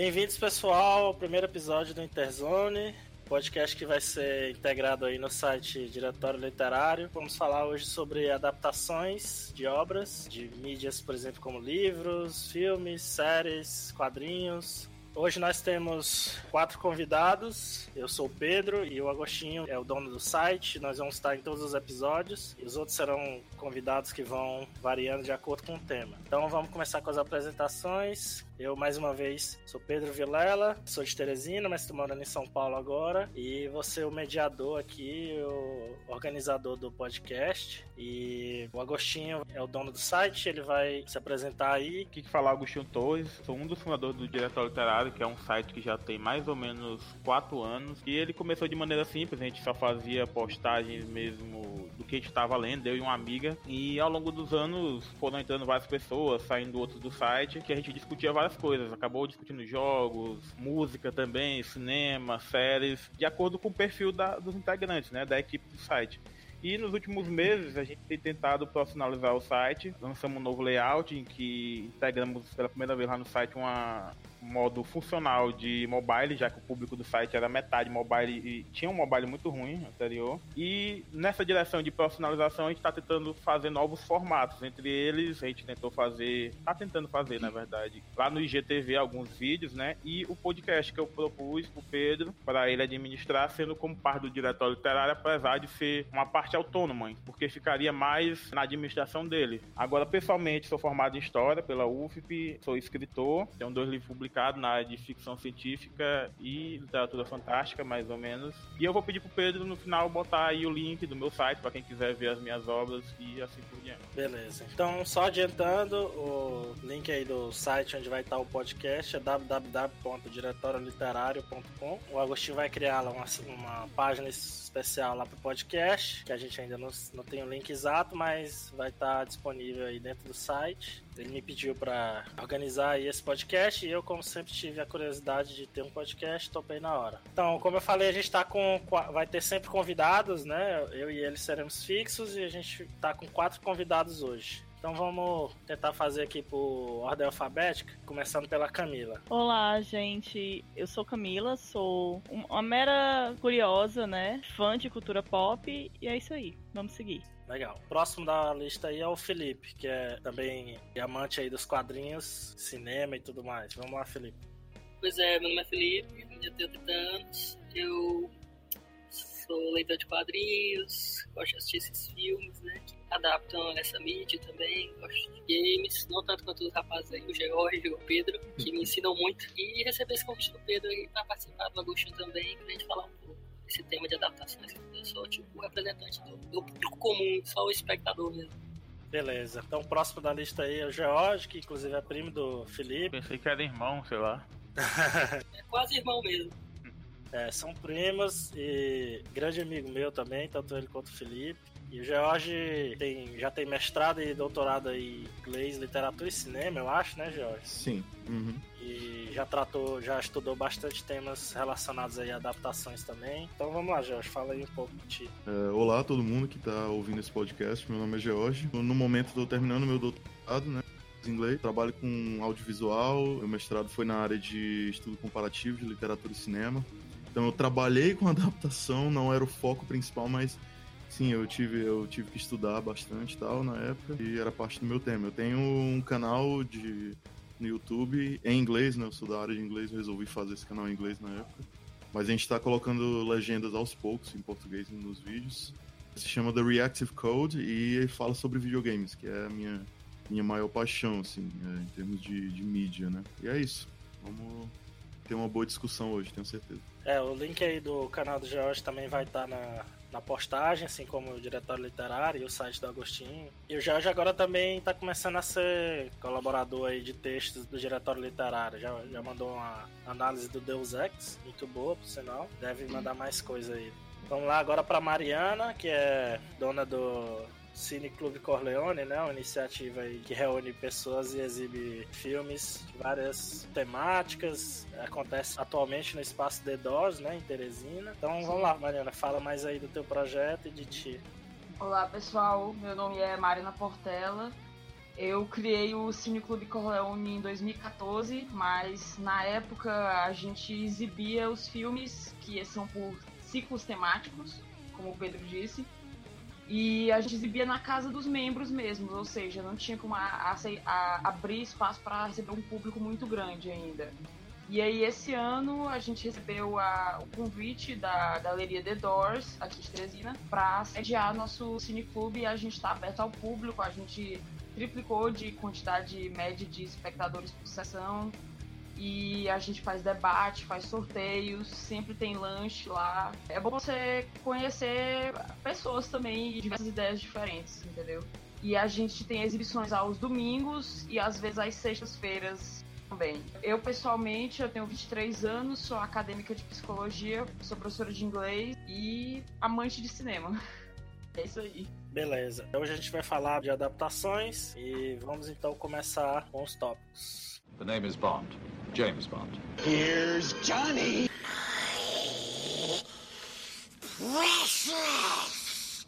Bem-vindos, pessoal, ao primeiro episódio do Interzone podcast que vai ser integrado aí no site Diretório Literário. Vamos falar hoje sobre adaptações de obras, de mídias, por exemplo, como livros, filmes, séries, quadrinhos, Hoje nós temos quatro convidados. Eu sou o Pedro e o Agostinho é o dono do site. Nós vamos estar em todos os episódios e os outros serão convidados que vão variando de acordo com o tema. Então vamos começar com as apresentações. Eu, mais uma vez, sou Pedro Vilela, sou de Teresina, mas estou morando em São Paulo agora. E você o mediador aqui, o organizador do podcast. E o Agostinho é o dono do site, ele vai se apresentar aí. O que falar, Agostinho Torres, sou um dos fundadores do Diretório Literário, que é um site que já tem mais ou menos quatro anos. E ele começou de maneira simples, a gente só fazia postagens mesmo do que a gente estava lendo, eu e uma amiga. E ao longo dos anos foram entrando várias pessoas, saindo outros do site, que a gente discutia várias coisas. Acabou discutindo jogos, música também, cinema, séries, de acordo com o perfil da, dos integrantes, né, da equipe do site. E nos últimos meses a gente tem tentado profissionalizar o site. Lançamos um novo layout em que integramos pela primeira vez lá no site uma, modo funcional de mobile, já que o público do site era metade mobile e tinha um mobile muito ruim anterior. E nessa direção de profissionalização, a gente está tentando fazer novos formatos. Entre eles, a gente tentou fazer, está tentando fazer, na verdade, lá no IGTV alguns vídeos, né? E o podcast que eu propus pro Pedro para ele administrar, sendo como parte do diretório literário, apesar de ser uma parte autônoma, porque ficaria mais na administração dele. Agora, pessoalmente, sou formado em História pela UFP, sou escritor, tenho dois livros publicados publicado na área de ficção científica e literatura fantástica, mais ou menos. E eu vou pedir pro Pedro no final botar aí o link do meu site para quem quiser ver as minhas obras e assim por diante. Beleza. Então, só adiantando, o link aí do site onde vai estar o podcast é www.diretorioliterário.com. O Agostinho vai criar lá uma, uma página especial lá pro podcast, que a gente ainda não, não tem o link exato, mas vai estar disponível aí dentro do site. Ele me pediu para organizar esse podcast e eu, como sempre, tive a curiosidade de ter um podcast, topei na hora. Então, como eu falei, a gente tá com. Vai ter sempre convidados, né? Eu e ele seremos fixos e a gente tá com quatro convidados hoje. Então vamos tentar fazer aqui por ordem alfabética, começando pela Camila. Olá, gente. Eu sou Camila, sou uma mera curiosa, né? Fã de cultura pop e é isso aí. Vamos seguir. Legal. Próximo da lista aí é o Felipe, que é também amante aí dos quadrinhos, cinema e tudo mais. Vamos lá, Felipe. Pois é, meu nome é Felipe, eu tenho 30 anos, eu sou leitor de quadrinhos, gosto de assistir esses filmes, né? Que adaptam essa mídia também, gosto de games, não tanto quanto os rapazes aí, o George e o Pedro, que me ensinam muito. E receber esse convite do Pedro aí pra participar do Agostinho também, pra gente falar um pouco desse tema de adaptações. Eu sou tipo o representante do, do público comum, só o espectador mesmo. Beleza. Então, o próximo da lista aí é o George, que inclusive é primo do Felipe. Pensei que era irmão, sei lá. é quase irmão mesmo. É, são primos e grande amigo meu também, tanto ele quanto o Felipe. E o George tem, já tem mestrado e doutorado em inglês, literatura e cinema, eu acho, né, George? Sim. Uhum. E já tratou, já estudou bastante temas relacionados aí a adaptações também. Então vamos lá, George, fala aí um pouco de ti. É, olá todo mundo que está ouvindo esse podcast, meu nome é George. No momento estou terminando meu doutorado, né? inglês, trabalho com audiovisual, meu mestrado foi na área de estudo comparativo de literatura e cinema. Então eu trabalhei com adaptação, não era o foco principal, mas sim, eu tive, eu tive que estudar bastante tal na época e era parte do meu tema. Eu tenho um canal de no YouTube em inglês, né? Eu sou da área de inglês, resolvi fazer esse canal em inglês na época. Mas a gente está colocando legendas aos poucos em português nos vídeos. Se chama The Reactive Code e fala sobre videogames, que é a minha, minha maior paixão, assim, é, em termos de, de mídia, né? E é isso. Vamos ter uma boa discussão hoje, tenho certeza. É, o link aí do canal do George também vai estar tá na, na postagem, assim como o Diretório Literário e o site do Agostinho. E o Jorge agora também está começando a ser colaborador aí de textos do Diretório Literário. Já, já mandou uma análise do Deus Ex, muito boa, por sinal. Deve mandar mais coisa aí. Vamos lá agora para Mariana, que é dona do Cine Clube Corleone, né? Uma iniciativa que reúne pessoas e exibe filmes de várias temáticas. Acontece atualmente no espaço The Doors, né? Em Teresina. Então vamos lá, Mariana, fala mais aí do teu projeto e de ti. Olá pessoal, meu nome é Mariana Portela. Eu criei o Cine Clube Corleone em 2014, mas na época a gente exibia os filmes que são por ciclos temáticos, como o Pedro disse, e a gente exibia na casa dos membros mesmo, ou seja, não tinha como a, a, abrir espaço para receber um público muito grande ainda. E aí, esse ano, a gente recebeu a, o convite da Galeria The Doors, aqui de Teresina, para sediar nosso cineclube. A gente está aberto ao público, a gente triplicou de quantidade média de espectadores por sessão. E a gente faz debate, faz sorteios, sempre tem lanche lá. É bom você conhecer pessoas também e diversas ideias diferentes, entendeu? E a gente tem exibições aos domingos e às vezes às sextas-feiras também. Eu, pessoalmente, eu tenho 23 anos, sou acadêmica de psicologia, sou professora de inglês e amante de cinema. É isso aí. Beleza. Hoje a gente vai falar de adaptações e vamos então começar com os tópicos. The name is Bond. James Bond. Here's Johnny. Precious.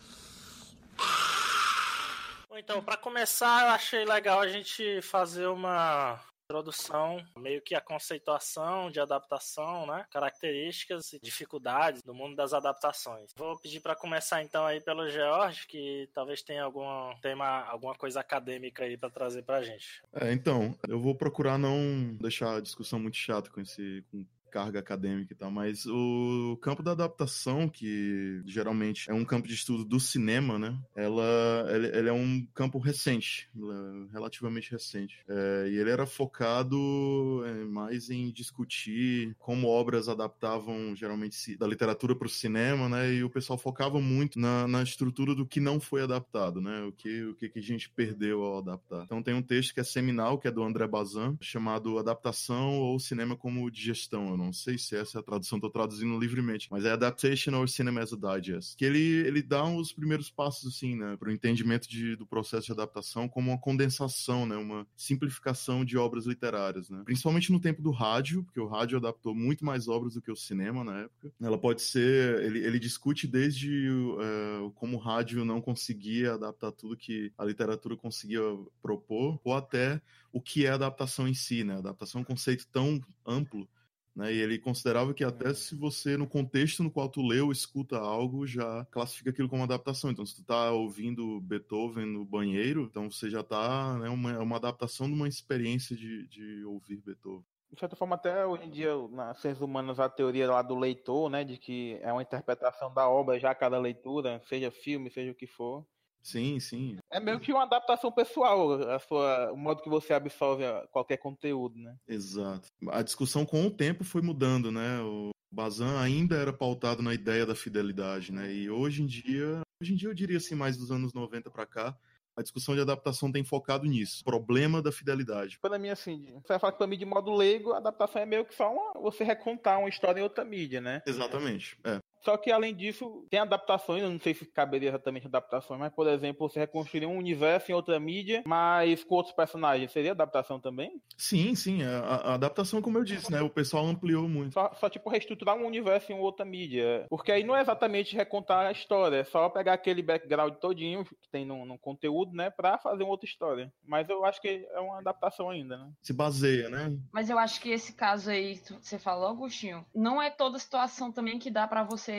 Bom, então, para começar, eu achei legal a gente fazer uma introdução, meio que a conceituação de adaptação, né? Características e dificuldades do mundo das adaptações. Vou pedir para começar então aí pelo George, que talvez tenha algum tema, alguma coisa acadêmica aí para trazer pra gente. É, então, eu vou procurar não deixar a discussão muito chata com esse com carga acadêmica e tal, mas o campo da adaptação, que geralmente é um campo de estudo do cinema, né? Ela, ele, ele é um campo recente, é relativamente recente. É, e ele era focado é, mais em discutir como obras adaptavam geralmente da literatura para o cinema, né? E o pessoal focava muito na, na estrutura do que não foi adaptado, né? O que, o que, que a gente perdeu ao adaptar. Então tem um texto que é seminal, que é do André Bazin, chamado Adaptação ou Cinema como Digestão não sei se essa é a tradução, estou traduzindo livremente, mas é Adaptation or Cinema as a Digest, que ele, ele dá os primeiros passos, assim, né, para o entendimento de, do processo de adaptação como uma condensação, né, uma simplificação de obras literárias, né, principalmente no tempo do rádio, porque o rádio adaptou muito mais obras do que o cinema na época. Ela pode ser, ele, ele discute desde uh, como o rádio não conseguia adaptar tudo que a literatura conseguia propor, ou até o que é adaptação em si, né, adaptação é um conceito tão amplo né? E ele considerava que até se você, no contexto no qual tu lê ou escuta algo, já classifica aquilo como adaptação. Então, se tu tá ouvindo Beethoven no banheiro, então você já tá, né, uma, uma adaptação de uma experiência de, de ouvir Beethoven. De certa forma, até hoje em dia, nas ciências humanas, a teoria lá do leitor, né, de que é uma interpretação da obra já cada leitura, seja filme, seja o que for. Sim, sim. É meio que uma adaptação pessoal, a sua, o modo que você absorve qualquer conteúdo, né? Exato. A discussão com o tempo foi mudando, né? O Bazan ainda era pautado na ideia da fidelidade, né? E hoje em dia, hoje em dia eu diria assim, mais dos anos 90 para cá, a discussão de adaptação tem focado nisso. Problema da fidelidade. Para mim, assim, você vai falar que pra mim, de modo leigo, a adaptação é meio que só uma, você recontar uma história em outra mídia, né? Exatamente. É. Só que além disso, tem adaptações, eu não sei se caberia exatamente adaptações, mas por exemplo, você reconstruir um universo em outra mídia, mas com outros personagens, seria adaptação também? Sim, sim, a, a adaptação, como eu disse, né? O pessoal ampliou muito. Só, só, tipo reestruturar um universo em outra mídia. Porque aí não é exatamente recontar a história, é só pegar aquele background todinho que tem no, no conteúdo, né, pra fazer uma outra história. Mas eu acho que é uma adaptação ainda, né? Se baseia, né? Mas eu acho que esse caso aí, você falou, Agostinho, não é toda situação também que dá para você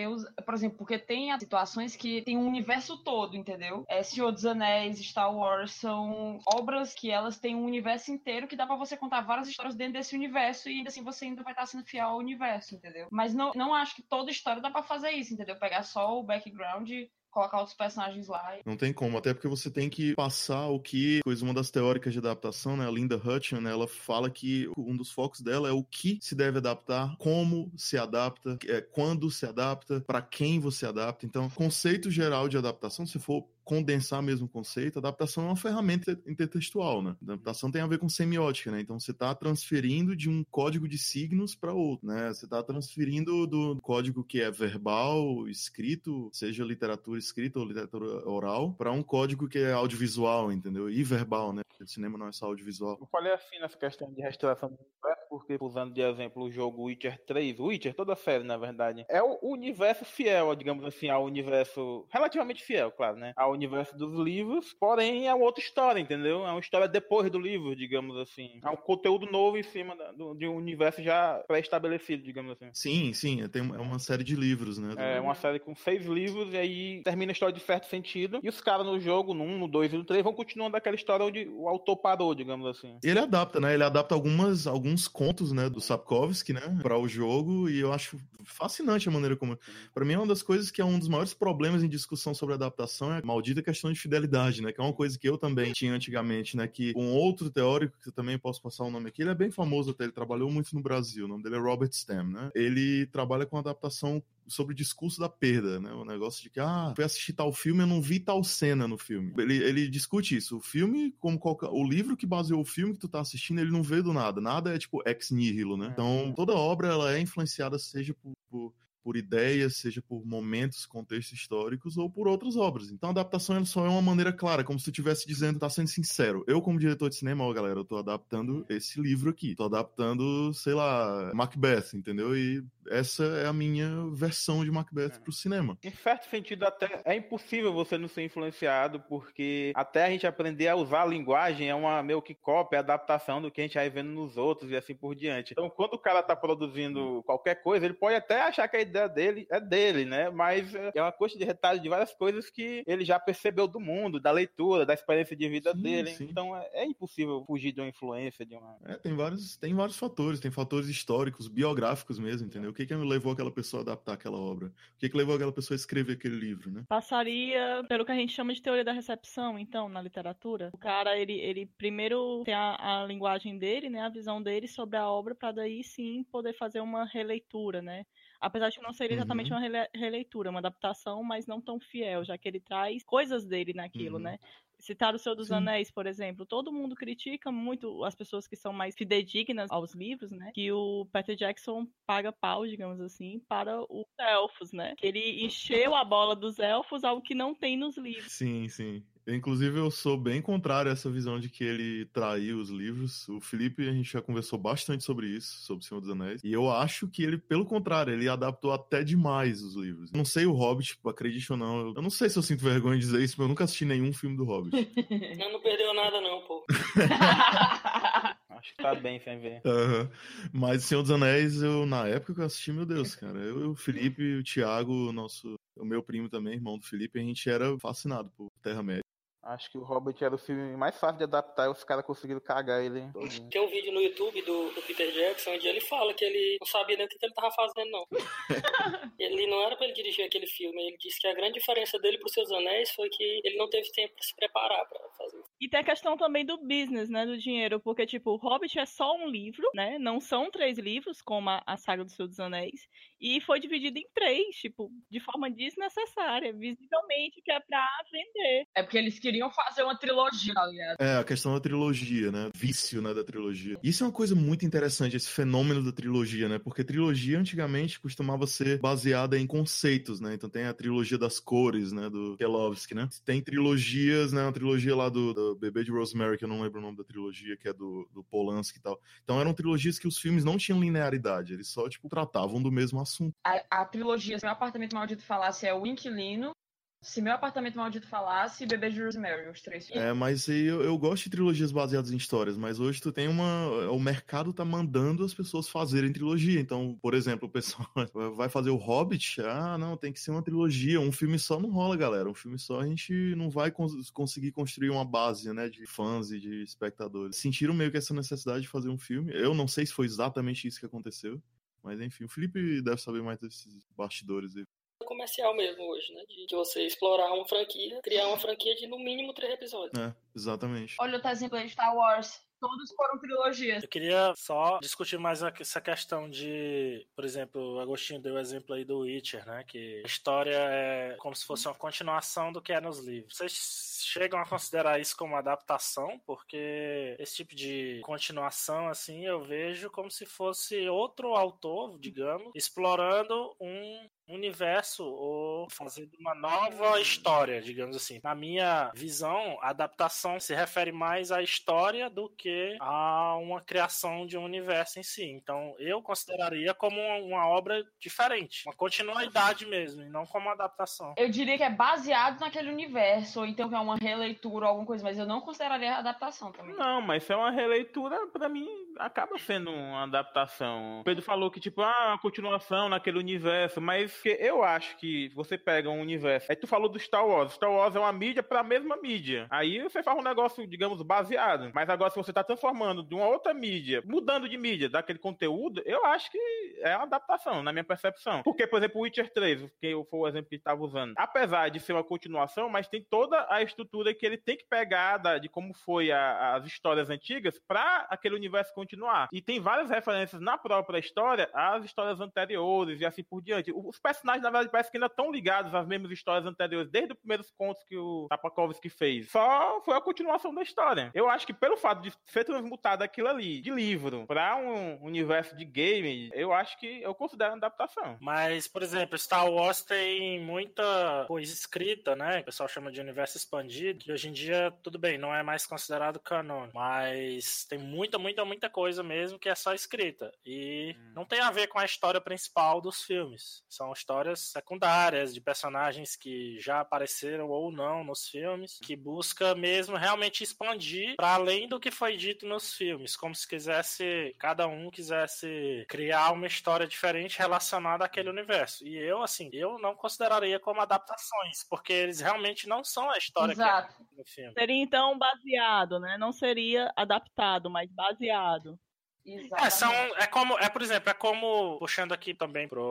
por exemplo, porque tem situações que tem um universo todo, entendeu? É Senhor dos Anéis, Star Wars, são obras que elas têm um universo inteiro que dá para você contar várias histórias dentro desse universo e ainda assim você ainda vai estar sendo fiel ao universo, entendeu? Mas não, não acho que toda história dá para fazer isso, entendeu? Pegar só o background colocar outros personagens lá. Não tem como, até porque você tem que passar o que, coisa uma das teóricas de adaptação, né, a Linda Hutchin, né, ela fala que um dos focos dela é o que se deve adaptar, como se adapta, é, quando se adapta, para quem você adapta. Então, conceito geral de adaptação, se for condensar mesmo o conceito, adaptação é uma ferramenta intertextual, né? Adaptação tem a ver com semiótica, né? Então você está transferindo de um código de signos para outro, né? Você está transferindo do código que é verbal, escrito, seja literatura escrita ou literatura oral, para um código que é audiovisual, entendeu? E verbal, né? O cinema não é só audiovisual. Eu falei assim nessa questão de restauração do porque, usando de exemplo o jogo Witcher 3, Witcher, toda a série, na verdade, é o universo fiel, digamos assim, ao universo relativamente fiel, claro, né? Ao universo dos livros, porém é uma outra história, entendeu? É uma história depois do livro, digamos assim. É um conteúdo novo em cima do, de um universo já pré-estabelecido, digamos assim. Sim, sim, tem, é uma série de livros, né? É uma série com seis livros e aí termina a história de certo sentido. E os caras no jogo, no 1, no 2 e no 3, vão continuando aquela história onde o autor parou, digamos assim. Ele adapta, né? Ele adapta algumas, alguns contos, né, do Sapkowski, né, para o jogo e eu acho fascinante a maneira como. Para mim é uma das coisas que é um dos maiores problemas em discussão sobre adaptação é a maldita questão de fidelidade, né? Que é uma coisa que eu também tinha antigamente, né? Que um outro teórico que eu também posso passar o nome aqui, ele é bem famoso até, ele trabalhou muito no Brasil. O nome dele é Robert Stem, né? Ele trabalha com adaptação sobre o discurso da perda, né? O negócio de que, ah, fui assistir tal filme, eu não vi tal cena no filme. Ele, ele discute isso. O filme, como qualquer, o livro que baseou o filme que tu tá assistindo, ele não veio do nada. Nada é tipo ex nihilo, né? Então, toda obra, ela é influenciada, seja por, por por ideias, seja por momentos, contextos históricos ou por outras obras. Então a adaptação só é uma maneira clara, como se tu estivesse dizendo, tá sendo sincero. Eu, como diretor de cinema, ó, galera, eu tô adaptando esse livro aqui. Tô adaptando, sei lá, Macbeth, entendeu? E essa é a minha versão de Macbeth é. pro cinema. Em certo sentido, até é impossível você não ser influenciado, porque até a gente aprender a usar a linguagem é uma meio que cópia, adaptação do que a gente vai vendo nos outros e assim por diante. Então, quando o cara tá produzindo qualquer coisa, ele pode até achar que a ideia dele é dele, né? Mas é uma coxa de retalho de várias coisas que ele já percebeu do mundo, da leitura, da experiência de vida sim, dele. Sim. Então é, é, impossível fugir de uma influência de uma. É, tem vários, tem vários fatores, tem fatores históricos, biográficos mesmo, entendeu? O que que levou aquela pessoa a adaptar aquela obra? O que que levou aquela pessoa a escrever aquele livro, né? Passaria pelo que a gente chama de teoria da recepção, então, na literatura. O cara, ele, ele primeiro tem a, a linguagem dele, né? A visão dele sobre a obra, para daí sim poder fazer uma releitura, né? Apesar de que não seria exatamente uhum. uma releitura, uma adaptação, mas não tão fiel, já que ele traz coisas dele naquilo, uhum. né? Citar o Senhor dos Sim. Anéis, por exemplo, todo mundo critica muito as pessoas que são mais fidedignas aos livros, né? Que o Peter Jackson paga pau, digamos assim, para os elfos, né? Que ele encheu a bola dos elfos, algo que não tem nos livros. Sim, sim. Inclusive, eu sou bem contrário a essa visão de que ele traiu os livros. O Felipe, a gente já conversou bastante sobre isso, sobre o Senhor dos Anéis. E eu acho que ele, pelo contrário, ele adaptou até demais os livros. Eu não sei o Hobbit, acredite ou não. Eu não sei se eu sinto vergonha de dizer isso, mas eu nunca assisti nenhum filme do Hobbit. não, não perdeu nada, não, pô. Acho que tá bem sem ver. Uhum. Mas Senhor dos Anéis, eu, na época que eu assisti, meu Deus, cara. Eu, o Felipe, o Thiago, nosso, o meu primo também, irmão do Felipe, a gente era fascinado por Terra-média. Acho que o Hobbit era o filme mais fácil de adaptar e os caras conseguiram cagar ele todinho. Tem um vídeo no YouTube do, do, Peter Jackson onde ele fala que ele não sabia nem o que, que ele tava fazendo, não. ele não era pra ele dirigir aquele filme. Ele disse que a grande diferença dele pros seus anéis foi que ele não teve tempo pra se preparar pra fazer isso. E tem a questão também do business, né? Do dinheiro. Porque, tipo, o Hobbit é só um livro, né? Não são três livros, como a, a saga do Senhor dos Anéis. E foi dividido em três, tipo, de forma desnecessária, visivelmente, que é pra vender. É porque eles queriam fazer uma trilogia, aliás. É, a questão da trilogia, né? Vício, né, da trilogia. Isso é uma coisa muito interessante, esse fenômeno da trilogia, né? Porque trilogia antigamente costumava ser baseada em conceitos, né? Então tem a trilogia das cores, né, do Kelowski, né? Tem trilogias, né, uma trilogia lá do, do Bebê de Rosemary, que eu não lembro o nome da trilogia, que é do, do Polanski e tal. Então eram trilogias que os filmes não tinham linearidade, eles só, tipo, tratavam do mesmo assunto. A, a trilogia Se Meu Apartamento Maldito Falasse é o Inquilino, se meu apartamento maldito falasse, Bebê de Rosemary, os três filmes. É, mas eu, eu gosto de trilogias baseadas em histórias, mas hoje tu tem uma. O mercado tá mandando as pessoas fazerem trilogia. Então, por exemplo, o pessoal vai fazer o Hobbit. Ah, não, tem que ser uma trilogia. Um filme só não rola, galera. Um filme só a gente não vai cons conseguir construir uma base, né, de fãs e de espectadores. Sentiram meio que essa necessidade de fazer um filme. Eu não sei se foi exatamente isso que aconteceu. Mas enfim, o Felipe deve saber mais desses bastidores aí. Comercial mesmo hoje, né? De, você explorar uma franquia, criar uma franquia de no mínimo três episódios. É, exatamente. Olha o exemplo de Star Wars todos foram trilogias. Eu queria só discutir mais essa questão de, por exemplo, o Agostinho deu o exemplo aí do Witcher, né? Que a história é como se fosse uma continuação do que é nos livros. Vocês chegam a considerar isso como adaptação, porque esse tipo de continuação, assim, eu vejo como se fosse outro autor, digamos, explorando um universo ou fazendo uma nova história, digamos assim. Na minha visão, a adaptação se refere mais à história do que a uma criação de um universo em si. Então, eu consideraria como uma obra diferente, uma continuidade mesmo, e não como uma adaptação. Eu diria que é baseado naquele universo, ou então que é uma releitura ou alguma coisa, mas eu não consideraria adaptação também. Não, mas se é uma releitura, pra mim, acaba sendo uma adaptação. O Pedro falou que, tipo, ah, uma continuação naquele universo, mas eu acho que você pega um universo. Aí tu falou do Star Wars. Star Wars é uma mídia pra mesma mídia. Aí você faz um negócio, digamos, baseado. Mas agora, se você tá transformando de uma outra mídia, mudando de mídia daquele conteúdo, eu acho que é uma adaptação, na minha percepção. Porque, por exemplo, Witcher 3, que foi o exemplo que estava usando. Apesar de ser uma continuação, mas tem toda a estrutura que ele tem que pegar da, de como foi a, as histórias antigas para aquele universo continuar. E tem várias referências na própria história às histórias anteriores e assim por diante. Os personagens, na verdade, parece que ainda estão ligados às mesmas histórias anteriores, desde os primeiros contos que o Tapakovsky fez. Só foi a continuação da história. Eu acho que pelo fato de ser transmutado aquilo ali, de livro, para um universo de game, eu acho que eu considero uma adaptação. Mas, por exemplo, Star Wars tem muita coisa escrita, né? O pessoal chama de universo expandido, que hoje em dia, tudo bem, não é mais considerado canon, mas tem muita, muita, muita coisa mesmo que é só escrita. E hum. não tem a ver com a história principal dos filmes. São histórias secundárias de personagens que já apareceram ou não nos filmes, que busca mesmo realmente expandir para além do que foi dito nos filmes, como se quisesse, cada um quisesse criar uma história diferente relacionada àquele universo. E eu, assim, eu não consideraria como adaptações, porque eles realmente não são a história Exato. que é no filme. Seria então baseado, né? Não seria adaptado, mas baseado. É, são, é como, é por exemplo, é como puxando aqui também para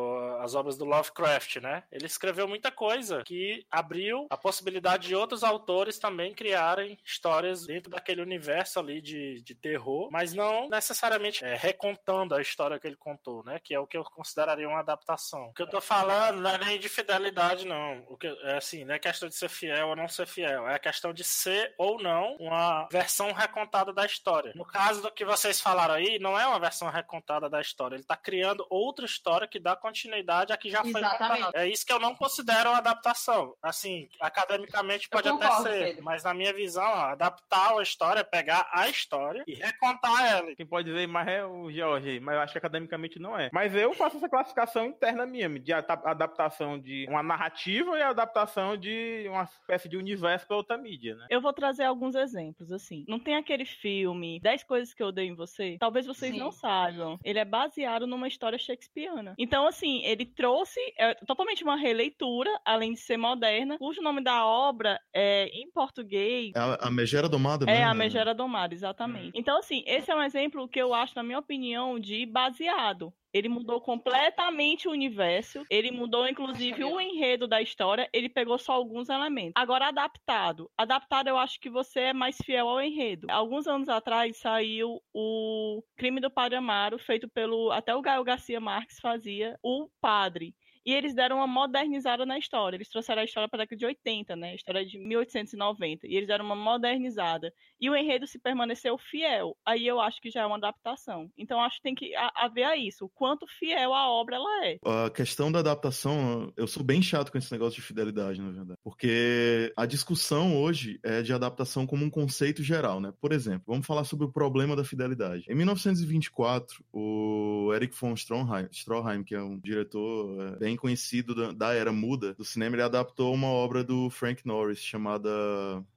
as obras do Lovecraft, né? Ele escreveu muita coisa que abriu a possibilidade de outros autores também criarem histórias dentro daquele universo ali de, de terror, mas não necessariamente é, recontando a história que ele contou, né? Que é o que eu consideraria uma adaptação. O que eu tô falando não é nem de fidelidade, não. O que é assim, não é questão de ser fiel ou não ser fiel, é a questão de ser ou não uma versão recontada da história. No caso do que vocês falaram aí, não é uma versão recontada da história. Ele está criando outra história que dá continuidade a que já Exatamente. foi contada. É isso que eu não considero uma adaptação. Assim, academicamente pode Eu até concordo, ser, Pedro. mas na minha visão, ó, adaptar a história é pegar a história e recontar ela. Quem pode dizer mais é o George, mas eu acho que academicamente não é. Mas eu faço essa classificação interna minha, de adaptação de uma narrativa e adaptação de uma espécie de universo para outra mídia, né? Eu vou trazer alguns exemplos, assim. Não tem aquele filme 10 coisas que eu odeio em você? Talvez vocês Sim. não saibam. Ele é baseado numa história shakespeariana. Então, assim, ele trouxe é, totalmente uma releitura, além de ser moderna, cujo nome da obra é, em português, É a, a Megera Domada, né? é a Megera Domada, exatamente. Então, assim, esse é um exemplo que eu acho, na minha opinião, de baseado. Ele mudou completamente o universo. Ele mudou, inclusive, o enredo da história. Ele pegou só alguns elementos. Agora, adaptado. Adaptado, eu acho que você é mais fiel ao enredo. Alguns anos atrás saiu o Crime do Padre Amaro, feito pelo. Até o Gael Garcia Marques fazia o Padre. E eles deram uma modernizada na história. Eles trouxeram a história para a década de 80, né? A história de 1890. E eles deram uma modernizada. E o enredo se permaneceu fiel. Aí eu acho que já é uma adaptação. Então acho que tem que haver isso. O quanto fiel a obra ela é. A questão da adaptação, eu sou bem chato com esse negócio de fidelidade, na verdade. Porque a discussão hoje é de adaptação como um conceito geral, né? Por exemplo, vamos falar sobre o problema da fidelidade. Em 1924, o Eric von Stroheim, Stroheim que é um diretor é, bem conhecido da, da era muda do cinema, ele adaptou uma obra do Frank Norris chamada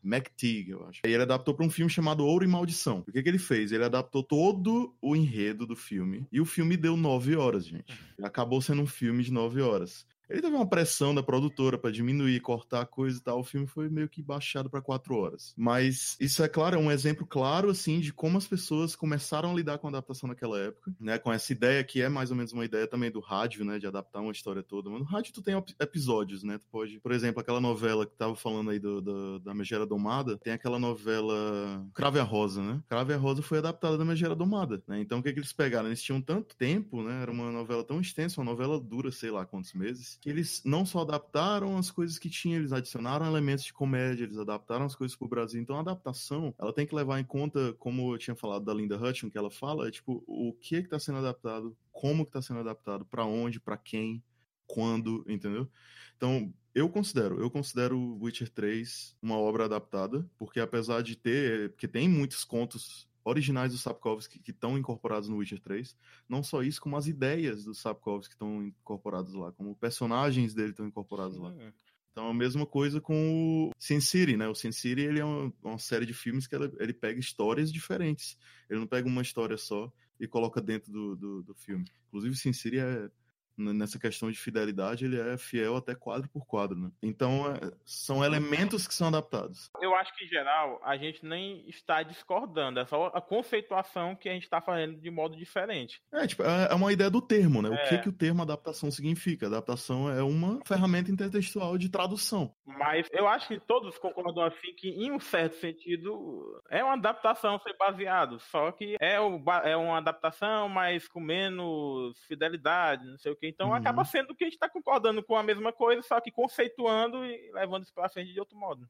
McTeague, eu acho. E ele adaptou para um filme chamado Ouro e Maldição. O que, que ele fez? Ele adaptou todo o enredo do filme. E o filme deu nove horas, gente. Acabou sendo um filme de nove horas. Ele teve uma pressão da produtora pra diminuir, cortar a coisa e tal. O filme foi meio que baixado pra quatro horas. Mas isso é claro, é um exemplo claro assim de como as pessoas começaram a lidar com a adaptação naquela época, né? Com essa ideia que é mais ou menos uma ideia também do rádio, né? De adaptar uma história toda. Mas no rádio tu tem ep- episódios, né? Tu pode, por exemplo, aquela novela que tava falando aí do, do- da Megera Domada, tem aquela novela Crave a Rosa, né? Crave a Rosa foi adaptada da Megera Domada, né? Então o que que eles pegaram? Eles tinham tanto tempo, né? Era uma novela tão extensa, uma novela dura, sei lá quantos meses, que eles não só adaptaram as coisas que tinham, eles adicionaram elementos de comédia, eles adaptaram as coisas pro Brasil. Então a adaptação, ela tem que levar em conta, como eu tinha falado da Linda Hutchins, que ela fala, é tipo, o que é que tá sendo adaptado, como que tá sendo adaptado, pra onde, pra quem, quando, entendeu? Então, eu considero, eu considero Witcher 3 uma obra adaptada, porque apesar de ter, porque tem muitos contos originais do Sapkowski que estão incorporados no Witcher 3, não só isso, como as ideias do Sapkowski que estão incorporadas lá, como personagens dele estão incorporados lá. Então, a mesma coisa com o Sin City, né? O Sin City, ele é uma, uma série de filmes que ele, ele, pega histórias diferentes. Ele não pega uma história só e coloca dentro do, do, do filme. Inclusive, Sin City é nessa questão de fidelidade, ele é fiel até quadro por quadro, né? Então, é, são elementos que são adaptados. Eu acho que, em geral, a gente nem está discordando, é só a conceituação que a gente está fazendo de modo diferente. É, tipo, é, é uma ideia do termo, né? É. O que, que o termo adaptação significa? Adaptação é uma ferramenta intertextual de tradução. Mas eu acho que todos concordam assim que, em um certo sentido, é uma adaptação ser baseado, só que é, o, é uma adaptação, mas com menos fidelidade, não sei o que então uhum. acaba sendo que a gente está concordando com a mesma coisa, só que conceituando e levando isso para frente de outro modo.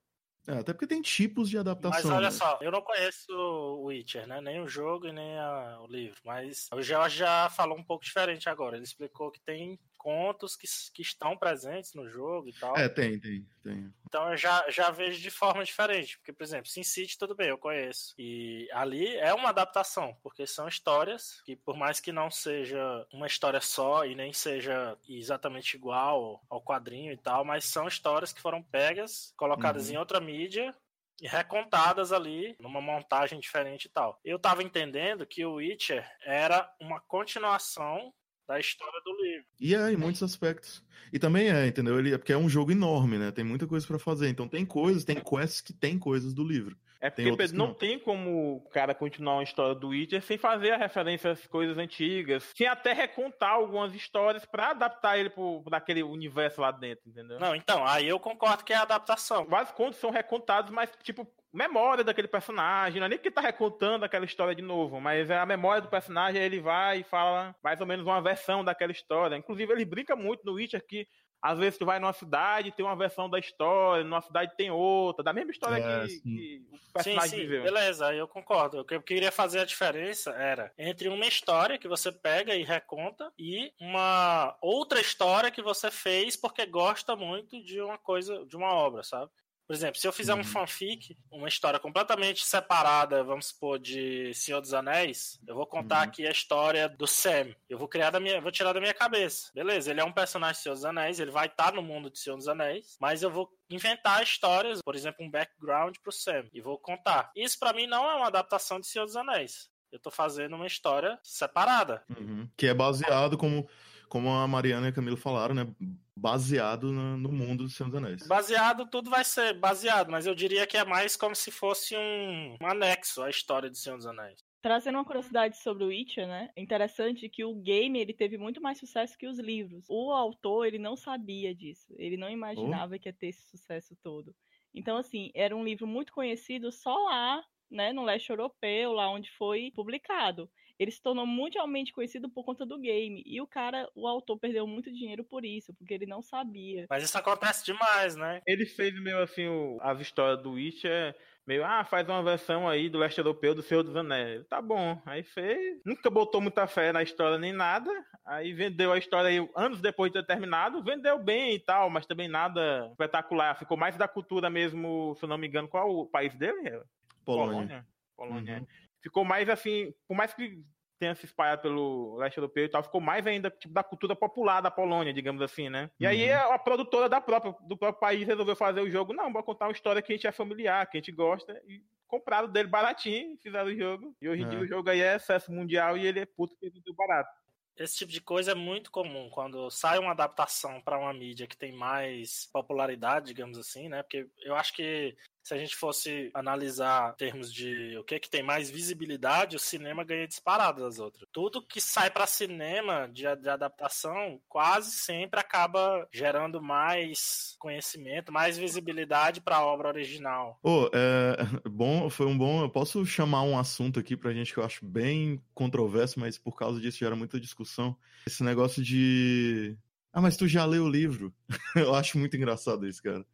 É, até porque tem tipos de adaptação. Mas olha né? só, eu não conheço o Witcher, né? Nem o jogo e nem a, o livro. Mas o George já falou um pouco diferente agora. Ele explicou que tem contos que, que estão presentes no jogo e tal. É, tem, tem, tem. Então eu já, já vejo de forma diferente. Porque, por exemplo, Sin City, tudo bem, eu conheço. E ali é uma adaptação, porque são histórias que, por mais que não seja uma história só e nem seja exatamente igual ao quadrinho e tal, mas são histórias que foram pegas, colocadas uhum. em outra mídia e recontadas ali numa montagem diferente e tal. Eu tava entendendo que o Witcher era uma continuação da história do livro. E é, em muitos aspectos. E também é, entendeu? Ele, é porque é um jogo enorme, né? Tem muita coisa para fazer. Então tem coisas, tem quests que tem coisas do livro. É porque Pedro, não, não tem como o cara continuar uma história do Witcher sem fazer a referência às coisas antigas, sem até recontar algumas histórias para adaptar ele para aquele universo lá dentro, entendeu? Não, então, aí eu concordo que é a adaptação. Vários contos são recontados, mas tipo memória daquele personagem, não é nem que tá recontando aquela história de novo, mas é a memória do personagem, ele vai e fala mais ou menos uma versão daquela história. Inclusive, ele brinca muito no Witcher que às vezes tu vai numa cidade tem uma versão da história, numa cidade tem outra, da mesma história é, que, que, o personagem sim, sim, viveu. Beleza, eu concordo. O que eu queria fazer a diferença era entre uma história que você pega e reconta e uma outra história que você fez porque gosta muito de uma coisa, de uma obra, sabe? Por exemplo, se eu fizer uhum. um fanfic, uma história completamente separada, vamos supor, de Senhor dos Anéis, eu vou contar uhum. aqui a história do Sam. Eu vou criar da minha, vou tirar da minha cabeça. Beleza, ele é um personagem de Senhor dos Anéis, ele vai estar no mundo de Senhor dos Anéis, mas eu vou inventar histórias, por exemplo, um background pro Sam e vou contar. Isso para mim não é uma adaptação de Senhor dos Anéis. Eu tô fazendo uma história separada. Uhum. Que é baseado como como a Mariana e a Camilo falaram, né? Baseado no, no mundo dos Senhor dos Anéis. Baseado, tudo vai ser baseado, mas eu diria que é mais como se fosse um, um anexo à história de Senhor dos Anéis. Trazendo uma curiosidade sobre o Witcher, né? É interessante que o game ele teve muito mais sucesso que os livros. O autor ele não sabia disso. Ele não imaginava oh. que ia ter esse sucesso todo. Então, assim, era um livro muito conhecido só lá, né, no leste europeu, lá onde foi publicado ele se tornou mundialmente conhecido por conta do game. E o cara, o autor, perdeu muito dinheiro por isso, porque ele não sabia. Mas isso acontece demais, né? Ele fez meio assim o, as histórias do Witcher. Meio, ah, faz uma versão aí do leste europeu do Senhor dos Anéis. Tá bom. Aí fez. Nunca botou muita fé na história nem nada. Aí vendeu a história aí anos depois de ter terminado. Vendeu bem e tal, mas também nada espetacular. Ficou mais da cultura mesmo, se não me engano, qual o país dele? Polônia. Polônia. Polônia. Uhum ficou mais assim, por mais que tenha se espalhado pelo leste europeu e tal, ficou mais ainda tipo, da cultura popular da Polônia, digamos assim, né? E uhum. aí a, produtora da própria, do próprio país resolveu fazer o jogo, não, vou contar uma história que a gente é familiar, que a gente gosta, e compraram dele baratinho, fizeram o jogo, e hoje em é. dia o jogo aí é sucesso mundial e ele é puto que vendeu barato. Esse tipo de coisa é muito comum quando sai uma adaptação para uma mídia que tem mais popularidade, digamos assim, né? Porque eu acho que se a gente fosse analisar em termos de o que é que tem mais visibilidade, o cinema ganha disparado das outras. Tudo que sai para cinema de, de, adaptação quase sempre acaba gerando mais conhecimento, mais visibilidade para a obra original. Oh, é, bom, foi um bom. Eu posso chamar um assunto aqui pra gente que eu acho bem controverso, mas por causa disso gera muita discussão. Esse negócio de ah, mas tu já leu o livro? eu acho muito engraçado isso, cara.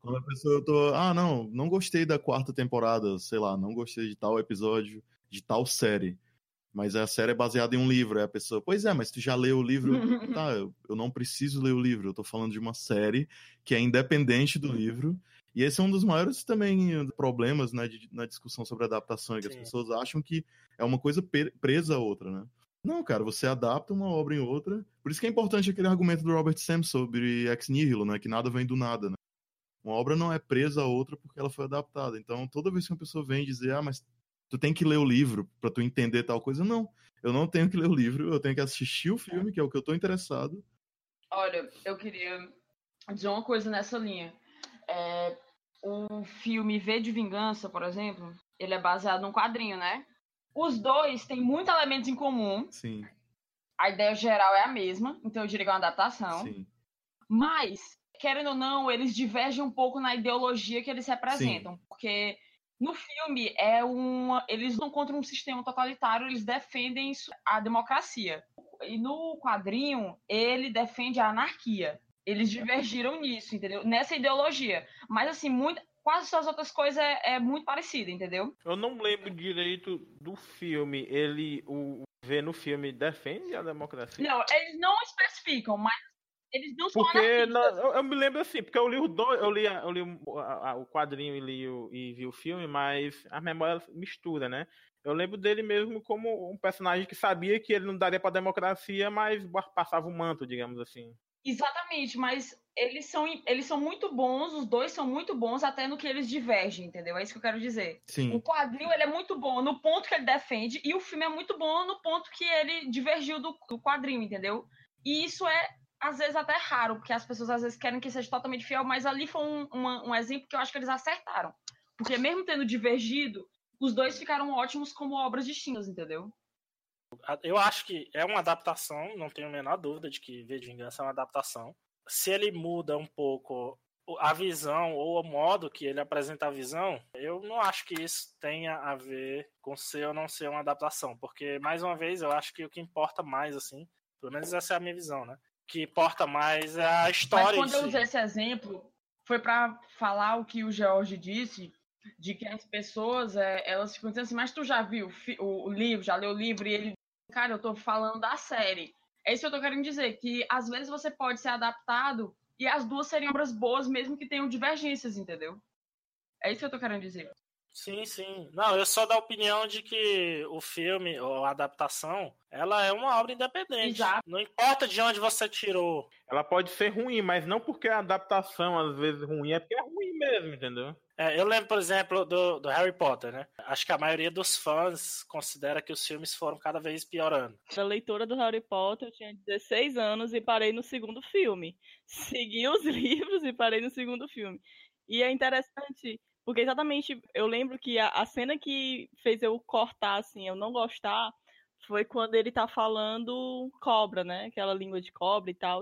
Quando a pessoa eu tô, ah, não, não gostei da quarta temporada, sei lá, não gostei de tal episódio, de tal série. Mas a série é baseada em um livro. Aí a pessoa, pois é, mas tu já leu o livro? tá, eu, eu não preciso ler o livro. Eu tô falando de uma série que é independente do livro. E esse é um dos maiores também problemas né, de, na discussão sobre adaptação, que as pessoas acham que é uma coisa presa a outra, né? Não, cara, você adapta uma obra em outra. Por isso que é importante aquele argumento do Robert Sam sobre ex nihilo, né? Que nada vem do nada, né? Uma obra não é presa a outra porque ela foi adaptada. Então, toda vez que uma pessoa vem dizer, ah, mas tu tem que ler o livro para tu entender tal coisa, não. Eu não tenho que ler o livro, eu tenho que assistir o filme, que é o que eu tô interessado. Olha, eu queria dizer uma coisa nessa linha. É, o filme V de Vingança, por exemplo, ele é baseado num quadrinho, né? Os dois têm muitos elementos em comum. Sim. A ideia geral é a mesma, então eu diria que é uma adaptação. Sim. Mas, querendo ou não, eles divergem um pouco na ideologia que eles representam. Sim. Porque no filme é uma. Eles não contra um sistema totalitário, eles defendem a democracia. E no quadrinho, ele defende a anarquia. Eles divergiram nisso, entendeu? Nessa ideologia. Mas assim, muito, quase as outras coisas é, é, muito parecida, entendeu? Eu não lembro direito do filme. Ele, o V no filme defende a democracia? Não, eles não especificam, mas eles não são porque na, eu, eu, me lembro assim, porque eu li o dois, eu li, eu li o, a, o quadrinho e, li o, e vi o filme, mas a memória mistura, né? Eu lembro dele mesmo como um personagem que sabia que ele não daria para democracia, mas passava o manto, digamos assim. Exatamente, mas eles são, eles são muito bons, os dois são muito bons até no que eles divergem, entendeu? É isso que eu quero dizer. Sim. O quadrinho ele é muito bom no ponto que ele defende e o filme é muito bom no ponto que ele divergiu do, do quadrinho, entendeu? E isso é às vezes até raro, porque as pessoas às vezes querem que seja totalmente fiel, mas ali foi um, uma, um exemplo que eu acho que eles acertaram. Porque mesmo tendo divergido, os dois ficaram ótimos como obras distintas, entendeu? Eu acho que é uma adaptação, não tenho a menor dúvida de que V de Vingança é uma adaptação. Se ele muda um pouco a visão ou o modo que ele apresenta a visão, eu não acho que isso tenha a ver com ser ou não ser uma adaptação, porque mais uma vez eu acho que o que importa mais assim, pelo menos essa é a minha visão, né? Que importa mais é a história. Mas quando eu usei esse exemplo, foi para falar o que o George disse de que as pessoas é, elas ficam dizendo assim, mas tu já viu o, o livro, já leu o livro e ele Cara, eu tô falando da série. É isso que eu tô querendo dizer, que às vezes você pode ser adaptado e as duas seriam obras boas, mesmo que tenham divergências, entendeu? É isso que eu tô querendo dizer. Sim, sim. Não, eu sou da opinião de que o filme, ou a adaptação, ela é uma obra independente. Exato. Não importa de onde você tirou. Ela pode ser ruim, mas não porque a adaptação às vezes ruim, é porque é ruim mesmo, entendeu? É, eu lembro, por exemplo, do, do, Harry Potter, né? Acho que a maioria dos fãs considera que os filmes foram cada vez piorando. A leitora do Harry Potter, eu tinha 16 anos e parei no segundo filme. Segui os livros e parei no segundo filme. E é interessante porque exatamente, eu lembro que a, a, cena que fez eu cortar, assim, eu não gostar, foi quando ele tá falando cobra, né? Aquela língua de cobra e tal.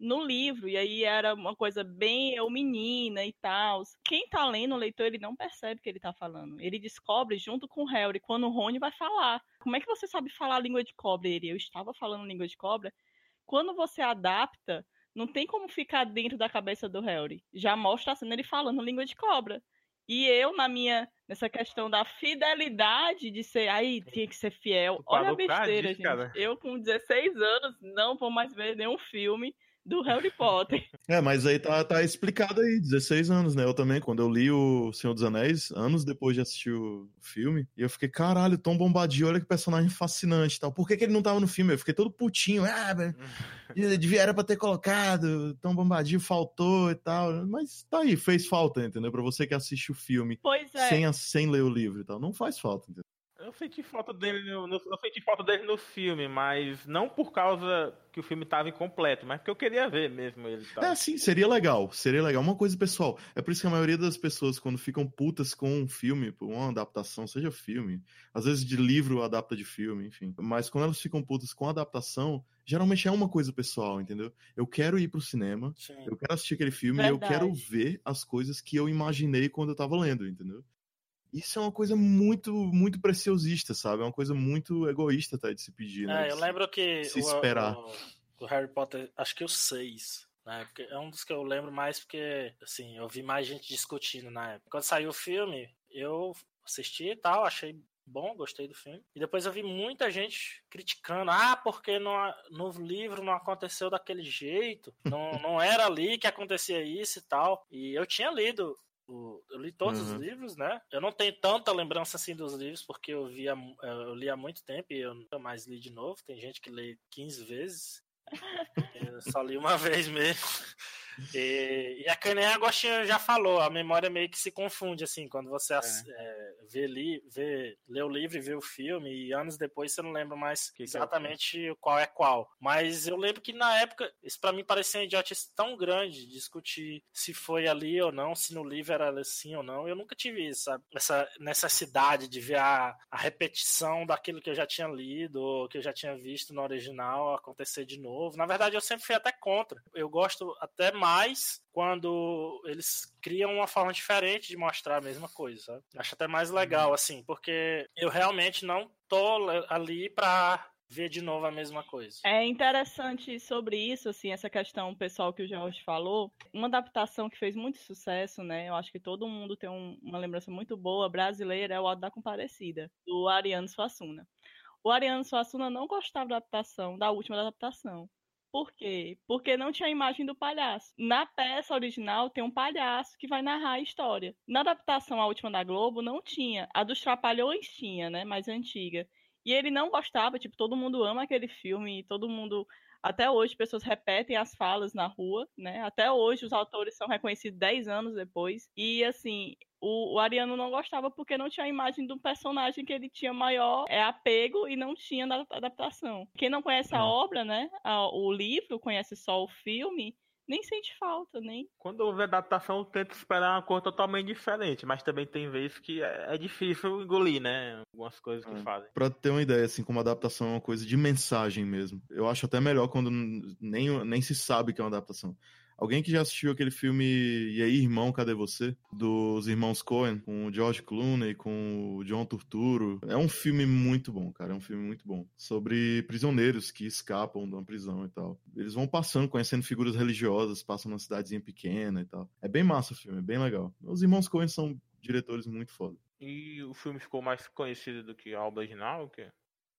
No livro, e aí era uma coisa bem eu menina e tal. Quem tá lendo, o leitor, ele não percebe o que ele tá falando. Ele descobre junto com o Harry quando o Rony vai falar. Como é que você sabe falar língua de cobra? Ele, eu estava falando língua de cobra. Quando você adapta, não tem como ficar dentro da cabeça do Harry. Já mostra a cena ele falando língua de cobra. E eu, na minha, nessa questão da fidelidade de ser, aí tinha que ser fiel. Olha a besteira, gente. Cara. Eu, com 16 anos, não vou mais ver nenhum filme do Harry Potter. É, mas aí tá, tá explicado aí, 16 anos, né? Eu também, quando eu li o Senhor dos Anéis, anos depois de assistir o filme, e eu fiquei, caralho, Tom Bombadil, olha que personagem fascinante e tal. Por que, que ele não tava no filme? Eu fiquei todo putinho, ah, devia era pra ter colocado, Tom Bombadil faltou e tal. Mas tá aí, fez falta, entendeu? Pra você que assiste o filme é. sem, sem ler o livro e tal. Não faz falta, entendeu? Eu senti falta dele no, no, eu senti falta dele no filme, mas não por causa que o filme estava incompleto, mas porque eu queria ver mesmo ele. Tal. É, sim, seria legal, seria legal. Uma coisa, pessoal, é por isso que a maioria das pessoas, quando ficam putas com um filme, por uma adaptação, seja filme, às vezes de livro adapta de filme, enfim, mas quando elas ficam putas com a adaptação, geralmente é uma coisa pessoal, entendeu? Eu quero ir pro cinema, sim. eu quero assistir aquele filme Verdade. e eu quero ver as coisas que eu imaginei quando eu tava lendo, entendeu? Isso é uma coisa muito, muito preciosista, sabe? É uma coisa muito egoísta até de se pedir, né? É, eu lembro que se esperar. O, o, Harry Potter, acho que o 6, né? É um dos que eu lembro mais porque, assim, eu vi mais gente discutindo na época. Quando saiu o filme, eu assisti e tal, achei bom, gostei do filme. E depois eu vi muita gente criticando, ah, porque no, no livro não aconteceu daquele jeito, não, não era ali que acontecia isso e tal. E eu tinha lido o, eu li todos uhum. os livros, né? Eu não tenho tanta lembrança assim dos livros, porque eu via eu li há muito tempo e eu nunca mais li de novo. Tem gente que lê 15 vezes. eu só li uma vez mesmo. E, e a Cané Agostinho já falou, a memória meio que se confunde, assim, quando você é. É, vê, li, vê, lê o livro e vê o filme, e anos depois você não lembra mais que exatamente que é qual é qual. Mas eu lembro que na época, isso para mim parecia um idiotice tão grande discutir se foi ali ou não, se no livro era assim ou não. Eu nunca tive essa, essa necessidade de ver a, a repetição daquilo que eu já tinha lido, ou que eu já tinha visto no original acontecer de novo. Na verdade, eu sempre fui até contra. Eu gosto até mais mais quando eles criam uma forma diferente de mostrar a mesma coisa, sabe? Acho até mais legal, uhum. assim, porque eu realmente não tô ali pra ver de novo a mesma coisa. É interessante sobre isso, assim, essa questão pessoal que o Jorge falou. Uma adaptação que fez muito sucesso, né? Eu acho que todo mundo tem um, uma lembrança muito boa brasileira é o Auto da Comparecida, do Ariano Suassuna. O Ariano Suassuna não gostava da adaptação, da última adaptação. Por quê? Porque não tinha a imagem do palhaço. Na peça original tem um palhaço que vai narrar a história. Na adaptação à última da Globo não tinha. A dos Trapalhões tinha, né? Mais antiga. E ele não gostava, tipo, todo mundo ama aquele filme, todo mundo até hoje, pessoas repetem as falas na rua, né? Até hoje, os autores são reconhecidos 10 anos depois. E, assim, o, o, Ariano não gostava porque não tinha a imagem do personagem que ele tinha maior é, apego e não tinha na adaptação. Quem não conhece a uhum. obra, né? A, o livro, conhece só o filme, nem sente falta, nem. Quando houve adaptação, eu tento esperar uma cor totalmente diferente, mas também tem vezes que é, é difícil engolir, né? Algumas coisas que é. fazem. Pra ter uma ideia, assim, como adaptação é uma coisa de mensagem mesmo. Eu acho até melhor quando nem, nem se sabe que é uma adaptação. Alguém que já assistiu aquele filme E aí, irmão, cadê você? Dos irmãos Coen, com o George Clooney, com o John Turturro. É um filme muito bom, cara. É um filme muito bom. Sobre prisioneiros que escapam de uma prisão e tal. Eles vão passando, conhecendo figuras religiosas, passam numa cidadezinha pequena e tal. É bem massa o filme, é bem legal. Os irmãos Coen são diretores muito foda. E o filme ficou mais conhecido do que a obra original, o quê?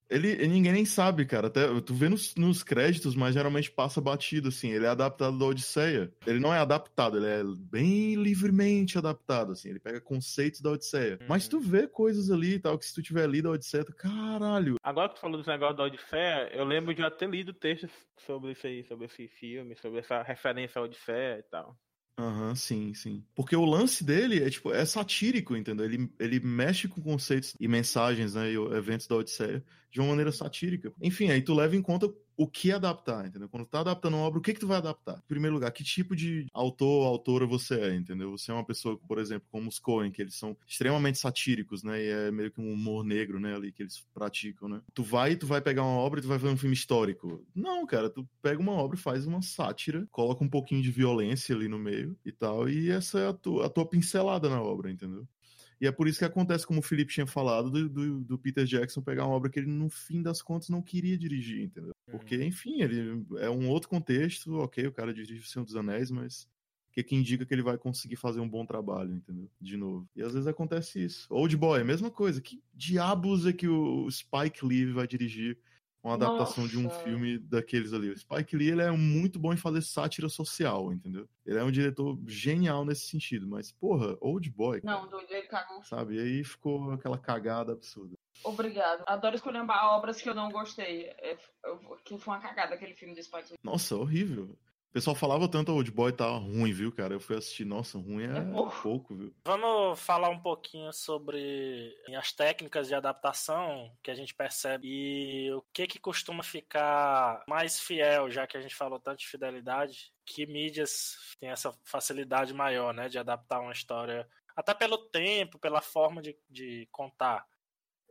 Ele, ninguém nem sabe, cara. Até tu vê nos, nos, créditos, mas geralmente passa batido, assim. Ele é adaptado da Odisseia. Ele não é adaptado, ele é bem livremente adaptado, assim. Ele pega conceitos da Odisseia. Hum. Mas tu vê coisas ali e tal, que se tu tiver lido a Odisseia, tu, caralho. Agora que tu falou desse negócio da Odisseia, eu lembro de já ter lido textos sobre isso aí, sobre esse filme, sobre essa referência à Odisseia e tal. Aham, uhum, sim, sim. Porque o lance dele é, tipo, é satírico, entendeu? Ele, ele mexe com conceitos e mensagens, né, e eventos da Odisseia de uma maneira satírica. Enfim, aí tu leva em conta o que adaptar, entendeu? Quando tu tá adaptando uma obra, o que que tu vai adaptar? Em primeiro lugar, que tipo de autor ou autora você é, entendeu? Você é uma pessoa, por exemplo, como os Coen, que eles são extremamente satíricos, né? E é meio que um humor negro, né, ali que eles praticam, né? Tu vai, tu vai pegar uma obra e tu vai fazer um filme histórico. Não, cara, tu pega uma obra e faz uma sátira, coloca um pouquinho de violência ali no meio e tal, e essa é a tua, a tua pincelada na obra, entendeu? E é por isso que acontece, como o Felipe tinha falado, do, do, do, Peter Jackson pegar uma obra que ele, no fim das contas, não queria dirigir, entendeu? Porque, uhum. enfim, ele é um outro contexto, ok, o cara dirige O Senhor dos Anéis, mas que, que indica que ele vai conseguir fazer um bom trabalho, entendeu? De novo. E às vezes acontece isso. Old Boy, mesma coisa. Que diabos é que o Spike Lee vai dirigir uma adaptação Nossa. de um filme daqueles ali. O Spike Lee ele é muito bom em fazer sátira social, entendeu? Ele é um diretor genial nesse sentido, mas porra, Old Boy. Não, doido, ele cagou. Sabe? E aí ficou aquela cagada absurda. Obrigado. Adoro escolher obras que eu não gostei. É, que foi uma cagada aquele filme do Spike Lee. Nossa, horrível. O pessoal falava tanto Old Boy tá ruim, viu, cara? Eu fui assistir, nossa, ruim é, é pouco. pouco, viu? Vamos falar um pouquinho sobre as técnicas de adaptação que a gente percebe e o que que costuma ficar mais fiel, já que a gente falou tanto de fidelidade, que mídias têm essa facilidade maior, né, de adaptar uma história, até pelo tempo, pela forma de, de contar.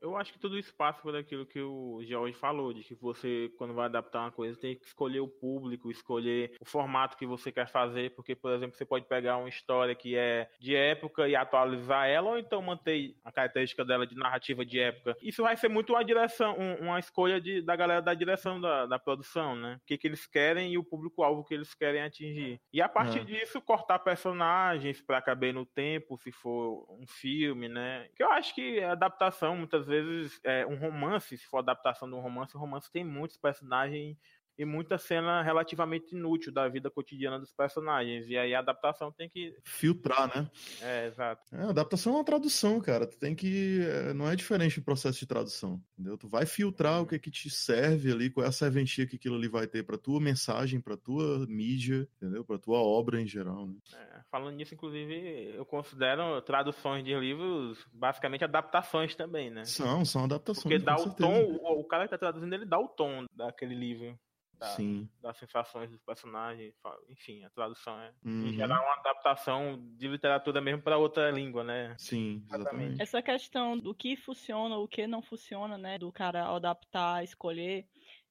Eu acho que tudo isso passa por aquilo que o George falou, de que você, quando vai adaptar uma coisa, tem que escolher o público, escolher o formato que você quer fazer, porque, por exemplo, você pode pegar uma história que é de época e atualizar ela, ou então manter a característica dela de narrativa de época. Isso vai ser muito uma direção, uma escolha de, da galera da direção da, da produção, né? O que, que eles querem e o público-alvo que eles querem atingir. E a partir uhum. disso, cortar personagens para caber no tempo, se for um filme, né? Que eu acho que a adaptação, muitas vezes, vezes, é, um romance, se for adaptação de um romance, o romance tem muitos personagens e muita cena relativamente inútil da vida cotidiana dos personagens. E aí a adaptação tem que. Filtrar, né? É, exato. É, a adaptação é uma tradução, cara. Tu tem que. é, Não é diferente do processo de tradução. Entendeu? Tu vai filtrar o que que te serve ali, qual é a serventia que aquilo ali vai ter pra tua mensagem, pra tua mídia, entendeu? Pra tua obra em geral, né? É, falando nisso, inclusive, eu considero traduções de livros basicamente adaptações também, né? São, são adaptações. Porque dá o certeza. tom, o, o cara que tá traduzindo, ele dá o tom daquele livro. Da- Sim. das sensações dos personagens, enfim, a tradução é Uhum. em geral uma adaptação de literatura mesmo para outra língua, né? Sim, exatamente. Essa questão do que funciona, o que não funciona, né? Do cara adaptar, escolher.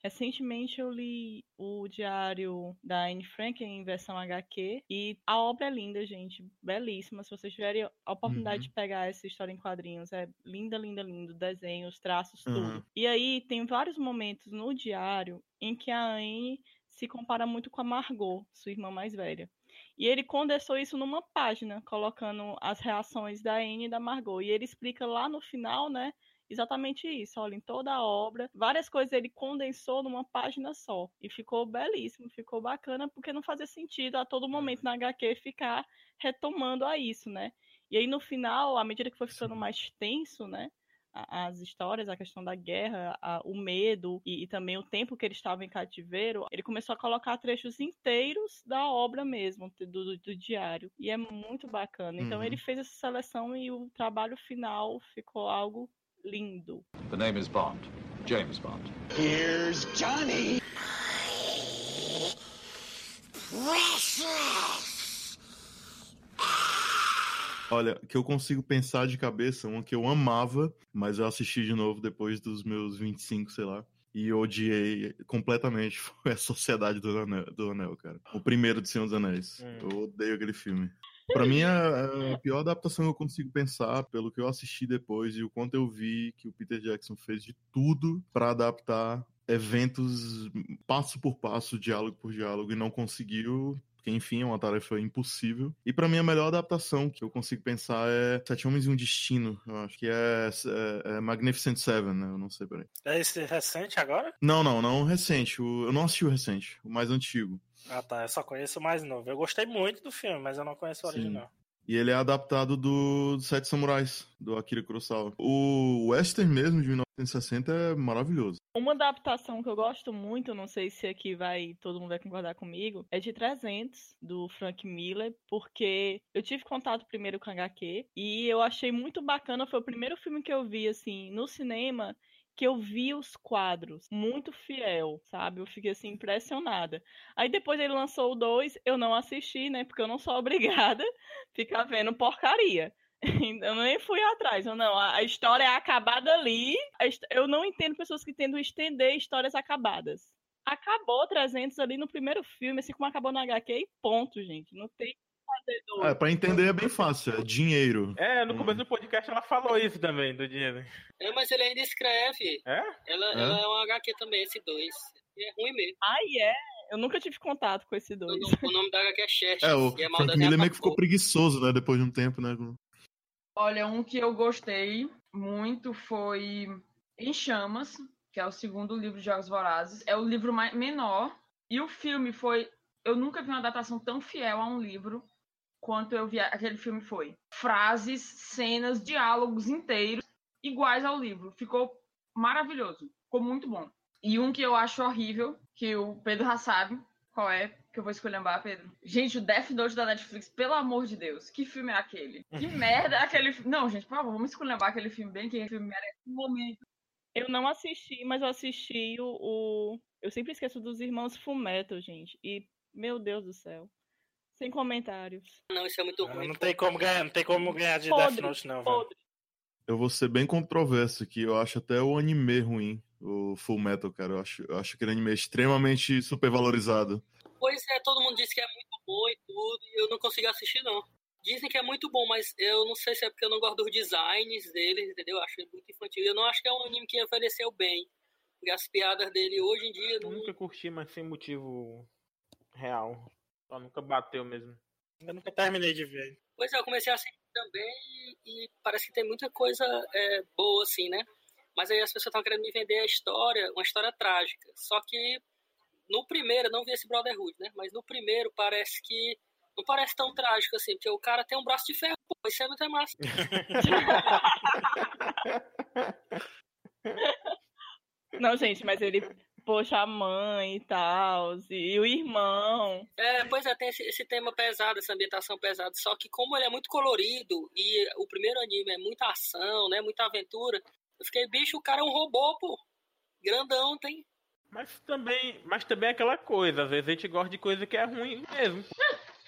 Recentemente eu li o diário da Anne Frank em versão HQ e a obra é linda, gente, belíssima. Se vocês tiverem a oportunidade Uhum. de pegar essa história em quadrinhos, é linda, linda, lindo, desenhos, traços, Uhum. tudo. E aí tem vários momentos no diário em que a Anne se compara muito com a Margot, sua irmã mais velha. E ele condensou isso numa página, colocando as reações da Anne e da Margot. E ele explica lá no final, né, exatamente isso. Olha, em toda a obra, várias coisas ele condensou numa página só. E ficou belíssimo, ficou bacana, porque não fazia sentido a todo momento na HQ ficar retomando a isso, né? E aí no final, à medida que foi ficando mais tenso, né? As histórias, a questão da guerra, a- o medo e, e também o tempo que ele estava em cativeiro, ele começou a colocar trechos inteiros da obra mesmo, do, do- do diário. E é muito bacana. Então Uhum. ele fez essa seleção e o trabalho final ficou algo lindo. The name is Bond. James Bond. Here's Johnny. Olha, que eu consigo pensar de cabeça, uma que eu amava, mas eu assisti de novo depois dos meus 25, sei lá. E odiei completamente foi a Sociedade do Anel, do Anel, cara. O primeiro de Senhor dos Anéis. Hum. Eu odeio aquele filme. Pra mim, é a pior adaptação que eu consigo pensar, pelo que eu assisti depois e o quanto eu vi que o Peter Jackson fez de tudo pra adaptar eventos passo por passo, diálogo por diálogo, e não conseguiu. Porque, enfim, é uma tarefa impossível. E pra mim, a melhor adaptação que eu consigo pensar é Sete Homens e um Destino. Eu acho que é, é- é Magnificent Seven, né? Eu não sei, peraí. É esse recente agora? Não, não, não recente. o- eu não assisti o recente, o mais antigo. Ah tá, eu só conheço o mais novo. Eu gostei muito do filme, mas eu não conheço o Sim. original. E ele é adaptado do Sete Samurais, do Akira Kurosawa. O western mesmo, de 1960, é maravilhoso. Uma adaptação que eu gosto muito, não sei se aqui vai todo mundo vai concordar comigo, é de 300 do Frank Miller, porque eu tive contato primeiro com a HQ e eu achei muito bacana, foi o primeiro filme que eu vi assim no cinema que eu vi os quadros muito fiel, sabe? Eu fiquei assim impressionada. Aí depois ele lançou o 2, eu não assisti, né? Porque eu não sou obrigada a ficar vendo porcaria. Eu nem fui atrás, eu não. A história é acabada ali. Eu não entendo pessoas que tentam estender histórias acabadas. Acabou 300 ali no primeiro filme, assim como acabou no HQ e ponto, gente. Não tem dois. É, pra entender é bem fácil, é dinheiro. É, no Hum. começo do podcast ela falou isso também, do dinheiro. É, mas ele ainda escreve. É? Ela, É? ela é uma HQ também, esse 2. É ruim mesmo. Ai, é. Eu nunca tive contato com esse O, dois. nome- o nome da HQ é Chest. É, o e a Frank Miller meio que ficou preguiçoso, né, depois de um tempo, né? Olha, um que eu gostei muito foi Em Chamas, que é o segundo livro de Jogos Vorazes. É o livro mais menor. E o filme foi. Eu nunca vi uma adaptação tão fiel a um livro quanto eu vi aquele filme foi. Frases, cenas, diálogos inteiros iguais ao livro. Ficou maravilhoso. Ficou muito bom. E um que eu acho horrível, que o Pedro já sabe qual é, que eu vou escolher, Pedro. Gente, o Death Note da Netflix, pelo amor de Deus, que filme é aquele? Que merda é aquele filme? Não, gente, por favor, vamos escolher aquele filme bem, que aquele filme merece um momento. Eu não assisti, mas eu assisti o, o- Eu sempre esqueço dos irmãos Fullmetal, gente. E, meu Deus do céu. Sem comentários. Não, isso é muito Ah, ruim. Não tem como ganhar, não tem como ganhar de Podre, Death Note, não, velho. Eu vou ser bem controverso aqui. Eu acho até o anime ruim, o Full Metal, cara. Eu acho, eu acho aquele anime extremamente supervalorizado. Pois é, todo mundo diz que é muito bom e tudo, e eu não consigo assistir, não. Dizem que é muito bom, mas eu não sei se é porque eu não gosto dos designs deles, entendeu? Eu acho ele muito infantil. Eu não acho que é um anime que envelheceu bem. Porque as piadas dele hoje em dia Eu não. nunca curti, mas sem motivo real. Só nunca bateu mesmo. Eu nunca terminei de ver. Pois é, eu comecei a assistir também e parece que tem muita coisa é, boa, assim, né? Mas aí as pessoas estão querendo me vender a história, uma história trágica. Só que no primeiro, eu não vi esse Brotherhood, né? Mas no primeiro parece que não parece tão trágico assim, porque o cara tem um braço de ferro, pô, isso é muito massa. Não, gente, mas ele poxa a mãe e tal, e o irmão. É, pois é, tem esse, esse, tema pesado, essa ambientação pesada. Só que como ele é muito colorido e o primeiro anime é muita ação, né? Muita aventura, eu fiquei, bicho, o cara é um robô, pô. Grandão, tem. Mas também, mas também é aquela coisa, às vezes a gente gosta de coisa que é ruim mesmo.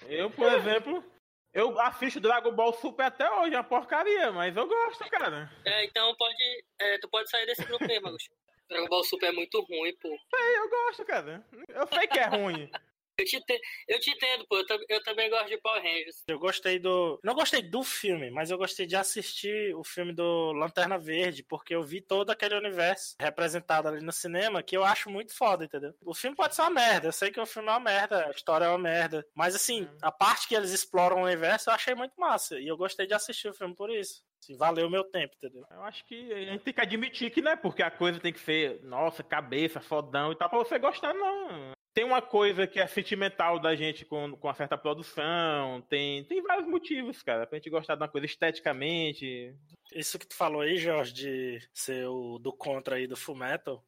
Eu, por exemplo, eu assisto Dragon Ball Super até hoje, é uma porcaria, mas eu gosto, cara. É, então pode. É, tu pode sair desse grupo mesmo, Agostinho. Dragon Ball Super é muito ruim, pô. É, eu gosto, cara. Eu sei que é ruim. Eu te, te, eu te entendo, pô. Eu, eu, também gosto de Power Rangers. Eu gostei do. Não gostei do filme, mas eu gostei de assistir o filme do Lanterna Verde, porque eu vi todo aquele universo representado ali no cinema que eu acho muito foda, entendeu? O filme pode ser uma merda. Eu sei que o filme é uma merda, a história é uma merda. Mas assim, a parte que eles exploram o universo eu achei muito massa. E eu gostei de assistir o filme por isso. Assim, valeu o meu tempo, entendeu? Eu acho que a gente tem que admitir que não é porque a coisa tem que ser, nossa, cabeça, fodão e tal, pra você gostar, não tem uma coisa que é sentimental da gente com, com uma certa produção, tem, tem vários motivos, cara, pra gente gostar de uma coisa esteticamente. Isso que tu falou aí, Jorge, de ser o do contra aí do Fullmetal,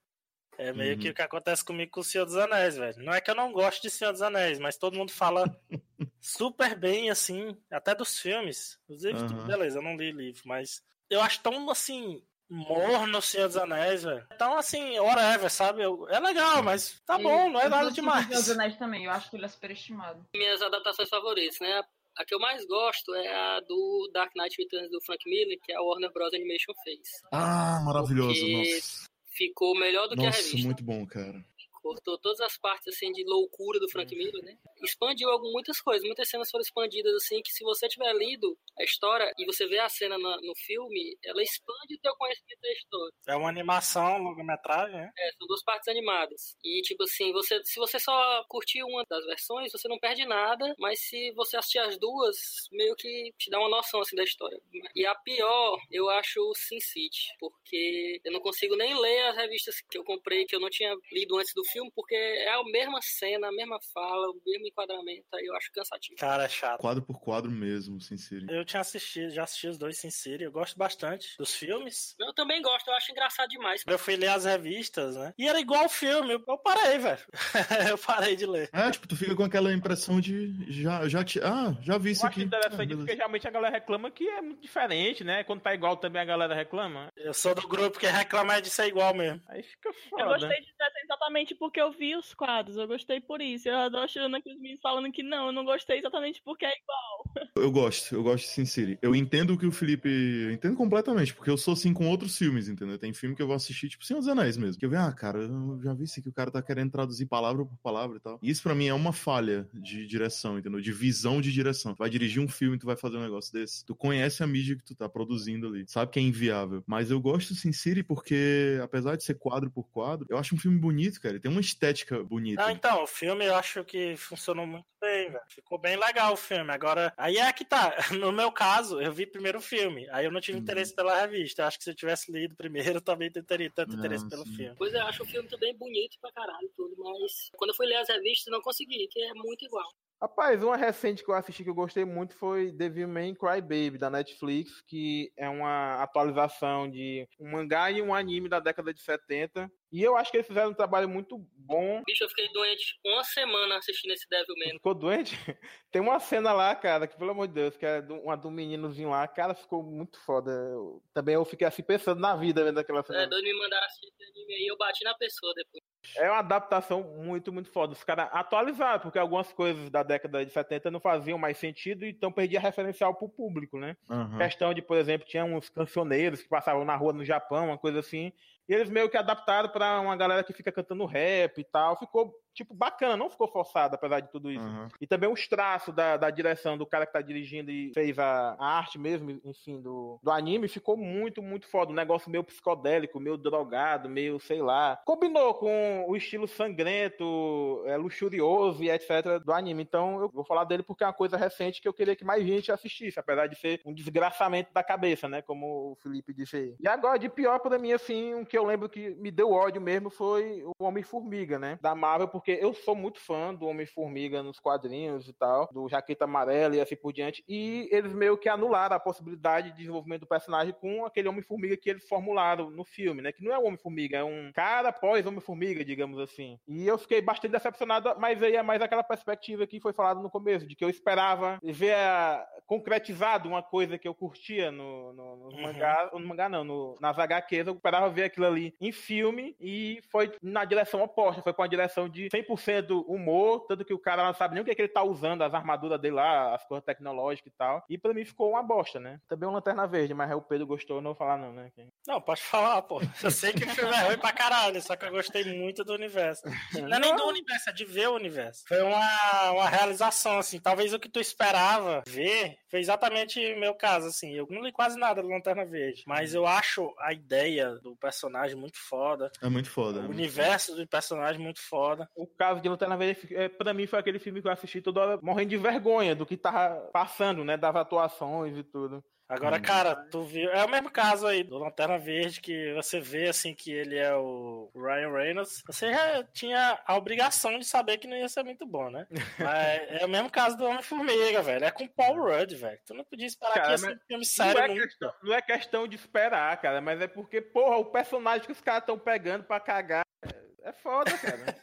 é meio uhum. que o que acontece comigo com o Senhor dos Anéis, velho. Não é que eu não gosto de Senhor dos Anéis, mas todo mundo fala super bem, assim, até dos filmes. Inclusive, uhum. beleza, eu não li livro, mas eu acho tão, assim, morno Senhor dos Anéis, velho. Então, assim, whatever, sabe? É legal, mas tá bom, não é nada demais. Senhor dos Anéis também, eu acho que ele é superestimado. Minhas adaptações favoritas, né? A que eu mais gosto é a do Dark Knight Returns do Frank Miller, que a Warner Bros. Animation fez. Ah, maravilhoso, nossa. Ficou melhor do nossa, que a revista. Nossa, muito bom, cara cortou todas as partes assim de loucura do Frank Miller, né? Expandiu muitas coisas, muitas cenas foram expandidas assim que se você tiver lido a história e você vê a cena na, no filme, ela expande o teu conhecimento da história. É uma animação, longa-metragem, né? É, são duas partes animadas. E tipo assim, você se você só curtir uma das versões, você não perde nada, mas se você assistir as duas, meio que te dá uma noção assim da história. E a pior, eu acho o Sin City, porque eu não consigo nem ler as revistas que eu comprei que eu não tinha lido antes do filme, porque é a mesma cena, a mesma fala, o mesmo enquadramento, aí eu acho cansativo. Cara, é chato. Quadro por quadro mesmo, Sin City. Eu tinha assistido, já assisti os dois Sin City, eu gosto bastante dos filmes. Eu também gosto, eu acho engraçado demais. Eu fui ler as revistas, né? E era igual o filme, eu parei, velho. eu parei de ler. É, tipo, tu fica com aquela impressão de já, já te... ah, já vi isso eu aqui. Acho interessante ah, porque geralmente a galera reclama que é muito diferente, né? Quando tá igual também a galera reclama. Eu sou do grupo que reclama de ser igual mesmo. Aí fica foda. Eu gostei de exatamente porque eu vi os quadros, eu gostei por isso. Eu tô achando aqui os meninos falando que não, eu não gostei exatamente porque é igual. Eu gosto, eu gosto de Sin City. Eu entendo o que o Felipe. Eu entendo completamente, porque eu sou assim com outros filmes, entendeu? Tem filme que eu vou assistir, tipo Senhor dos Anéis mesmo. Que eu vejo, ah, cara, eu já vi isso aqui, o cara tá querendo traduzir palavra por palavra e tal. E isso pra mim é uma falha de direção, entendeu? De visão de direção. Tu vai dirigir um filme, tu vai fazer um negócio desse. Tu conhece a mídia que tu tá produzindo ali. Sabe que é inviável. Mas eu gosto do Sin City porque, apesar de ser quadro por quadro, eu acho um filme bonito, cara. Ele tem uma estética bonita. Ah, então, o filme eu acho que funcionou muito bem, velho. Ficou bem legal o filme. Agora, aí é que tá. No meu caso, eu vi primeiro o filme. Aí eu não tive uhum. interesse pela revista. Eu acho que se eu tivesse lido primeiro, eu também teria tanto interesse pelo sim. filme. Pois é, eu acho o filme também bonito pra caralho, tudo, mas quando eu fui ler as revistas, não consegui, que é muito igual. Rapaz, uma recente que eu assisti que eu gostei muito foi Devilman Crybaby, da Netflix, que é uma atualização de um mangá e um anime da década de 70. E eu acho que eles fizeram um trabalho muito bom. Bicho, eu fiquei doente uma semana assistindo esse Devilman. Ficou doente? Tem uma cena lá, cara, que pelo amor de Deus, que é uma do meninozinho lá, cara, ficou muito foda. Eu, também eu fiquei assim pensando na vida vendo aquela cena. É, dois me mandaram assistir esse anime aí, eu bati na pessoa depois. É uma adaptação muito, muito foda. Os caras atualizaram, porque algumas coisas da década de 70 não faziam mais sentido, então perdia referencial pro público, né? Uhum. Questão de, por exemplo, tinha uns cancioneiros que passavam na rua no Japão, uma coisa assim, E eles meio que adaptaram pra uma galera que fica cantando rap e tal. Ficou tipo, bacana, não ficou forçado, apesar de tudo isso. Aham. E também os traços da, da direção do cara que tá dirigindo e fez a, a arte mesmo, enfim, do, do anime, ficou muito, muito foda. Um negócio meio psicodélico, meio drogado, meio, sei lá. Combinou com o estilo sangrento, é, luxurioso e etc. do anime. Então eu vou falar dele porque é uma coisa recente que eu queria que mais gente assistisse, apesar de ser um desgraçamento da cabeça, né? Como o Felipe disse aí. E agora, de pior pra mim, assim, um que eu lembro que me deu ódio mesmo foi o Homem-Formiga, né? Da Marvel, porque eu sou muito fã do Homem-Formiga nos quadrinhos e tal, do Jaqueta Amarela e assim por diante, e eles meio que anularam a possibilidade de desenvolvimento do personagem com aquele Homem-Formiga que eles formularam no filme, né? Que não é um Homem-Formiga, é um cara pós Homem-Formiga, digamos assim. E eu fiquei bastante decepcionado, mas aí é mais aquela perspectiva que foi falado no começo, de que eu esperava ver a- concretizado uma coisa que eu curtia no, no, nos Uhum. mangá, no mangá não, no, nas HQs, eu esperava ver aquilo ali em filme e foi na direção oposta, foi com a direção de 100% humor, tanto que o cara não sabe nem o que, é que ele tá usando, as armaduras dele lá, as coisas tecnológicas e tal. E pra mim ficou uma bosta, né? Também um Lanterna Verde, mas aí o Pedro gostou, eu não vou falar não, né? Não, pode falar, pô. Eu sei que o filme é ruim pra caralho, só que eu gostei muito do universo. Não é nem do universo, é de ver o universo. Foi uma, uma realização, assim. Talvez o que tu esperava ver foi exatamente o meu caso, assim. Eu não li quase nada do Lanterna Verde, mas eu acho a ideia do personagem muito foda. É muito foda. O né? universo do personagem muito foda. O caso de Lanterna Verde, é, pra mim, foi aquele filme que eu assisti toda hora morrendo de vergonha do que tava passando, né? Das atuações e tudo. Agora, Hum. cara, tu viu. É o mesmo caso aí do Lanterna Verde, que você vê assim que ele é o Ryan Reynolds. Você já tinha a obrigação de saber que não ia ser muito bom, né? Mas é o mesmo caso do Homem-Formiga, velho. É com Paul Rudd, velho. Tu não podia esperar Cara, que ia ser um filme Não sério é, nunca. questão, não é questão de esperar, cara, mas é porque, porra, o personagem que os caras estão pegando pra cagar é- foda, cara.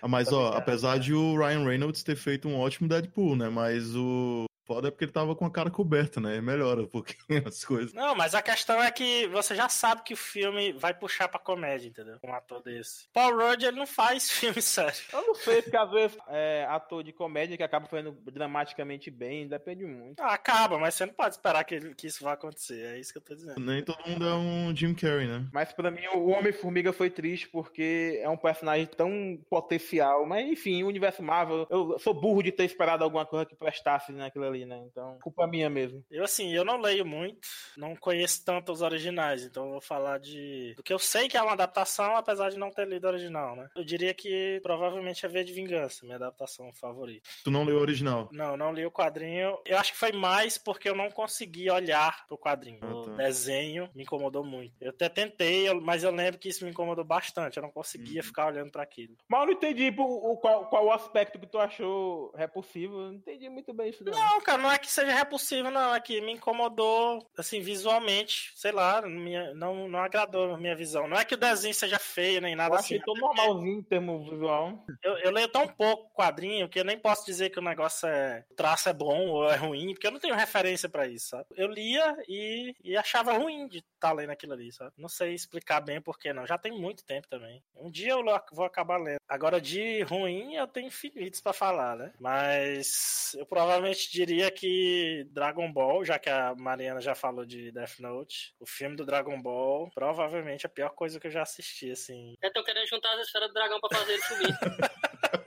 Ah, mas, ó, ligado. apesar de o Ryan Reynolds ter feito um ótimo Deadpool, né? Mas o foda é porque ele tava com a cara coberta, né? Melhora um pouquinho as coisas. Não, mas a questão é que você já sabe que o filme vai puxar pra comédia, entendeu? Um ator desse. Paul Rudd, ele não faz filme sério. Eu não sei, porque às vezes é ator de comédia que acaba fazendo dramaticamente bem, depende muito. Ah, acaba, mas você não pode esperar que, que isso vai acontecer. É isso que eu tô dizendo. Nem todo mundo é um Jim Carrey, né? Mas pra mim o Homem-Formiga foi triste porque é um personagem tão potencial. Mas enfim, o universo Marvel, eu sou burro de ter esperado alguma coisa que prestasse naquilo ali, né? Então, culpa minha mesmo. Eu, assim, eu não leio muito, não conheço tanto os originais, então eu vou falar de. do que eu sei que é uma adaptação, apesar de não ter lido o original, né? Eu diria que provavelmente é V de Vingança, minha adaptação favorita. Tu não leu o original. Não, não li o quadrinho. Eu acho que foi mais porque eu não consegui olhar pro quadrinho. Ah, o tá. desenho me incomodou muito. Eu até tentei, mas eu lembro que isso me incomodou bastante. Eu não conseguia Uhum. ficar olhando pra aquilo. Mas eu não entendi pô, o, qual, qual o aspecto que tu achou repulsivo. Eu não entendi muito bem isso. Não. Não, cara, não é que seja repulsivo, não. É que me incomodou, assim, visualmente. Sei lá, minha- não, não agradou a minha visão. Não é que o desenho seja feio nem Eu nada achei assim. tão normalzinho em termos visual. Eu, eu leio tão pouco quadrinho que eu nem posso dizer que o negócio é. O traço é bom ou é ruim, porque eu não tenho referência pra isso, sabe? Eu lia e, e achava ruim de estar lendo aquilo ali, sabe? Não sei explicar bem por que não. Já tem muito tempo também. Um dia eu vou acabar lendo. Agora, de ruim, eu tenho infinitos pra falar, né? Mas eu provavelmente diria que Dragon Ball, já que a Mariana já falou de Death Note, o filme do Dragon Ball, provavelmente é a pior coisa que eu já assisti, assim. Eu tô querendo juntar as esferas do dragão pra fazer ele subir.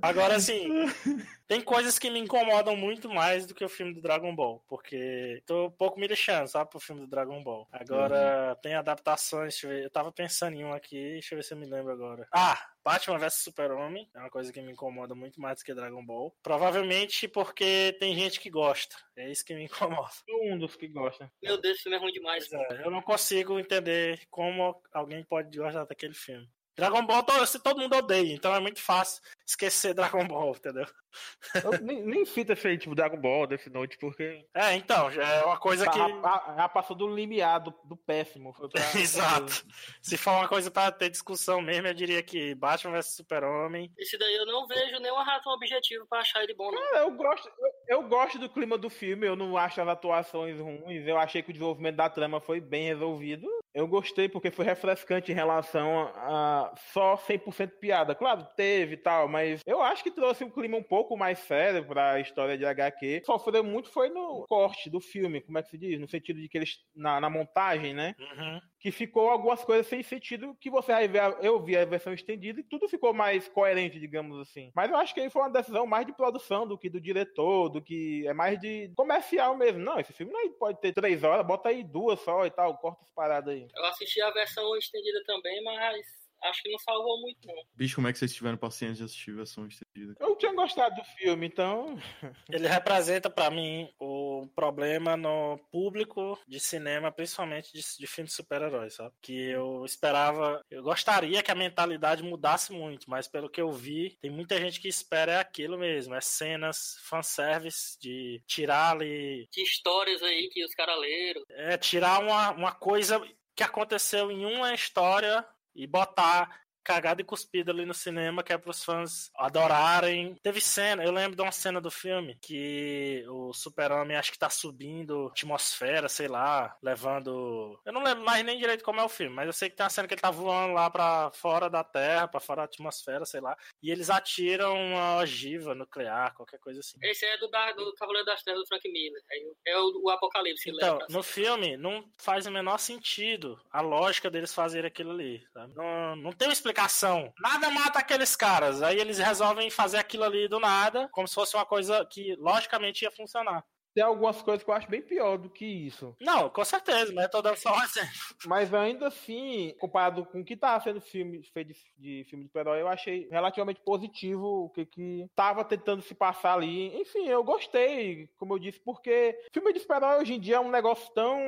Agora, assim, tem coisas que me incomodam muito mais do que o filme do Dragon Ball, porque tô um pouco me lixando, sabe, pro filme do Dragon Ball. Agora, tem adaptações, deixa eu ver, eu tava pensando em um aqui, deixa eu ver se eu me lembro agora. Ah, Batman vs Super-Homem, é uma coisa que me incomoda muito mais do que Dragon Ball. Provavelmente porque tem gente que gosta, é isso que me incomoda. Sou um dos que gosta. Meu Deus, esse filme é ruim demais. É, eu não consigo entender como alguém pode gostar daquele filme. Dragon Ball, todo mundo odeia, então é muito fácil esquecer Dragon Ball, entendeu? Eu nem, nem cita esse aí, tipo Dragon Ball, Death Note, porque É, então, já é uma coisa que. já, passou do limiar do, do péssimo. Pra- Exato. Se for uma coisa pra ter discussão mesmo, eu diria que Batman vs Super-Homem. Esse daí eu não vejo nenhuma razão objetiva pra achar ele bom, não. Cara, Eu gosto, eu, eu gosto do clima do filme, eu não acho as atuações ruins, eu achei que o desenvolvimento da trama foi bem resolvido. Eu gostei porque foi refrescante em relação a, a só 100% piada. Claro, teve e tal, mas eu acho que trouxe um clima um pouco mais sério pra história de HQ. Sofreu muito foi no corte do filme, como é que se diz? No sentido de que eles, na, na montagem, né? Uhum. Que ficou algumas coisas sem sentido que você vai ver, eu vi a versão estendida e tudo ficou mais coerente, digamos assim. Mas eu acho que aí foi uma decisão mais de produção do que do diretor, do que é mais de comercial mesmo. Não, esse filme não pode ter três horas, bota aí duas só e tal, corta as paradas aí. Eu assisti a versão estendida também, mas acho que não salvou muito, não. Bicho, como é que vocês tiveram paciência de assistir a versão estendida? Eu tinha gostado do filme, então. Ele representa para mim o problema no público de cinema, principalmente de, de filmes de super-heróis, sabe? Que eu esperava, eu gostaria que a mentalidade mudasse muito, mas pelo que eu vi, tem muita gente que espera é aquilo mesmo, é cenas fanservice de tirar ali. De histórias aí que os caras leram. É, tirar uma, uma coisa que aconteceu em uma história e botar cagada e cuspida ali no cinema, que é pros fãs adorarem. Teve cena, eu lembro de uma cena do filme que o super-homem acho que tá subindo atmosfera, sei lá, levando. Eu não lembro mais nem direito como é o filme, mas eu sei que tem uma cena que ele tá voando lá pra fora da Terra, pra fora da atmosfera, sei lá, e eles atiram uma ogiva nuclear, qualquer coisa assim. Esse é do, da, do Cavaleiro das Trevas do Frank Miller. É o, o Apocalipse. Então, lembra, no filme, não faz o menor sentido a lógica deles fazerem aquilo ali. Não, não tem uma explicação. Nada mata aqueles caras. Aí eles resolvem fazer aquilo ali do nada, como se fosse uma coisa que logicamente ia funcionar. Tem algumas coisas que eu acho bem pior do que isso. Não, com certeza, mas eu tô dando só um exemplo. Mas ainda assim, comparado com o que tá sendo filme, feito de, de filme de super-herói, eu achei relativamente positivo o que que tava tentando se passar ali. Enfim, eu gostei, como eu disse, porque filme de super-herói hoje em dia é um negócio tão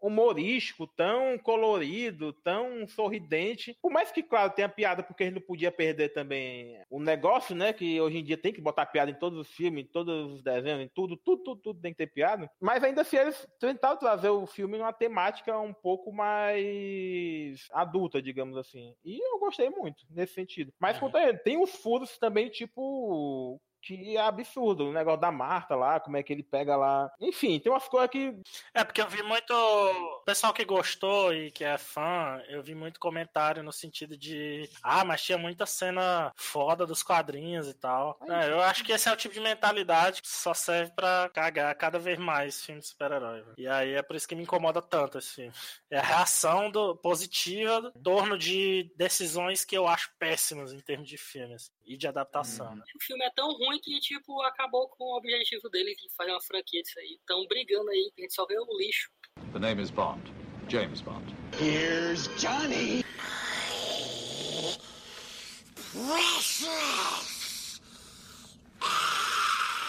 humorístico, tão colorido, tão sorridente. Por mais que, claro, tenha piada, porque a gente não podia perder também o negócio, né? Que hoje em dia tem que botar piada em todos os filmes, em todos os desenhos, em tudo, tudo, tudo, tudo tem que ter piada. Mas ainda assim, eles tentaram trazer o filme numa temática um pouco mais adulta, digamos assim. E eu gostei muito nesse sentido. Mas ele, tem uns furos também, tipo. Que é absurdo, o negócio da Marta lá, como é que ele pega lá. Enfim, tem umas coisas que. É, porque eu vi muito. O pessoal que gostou e que é fã, eu vi muito comentário no sentido de. Ah, mas tinha muita cena foda dos quadrinhos e tal. É, eu acho que esse é o tipo de mentalidade que só serve pra cagar cada vez mais filme de super-herói. E aí é por isso que me incomoda tanto esse filme. É a reação do, positiva em torno de decisões que eu acho péssimas em termos de filmes e de adaptação. né? O filme é tão ruim que, tipo, acabou com o objetivo dele de fazer uma franquia disso aí. Estão brigando aí, a gente só vê o lixo. The name is Bond. James Bond. Here's Johnny.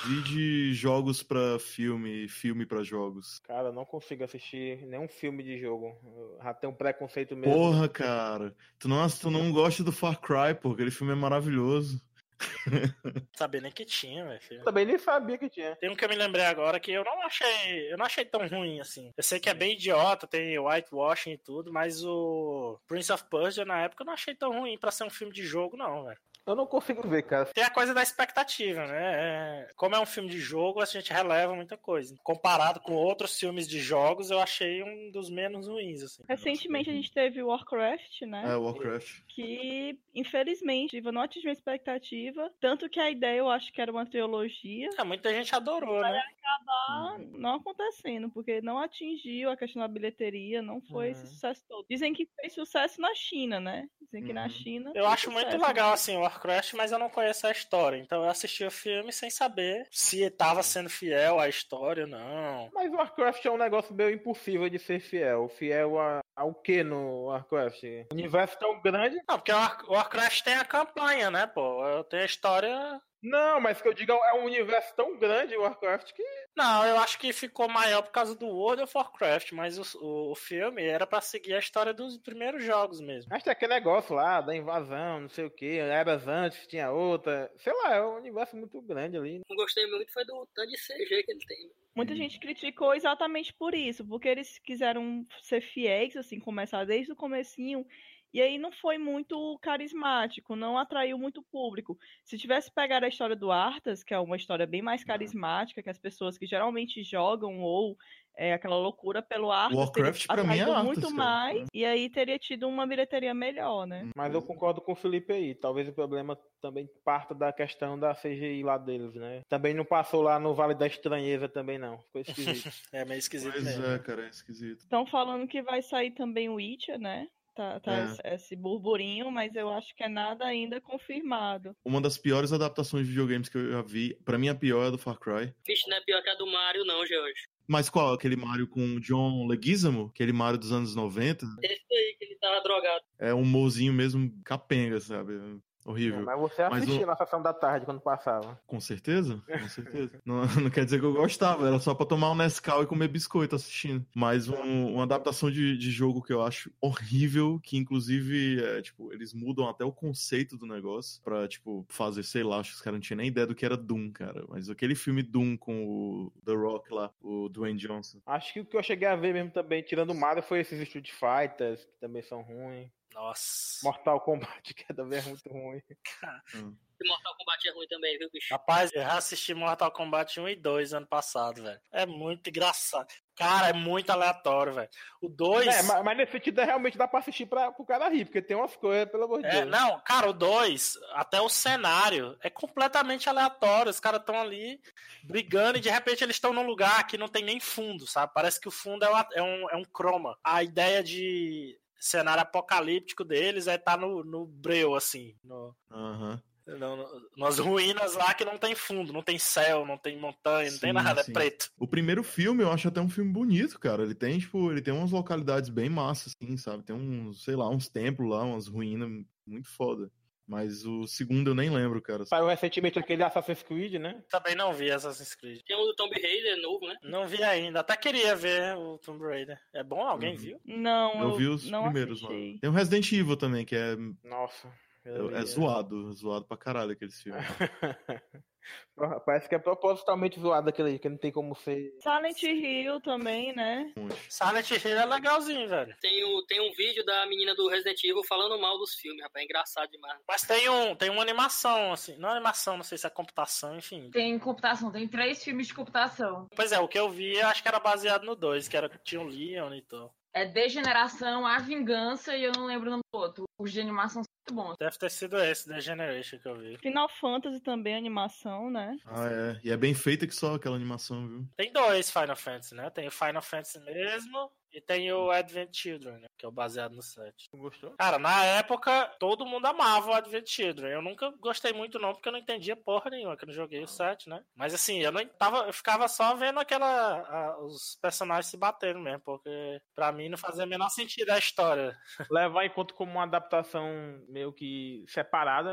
Vi de jogos pra filme, filme pra jogos. Cara, eu não consigo assistir nenhum filme de jogo. Eu já tenho um preconceito mesmo. Porra, cara. Tu não, tu não gosta do Far Cry, pô. Aquele filme é maravilhoso. Sabia nem que tinha, velho. Também nem sabia que tinha. Tem um que eu me lembrei agora que eu não achei. Eu não achei tão ruim assim. Eu sei que é bem idiota, tem whitewashing e tudo, mas o Prince of Persia na época eu não achei tão ruim pra ser um filme de jogo, não, velho. Eu não consigo ver, cara. Tem a coisa da expectativa, né? É, Como é um filme de jogo, a gente releva muita coisa. Comparado com outros filmes de jogos, eu achei um dos menos ruins, assim. Recentemente a gente teve o Warcraft, né? É, Warcraft. Que, infelizmente, não atingiu a expectativa. Tanto que a ideia eu acho que era uma trilogia. É, muita gente adorou, né? acabar não acontecendo, porque não atingiu a questão da bilheteria, não foi esse Uhum. sucesso todo. Dizem que fez sucesso na China, né? Dizem que na Uhum. China. Eu acho muito sucesso. legal, assim, o Warcraft, mas eu não conheço a história. Então eu assisti o filme sem saber se tava sendo fiel à história ou não. Mas o Warcraft é um negócio meio impossível de ser fiel. Fiel a, ao que no Warcraft? O universo tão grande. Não, porque o Warcraft tem a campanha, né, pô? Tem a história. Não, mas que eu digo é um universo tão grande o Warcraft que. Não, eu acho que ficou maior por causa do World of Warcraft, mas o, o, o filme era pra seguir a história dos primeiros jogos mesmo. Acho que é aquele negócio lá da invasão, não sei o que. Eras antes, tinha outra. Sei lá, é um universo muito grande ali. Não gostei muito foi do tanto de CG que ele tem. Muita gente criticou exatamente por isso, porque eles quiseram ser fiéis, assim, começar desde o comecinho, e aí não foi muito carismático, não atraiu muito público. Se tivesse pegado a história do Arthas, que é uma história bem mais carismática, que as pessoas que geralmente jogam ou é aquela loucura pelo ar. Warcraft, pra mim, é Arthas, muito cara. mais, e aí teria tido uma bilheteria melhor, né? Mas eu concordo com o Felipe aí. Talvez o problema também parta da questão da CGI lá deles, né? Também não passou lá no Vale da Estranheza também, não. Ficou esquisito. É meio esquisito Pois mesmo. é, cara, é esquisito. Estão falando que vai sair também o Witcher, né? Tá, tá É. esse, burburinho, mas eu acho que é nada ainda confirmado. Uma das piores adaptações de videogames que eu já vi, pra mim a pior é a do Far Cry. Vixe, não é pior que a do Mario, não, George. Mas qual? Aquele Mario com o John Leguizamo? Aquele Mario dos anos 90? Esse aí que ele tava drogado. É um humorzinho mesmo capenga, sabe? Horrível. Mas você Mas assistia o- na sessão da tarde quando passava. Com certeza, com certeza. não, não quer dizer que eu gostava, era só pra tomar um Nescau e comer biscoito assistindo. Mas um- uma adaptação de, de jogo que eu acho horrível, que inclusive, é, tipo, eles mudam até o conceito do negócio pra, tipo, fazer, sei lá, acho que os caras não tinham nem ideia do que era Doom, cara. Mas aquele filme Doom com o The Rock lá, o Dwayne Johnson. Acho que o que eu cheguei a ver mesmo também, tirando o Mario, foi esses Street Fighters, que também são ruins. Nossa. Mortal Kombat, que também é muito ruim. E Mortal Kombat é ruim também, viu, bicho? Rapaz, eu já assisti Mortal Kombat 1 e 2 ano passado, velho. É muito engraçado. Cara, é muito aleatório, velho. O 2. É, mas, mas nesse sentido é, realmente dá pra assistir pra, pro cara rir, porque tem umas coisas, pelo amor de É, Deus. não, cara, o 2, até o cenário é completamente aleatório. Os caras estão ali brigando e de repente eles estão num lugar que não tem nem fundo, sabe? Parece que o fundo é, uma- é um, é um croma. A ideia de cenário apocalíptico deles é estar no, no breu, assim, no, no- no- nas ruínas lá que não tem fundo, não tem céu, não tem montanha, não tem Sim, nada, sim. é preto. O primeiro filme eu acho até um filme bonito, cara. Ele tem, tipo, ele tem umas localidades bem massas, assim, sabe? Tem uns, sei lá, uns templos lá, umas ruínas muito foda. Mas o segundo eu nem lembro, cara. Saiu recentemente aquele Assassin's Creed, né? Também não vi Assassin's Creed. Tem o do Tomb Raider novo, né? Não vi ainda, até queria ver o Tomb Raider. É bom? Alguém Uhum. viu? Não, Eu vi os não primeiros lá. assisti. Tem o Resident Evil também, que é, Nossa. É, é zoado, zoado pra caralho aqueles filmes. Parece que é propositalmente zoado aquele aí, que não tem como ser. Silent Hill também, né? Silent Hill é legalzinho, velho. Tem, o, tem um vídeo da menina do Resident Evil falando mal dos filmes, rapaz. É engraçado demais. Mas tem, um, tem uma animação, assim. Não é animação, não sei se é computação, enfim. Tem computação, tem três filmes de computação. Pois é, o que eu vi, eu acho que era baseado no 2, que era tinha o Leon e tal. É Degeneração, A Vingança e eu não lembro o nome do outro. Os de animação são muito bons. Deve ter sido esse, The Generation, que eu vi. Final Fantasy também, animação, né? Ah, é. E é bem feita que só aquela animação, viu? Tem dois Final Fantasy, né? Tem o Final Fantasy mesmo e tem o Advent Children, né? Que é o baseado no 7. Gostou? Cara, na época, todo mundo amava o Advent Children. Eu nunca gostei muito, não, porque eu não entendia porra nenhuma, que eu não joguei o 7, né? Mas assim, eu não tava. Eu ficava só vendo aquela. a- os personagens se batendo mesmo, porque pra mim não fazia o menor sentido a história. Levar em conta como uma adaptação meio que separada,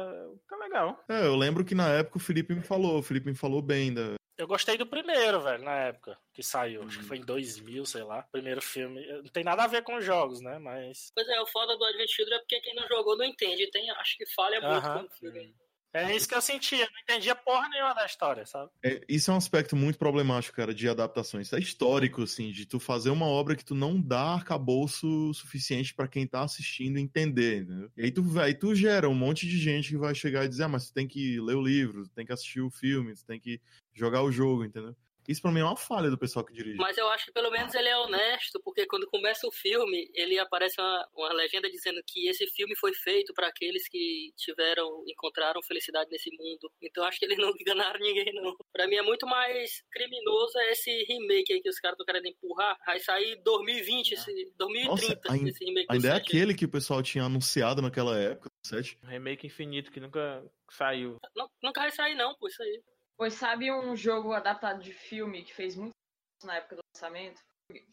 tá legal. É, eu lembro que na época o Felipe me falou, o Felipe me falou bem da. Eu gostei do primeiro, velho, na época que saiu. Acho que foi em 2000, sei lá. Primeiro filme. Não tem nada a ver com os jogos, né? Mas. Pois é, o foda do Advent Children é porque quem não jogou não entende. Tem, acho que falha muito Aham. com o filme. É isso que eu sentia. Não entendia porra nenhuma da história, sabe? É, isso é um aspecto muito problemático, cara, de adaptações. Isso é histórico, assim, de tu fazer uma obra que tu não dá arcabouço suficiente pra quem tá assistindo entender, entendeu? E aí tu, aí tu gera um monte de gente que vai chegar e dizer, ah, mas tu tem que ler o livro, tu tem que assistir o filme, tu tem que jogar o jogo, entendeu? Isso pra mim é uma falha do pessoal que dirige. Mas eu acho que pelo menos ele é honesto, porque quando começa o filme, ele aparece uma, uma legenda dizendo que esse filme foi feito para aqueles que tiveram, encontraram felicidade nesse mundo. Então eu acho que eles não enganaram ninguém, não. Pra mim é muito mais criminoso esse remake aí que os caras estão querendo empurrar. Vai sair 2020, esse, 2030, Nossa, ainda- esse remake Ainda é sete. aquele que o pessoal tinha anunciado naquela época, o 7. Um remake infinito que nunca saiu. Não, nunca vai sair não, pô, isso aí. Pois sabe um jogo adaptado de filme que fez muito sucesso na época do lançamento?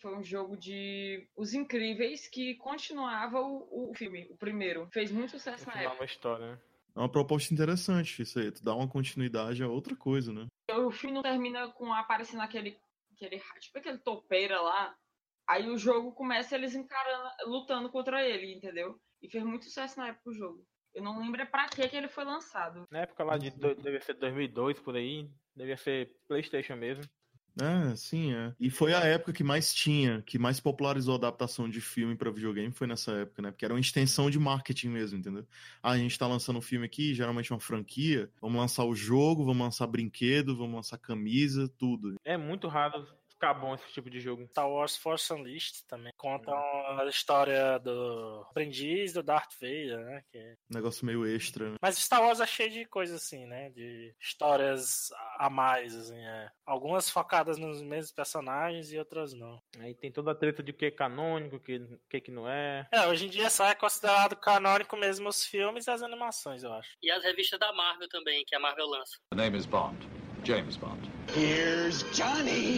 Foi um jogo de Os Incríveis que continuava o, o filme, o primeiro. Fez muito sucesso na Continuar época. uma história, né? É uma proposta interessante isso aí. Tu dá uma continuidade a outra coisa, né? O filme não termina com aparecendo aquele, aquele tipo aquele topeira lá. Aí o jogo começa eles encarando, lutando contra ele, entendeu? E fez muito sucesso na época o jogo. Eu não lembro é pra que que ele foi lançado. Na época lá de. do- Devia ser 2002 por aí. Devia ser PlayStation mesmo. É, sim, é. E foi a época que mais tinha, que mais popularizou a adaptação de filme pra videogame, foi nessa época, né? Porque era uma extensão de marketing mesmo, entendeu? Ah, a gente tá lançando um filme aqui, geralmente uma franquia, vamos lançar o jogo, vamos lançar brinquedo, vamos lançar camisa, tudo. É muito raro ficar bom esse tipo de jogo. Star Wars Force Unleashed também conta a história do aprendiz do Darth Vader, né? Que... é Negócio meio extra, né? Mas Star Wars é cheio de coisas assim, né? De histórias a mais, assim, é. Algumas focadas nos mesmos personagens e outras não. Aí tem toda a treta de o que é canônico, o que, o que, que não é. É, hoje em dia só é considerado canônico mesmo os filmes e as animações, eu acho. E as revistas da Marvel também, que a Marvel lança. The name is Bond. James Bond. Here's Johnny.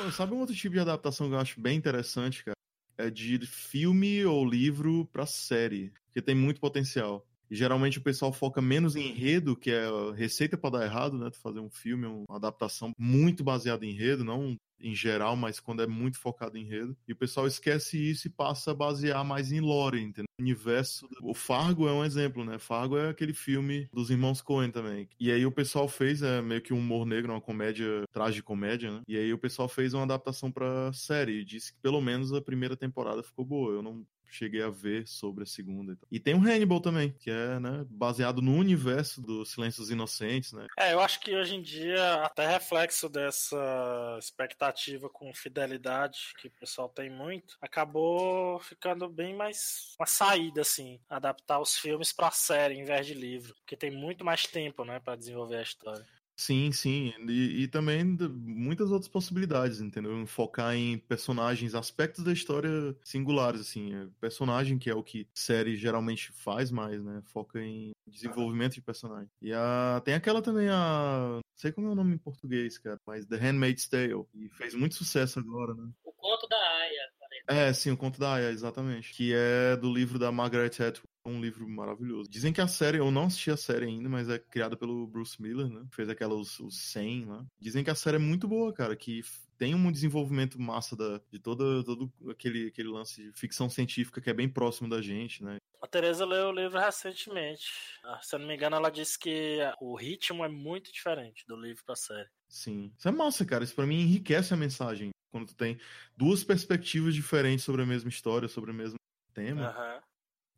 Então, sabe um outro tipo de adaptação que eu acho bem interessante, cara? É de filme ou livro pra série. Porque tem muito potencial. E geralmente o pessoal foca menos em enredo, que é receita pra dar errado, né? Tu fazer um filme, uma adaptação muito baseada em enredo, não em geral, mas quando é muito focado em enredo. E o pessoal esquece isso e passa a basear mais em lore, entendeu? Universo. O Fargo é um exemplo, né? Fargo é aquele filme dos irmãos Coen também. E aí o pessoal fez é, meio que um humor negro, uma comédia, tragicomédia, né? E aí o pessoal fez uma adaptação pra série e disse que pelo menos a primeira temporada ficou boa. Eu não cheguei a ver sobre a segunda. E, e tem o Hannibal também, que é né, baseado no universo do Silêncios Inocentes, né? É, eu acho que hoje em dia, até reflexo dessa expectativa com fidelidade que o pessoal tem muito, acabou ficando bem mais uma saída, assim, adaptar os filmes pra série em vez de livro, porque tem muito mais tempo, né, para desenvolver a história. Sim, sim. E, e, também muitas outras possibilidades, entendeu? Focar em personagens, aspectos da história singulares, assim. É personagem, que é o que série geralmente faz mais, né? Foca em desenvolvimento de personagem. E a, tem aquela também, a. Não sei como é o nome em português, cara, mas The Handmaid's Tale. E fez muito sucesso agora, né? O Conto da Aya. É, sim, o Conto da Aya, exatamente. Que é do livro da Margaret Atwood um livro maravilhoso. Dizem que a série, eu não assisti a série ainda, mas é criada pelo Bruce Miller, né? Fez aquelas, os 100 lá. Dizem que a série é muito boa, cara, que tem um desenvolvimento massa da, de todo, todo aquele, aquele lance de ficção científica que é bem próximo da gente, né? A Teresa leu o livro recentemente. Ah, se eu não me engano, ela disse que o ritmo é muito diferente do livro pra série. Sim. Isso é massa, cara. Isso pra mim enriquece a mensagem. Quando tu tem duas perspectivas diferentes sobre a mesma história, sobre o mesmo tema. Aham.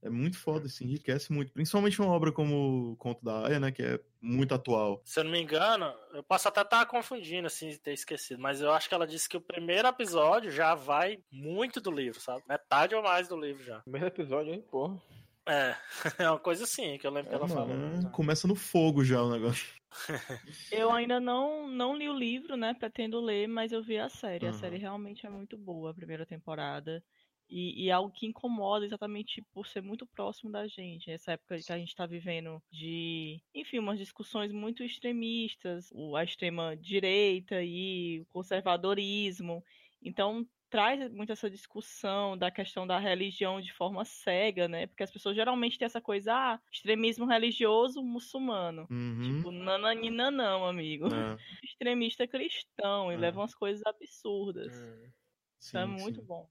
É muito foda, assim, enriquece muito. Principalmente uma obra como o Conto da Aya, né? Que é muito atual. Se eu não me engano, eu posso até estar confundindo, assim, ter esquecido, mas eu acho que ela disse que o primeiro episódio já vai muito do livro, sabe? Metade ou mais do livro já. Primeiro episódio, hein, porra. É, é uma coisa assim que eu lembro que É, ela mano, falou. é, começa no fogo já o negócio. Eu ainda não, não li o livro, né? Pretendo ler, mas eu vi a série. A Uhum. série realmente é muito boa, a primeira temporada. E, e é algo que incomoda exatamente por ser muito próximo da gente. Essa época que a gente está vivendo de, enfim, umas discussões muito extremistas, o- a extrema direita e o conservadorismo. Então traz muito essa discussão da questão da religião de forma cega, né? Porque as pessoas geralmente têm essa coisa, ah, extremismo religioso muçulmano. Uhum. Tipo, nananina não, amigo. É, Extremista cristão e É. leva umas coisas absurdas. É sim, muito sim. bom.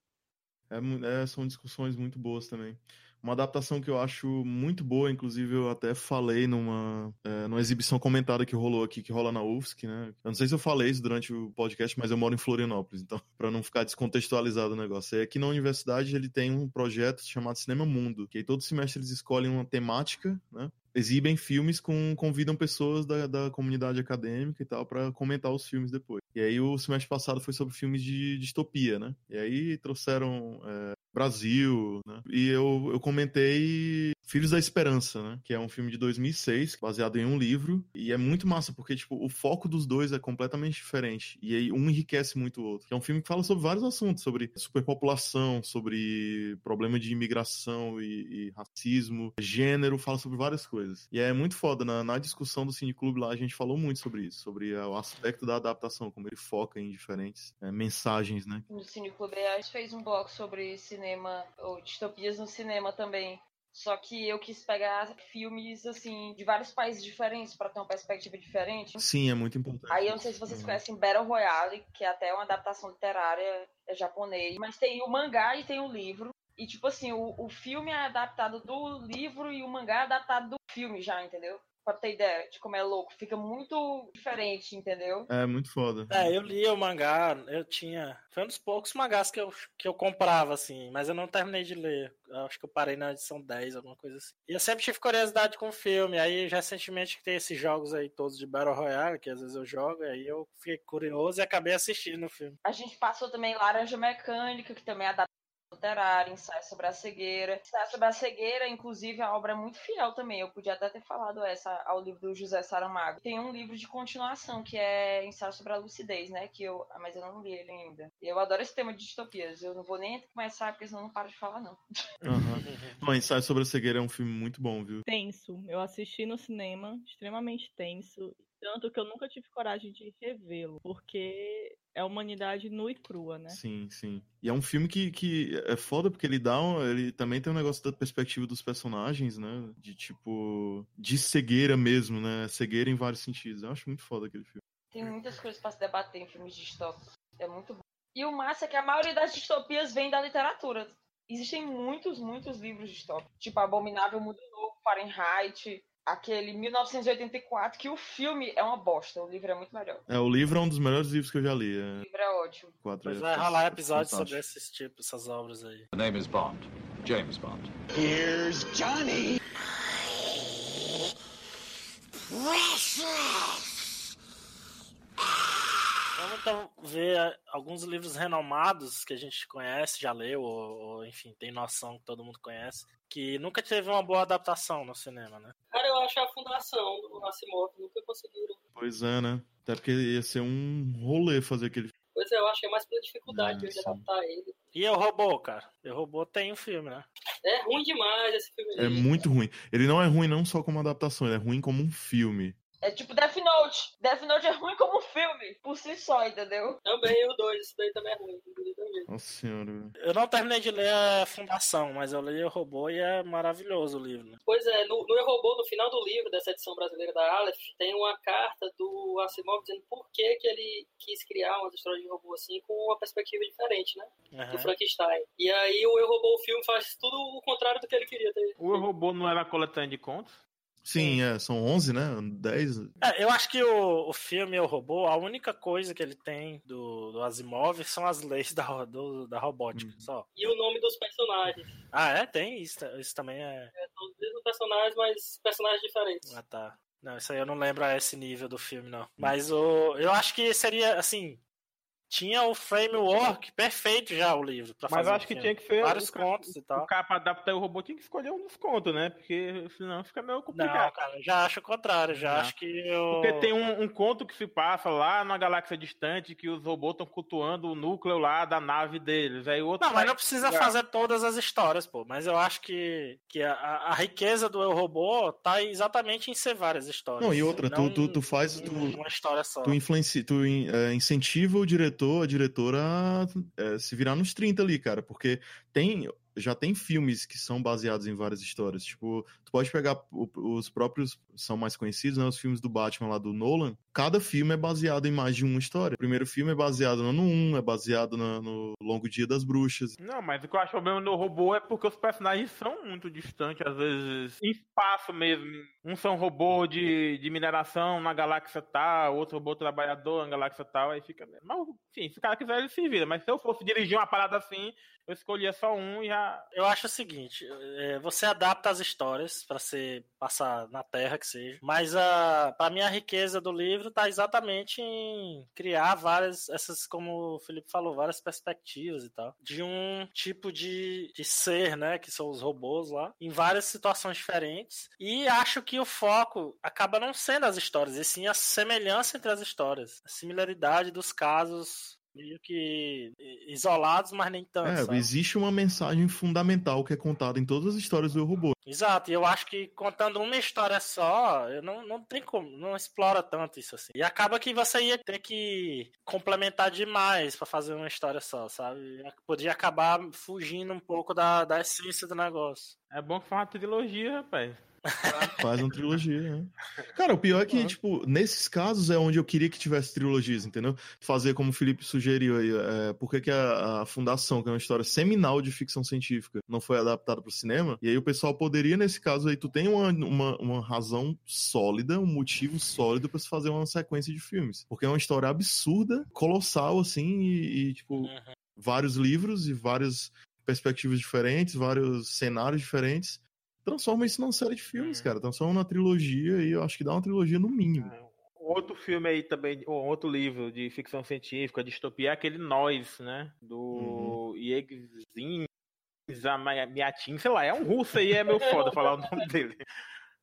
É é, são discussões muito boas também. Uma adaptação que eu acho muito boa, inclusive eu até falei numa, é, numa exibição comentada que rolou aqui, que rola na UFSC, né? Eu não sei se eu falei isso durante o podcast, mas eu moro em Florianópolis, então, pra não ficar descontextualizado o negócio. É aqui na universidade ele tem um projeto chamado Cinema Mundo, que aí todo semestre eles escolhem uma temática, né? Exibem filmes com. convidam pessoas da, da comunidade acadêmica e tal pra comentar os filmes depois. E aí o semestre passado foi sobre filmes de distopia, né? E aí trouxeram é, Brasil, né? E eu, eu comentei Filhos da Esperança, né? Que é um filme de 2006, baseado em um livro. E é muito massa, porque, tipo, o foco dos dois é completamente diferente. E aí um enriquece muito o outro. É um filme que fala sobre vários assuntos, sobre superpopulação, sobre problema de imigração e, e racismo, gênero, fala sobre várias coisas. E é muito foda. Na, na discussão do Cine Clube lá, a gente falou muito sobre isso, sobre é, o aspecto da adaptação, como ele foca em diferentes é, mensagens, né? No Cine Clube a gente fez um bloco sobre cinema, ou distopias no cinema também. Só que eu quis pegar filmes, assim, de vários países diferentes para ter uma perspectiva diferente. Sim, é muito importante. Aí eu não sei se vocês Uhum. conhecem Battle Royale, que é até uma adaptação literária é japonês. Mas tem o mangá e tem o livro. E, tipo assim, o, o filme é adaptado do livro e o mangá é adaptado do filme já, entendeu? Pra ter ideia de como é louco. Fica muito diferente, entendeu? É muito foda. É, eu li o mangá, eu tinha. Foi um dos poucos mangás que eu, que eu comprava, assim, mas eu não terminei de ler. Eu acho que eu parei na edição 10, alguma coisa assim. E eu sempre tive curiosidade com o filme. Aí, recentemente, que tem esses jogos aí todos de Battle Royale, que às vezes eu jogo, aí eu fiquei curioso e acabei assistindo o filme. A gente passou também Laranja Mecânica, que também é adaptado literário, ensaio sobre a cegueira. Ensaio sobre a cegueira, inclusive, a obra é muito fiel também. Eu podia até ter falado essa ao livro do José Saramago. Tem um livro de continuação, que é Ensaio sobre a Lucidez, né? Que eu, ah, mas eu não li ele ainda. Eu adoro esse tema de distopias. Eu não vou nem começar, porque senão eu não paro de falar, não. Uhum. Bom, Ensaio sobre a Cegueira é um filme muito bom, viu? Tenso. Eu assisti no cinema, extremamente tenso. Tanto que eu nunca tive coragem de revê-lo, porque é humanidade nua e crua, né? Sim, sim. E é um filme que, que é foda porque ele dá um, ele também tem um negócio da perspectiva dos personagens, né? De tipo de cegueira mesmo, né? Cegueira em vários sentidos. Eu acho muito foda aquele filme. Tem muitas coisas para se debater em filmes distópicos. É muito bom. E o massa é que a maioria das distopias vem da literatura. Existem muitos, muitos livros distópicos, tipo Abominável Mundo Novo, Fahrenheit, aquele 1984, que o filme é uma bosta, o livro é muito melhor. É, o livro é um dos melhores livros que eu já li. É... O livro é ótimo. Quatro Mas é vai rolar episódios sobre esses tipos, essas obras aí. The name is Bond. James Bond. Here's Johnny. Vamos então ver eh, alguns livros renomados que a gente conhece, já leu, ou, ou, enfim, tem noção que todo mundo conhece, que nunca teve uma boa adaptação no cinema, né? Cara, eu acho a fundação do Asimov nunca conseguiram. Pois é, né? Até porque ia ser um rolê fazer aquele filme. Pois é, eu achei mais pela dificuldade Ah, de sim. adaptar ele. E Eu Robô, cara. Eu Robô tem um filme, né? É ruim demais esse filme. É aí. muito ruim. Ele não é ruim não só como adaptação, ele é ruim como um filme. É tipo Death Note. Death Note é ruim como um filme, por si só, entendeu? Também o 2, esse daí também é ruim. do. Nossa senhora. Eu não terminei de ler a Fundação, mas eu li O Robô e é maravilhoso o livro, né? Pois é, no, no Eu Robô, no final do livro dessa edição brasileira da Aleph, tem uma carta do Asimov dizendo por que, que ele quis criar umas histórias de robô assim com uma perspectiva diferente, né? Do Aham. Frankenstein. E aí o Eu Robô, o filme, faz tudo o contrário do que ele queria ter. O robô não era coletânea de contos? Sim, é, são 11, né? 10. É, eu acho que o, o filme O Robô, a única coisa que ele tem do, do Asimov são as leis da, do- da robótica, Uhum. só. E o nome dos personagens. Ah, é? Tem isso. Isso também é... É, são os mesmos personagens, mas personagens diferentes. Ah, tá. Não, isso aí eu não lembro a esse nível do filme, não. Mas o, eu acho que seria, assim... Tinha o framework perfeito já, o livro, pra Mas fazer acho que tinha que ser. Vários o cara- contos e tal. O cara pra adaptar o robô tinha que escolher um dos contos, né? Porque senão fica meio Não, complicado. cara, eu já acho o contrário. Já Não. acho que eu... Porque tem um, um conto que se passa lá numa galáxia distante que os robôs estão cultuando o núcleo lá da nave deles. Aí outro Não, mas não precisa fazer todas as histórias, pô. Mas eu acho que, que a, a riqueza do Eu Robô tá exatamente em ser várias histórias. Não, e outra, tu, não tu, tu faz. em Tu, Uma história só. tu, influencia, tu in- é, incentiva o diretor, a diretora é, se virar nos 30 ali, cara. Porque tem. Já tem filmes que são baseados em várias histórias. Tipo, tu pode pegar os próprios. São mais conhecidos, né? Os filmes do Batman lá do Nolan. Cada filme é baseado em mais de uma história. O primeiro filme é baseado no 1, é baseado na- no Longo Dia das Bruxas. Não, mas o que eu acho problema do robô é porque os personagens são muito distantes, às vezes, em espaço mesmo. Um são robô de, de mineração na galáxia tal, outro robô trabalhador na galáxia tal, aí fica. Mas, enfim, se o cara quiser, ele se vira. Mas se eu fosse dirigir uma parada assim, eu escolhia só um e já. Eu acho o seguinte, é, você adapta as histórias pra ser passar na Terra que seja, mas a para mim a riqueza do livro tá exatamente em criar várias essas como o Felipe falou, várias perspectivas e tal, de um tipo de, de ser, né, que são os robôs lá, em várias situações diferentes. E acho que o foco acaba não sendo as histórias, e sim a semelhança entre as histórias, a similaridade dos casos meio que isolados, mas nem tanto. É, sabe? existe uma mensagem fundamental que é contada em todas as histórias do robô. Exato, e eu acho que contando uma história só, eu não, não tem como, não explora tanto isso assim. E acaba que você ia ter que complementar demais pra fazer uma história só, sabe? Podia acabar fugindo um pouco da, da essência do negócio. É bom que faz uma trilogia, rapaz. Faz uma trilogia, né? Cara, o pior é que, tipo, nesses casos é onde eu queria que tivesse trilogias, entendeu? Fazer como o Felipe sugeriu aí, é, por que, a, a, Fundação, que é uma história seminal de ficção científica, não foi adaptada para o cinema? E aí o pessoal poderia, nesse caso aí, tu tem uma, uma, uma razão sólida, um motivo sólido para se fazer uma sequência de filmes. Porque é uma história absurda, colossal, assim, e, e tipo, uhum. vários livros e várias perspectivas diferentes, vários cenários diferentes transforma isso numa série de filmes, hum. cara. Transforma numa trilogia e eu acho que dá uma trilogia no mínimo. É, outro filme aí também, ou outro livro de ficção científica, distopia, é aquele Nós, né? Do uhum. Yegzin Zamiatin, sei lá, é um russo aí, é meu foda falar o nome dele.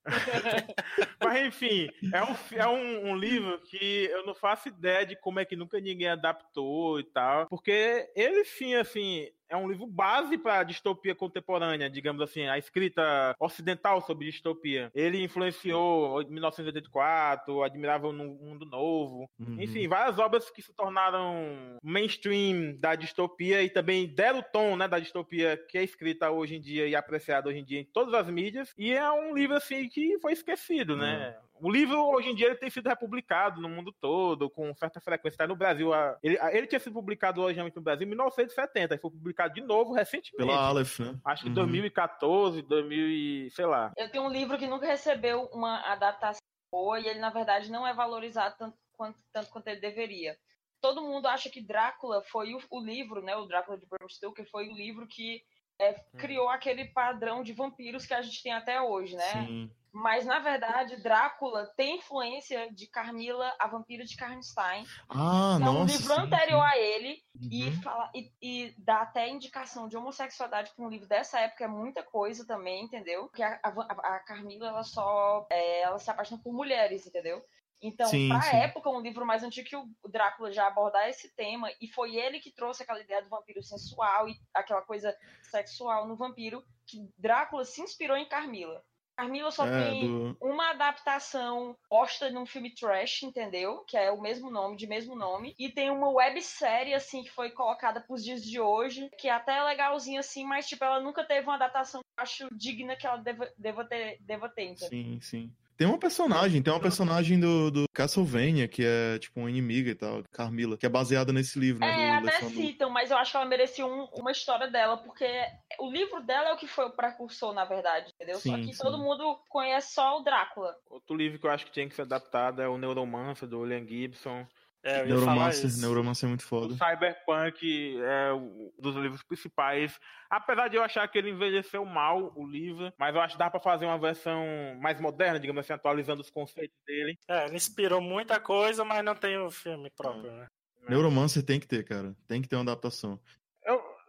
Mas enfim, é, um, é um, um, livro que eu não faço ideia de como é que nunca ninguém adaptou e tal. Porque ele sim, assim, é um livro base para distopia contemporânea, digamos assim, a escrita ocidental sobre distopia. Ele influenciou 1984, Admirável Mundo Novo, uhum. enfim, várias obras que se tornaram mainstream da distopia e também deram o tom né, da distopia que é escrita hoje em dia e apreciada hoje em dia em todas as mídias. E é um livro assim que foi esquecido, né? uhum. O livro, hoje em dia, ele tem sido republicado no mundo todo, com certa frequência. Está no Brasil. Ele, ele tinha sido publicado originalmente no Brasil em 1970, e foi publicado de novo recentemente. Pela Aleph, né? Acho que uhum. 2014, 2000 e... sei lá. Eu tenho um livro que nunca recebeu uma adaptação boa, e ele, na verdade, não é valorizado tanto quanto, tanto quanto ele deveria. Todo mundo acha que Drácula foi o, o livro, né? O Drácula de Bram Stoker foi o livro que é, hum. criou aquele padrão de vampiros que a gente tem até hoje, né? Sim. Mas, na verdade, Drácula tem influência de Carmila, a vampira de Karnstein. Ah, é um livro anterior a ele uhum. e, fala, e, e, dá até indicação de homossexualidade para um livro dessa época, é muita coisa também, entendeu? Porque a, a, a Carmila, ela só é, ela se apaixona por mulheres, entendeu? Então, para a época, um livro mais antigo que o Drácula já abordar esse tema, e foi ele que trouxe aquela ideia do vampiro sensual e aquela coisa sexual no vampiro, que Drácula se inspirou em Carmila. Carmila só é, tem do... uma adaptação posta num filme trash, entendeu? Que é o mesmo nome, de mesmo nome. E tem uma websérie, assim, que foi colocada pros dias de hoje, que é até legalzinha, assim, mas, tipo, ela nunca teve uma adaptação acho digna que ela deva, deva, ter, deva ter, entendeu? Sim, sim. Tem uma personagem, tem uma personagem do, do Castlevania, que é tipo uma inimiga e tal, Carmila, que é baseada nesse livro, né? É, até citam, mas eu acho que ela merecia um, uma história dela, porque o livro dela é o que foi o precursor, na verdade, entendeu? Sim, só que sim. todo mundo conhece só o Drácula. Outro livro que eu acho que tinha que ser adaptado é o Neuromancer, do William Gibson. É, Neuromancer, Neuromancer é muito foda. O Cyberpunk é um dos livros principais. Apesar de eu achar que ele envelheceu mal, o livro, mas eu acho que dá pra fazer uma versão mais moderna, digamos assim, atualizando os conceitos dele. É, ele inspirou muita coisa, mas não tem o filme próprio, né? Neuromancer tem que ter, cara. Tem que ter uma adaptação.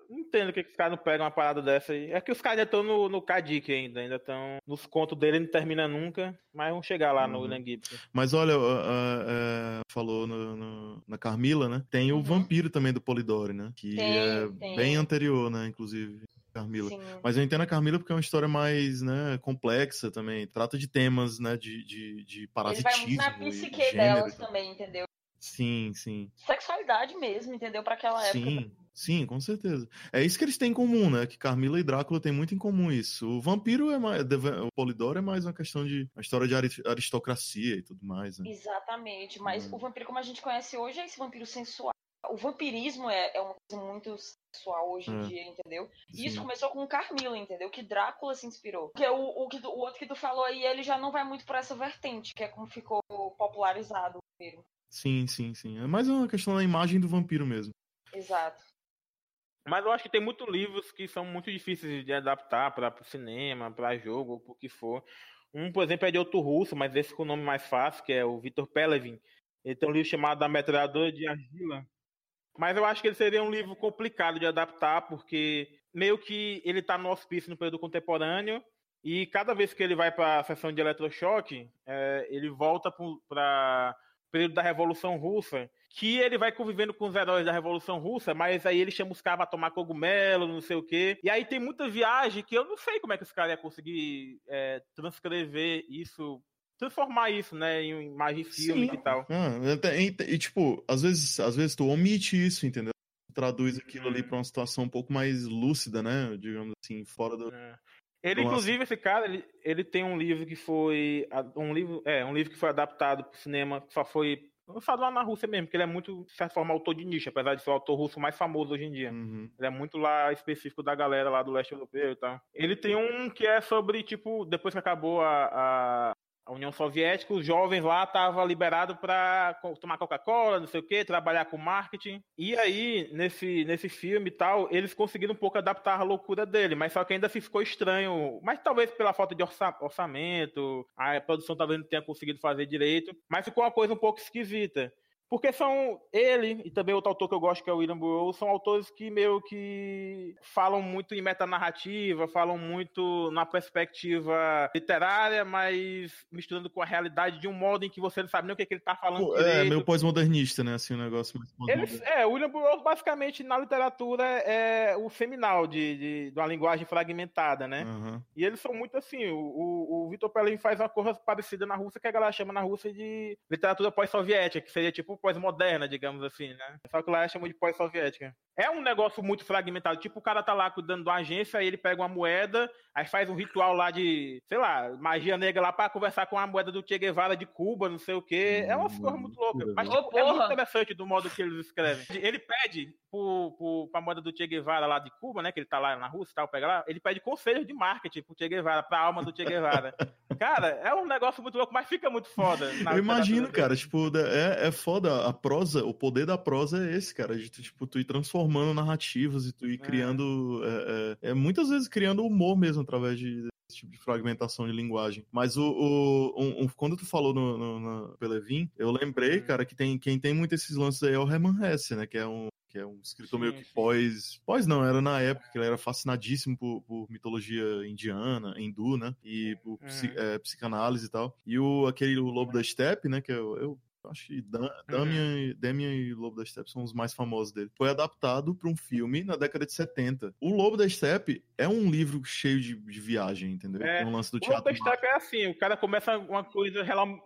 Não entendo que os caras não pegam uma parada dessa aí. É que os caras ainda estão no, no Kadik ainda, ainda estão nos contos dele, não termina nunca, mas vão chegar lá uhum. no William Gibson. Mas olha, uh, uh, falou no, no, na Carmila, né? Tem uhum. o vampiro também do Polidori, né? Que tem, é tem. bem anterior, né? Inclusive. Carmila. Sim. Mas eu entendo a Carmila porque é uma história mais né, complexa também. Trata de temas né, de, de, de parasitismo. Ele vai muito na psique delas também, entendeu? Sim, sim. Sexualidade mesmo, entendeu? Para aquela época. Sim. Sim, com certeza. É isso que eles têm em comum, né? Que Carmila e Drácula têm muito em comum isso. O vampiro é mais. O Polidoro é mais uma questão de. uma história de aristocracia e tudo mais. Né? Exatamente. Mas hum. o vampiro, como a gente conhece hoje, é esse vampiro sensual. O vampirismo é, é uma coisa muito sexual hoje em é. dia, entendeu? E isso começou com Carmila, entendeu? Que Drácula se inspirou. Porque o, o, que, o outro que tu falou aí, ele já não vai muito por essa vertente, que é como ficou popularizado o vampiro. Sim, sim, sim. É mais uma questão da imagem do vampiro mesmo. Exato. Mas eu acho que tem muitos livros que são muito difíceis de adaptar para cinema, para jogo, ou o que for. Um, por exemplo, é de outro russo, mas esse com o nome mais fácil, que é o Victor Pelevin. Ele tem um livro chamado A Metralhadora de Argila. Mas eu acho que ele seria um livro complicado de adaptar, porque meio que ele está no hospício no período contemporâneo, e cada vez que ele vai para a sessão de eletrochoque, é, ele volta para período da Revolução Russa, que ele vai convivendo com os heróis da Revolução Russa, mas aí ele chama os caras pra tomar cogumelo, não sei o quê. E aí tem muita viagem que eu não sei como é que os caras iam conseguir é, transcrever isso transformar isso, né, em imagem filme e tal. Ah, e, e, tipo, às vezes, às vezes tu omite isso, entendeu? Traduz aquilo ali para uma situação um pouco mais lúcida, né? Digamos assim, fora do. É. Ele, Nossa. inclusive, esse cara, ele, ele tem um livro que foi. Um livro, é, um livro que foi adaptado pro cinema, que só foi. Lançado lá na Rússia mesmo, porque ele é muito, de certa forma, autor de nicho, apesar de ser o autor russo mais famoso hoje em dia. Uhum. Ele é muito lá específico da galera lá do leste europeu e tal. Ele tem um que é sobre, tipo, depois que acabou a, a, a União Soviética, os jovens lá estavam liberados para tomar Coca-Cola, não sei o que, trabalhar com marketing. E aí, nesse, nesse filme e tal, eles conseguiram um pouco adaptar a loucura dele, mas só que ainda assim ficou estranho. Mas talvez pela falta de orça- orçamento, a produção talvez não tenha conseguido fazer direito, mas ficou uma coisa um pouco esquisita. Porque são ele e também outro autor que eu gosto, que é o William Burroughs, são autores que meio que falam muito em metanarrativa, falam muito na perspectiva literária, mas misturando com a realidade de um modo em que você não sabe nem o que, que ele tá falando Pô, é meio pós-modernista, né? Assim, um negócio mais Ele, pós-moderno. é, o William Burroughs basicamente na literatura é o seminal de, de, de uma linguagem fragmentada, né? Aham. E eles são muito assim. O, o, o Vitor Pellegrini faz uma coisa parecida na Rússia que a galera chama na Rússia de literatura pós-soviética, que seria tipo pós-moderna, digamos assim, né? Só que lá chamam de pós-soviética. É um negócio muito fragmentado. Tipo, o cara tá lá cuidando de uma agência, aí ele pega uma moeda, aí faz um ritual lá de, sei lá, magia negra lá pra conversar com a moeda do Che Guevara de Cuba, não sei o quê. É umas Hum, coisas muito loucas. loucura, Mas tipo, Ô, é muito interessante do modo que eles escrevem. Ele pede pro, pro, pra moeda do Che Guevara lá de Cuba, né? Que ele tá lá na Rússia e tal, pega lá. Ele pede conselhos de marketing pro Che Guevara, pra alma do Che Guevara. cara, é um negócio muito louco, mas fica muito foda. na Eu imagino, cara, tipo, é, é foda. A prosa, o poder da prosa é esse, cara. De tipo, tu ir transformando narrativas e tu ir É. criando. É, é- é muitas vezes criando humor mesmo através de, desse tipo de fragmentação de linguagem. Mas o. o- um- um- quando tu falou no, no, no Pelevin, eu lembrei, Hum. cara, que tem, quem tem muito esses lances aí é o Herman Hesse, né? Que é um. Que é um escritor Sim, meio que pós. Pós não, era na época que ele era fascinadíssimo por, por mitologia indiana, hindu, né? E por Uhum. é, psicanálise e tal. E o, aquele o Lobo da Steppe, né? Que eu, eu acho que Dan, Damian, e- Damian e Lobo da Steppe são os mais famosos dele. Foi adaptado para um filme na década de 70. O Lobo da Steppe é um livro cheio de, de viagem, entendeu? É. Tem um lance do O Lobo teatro. da Steppe é assim, o cara começa uma coisa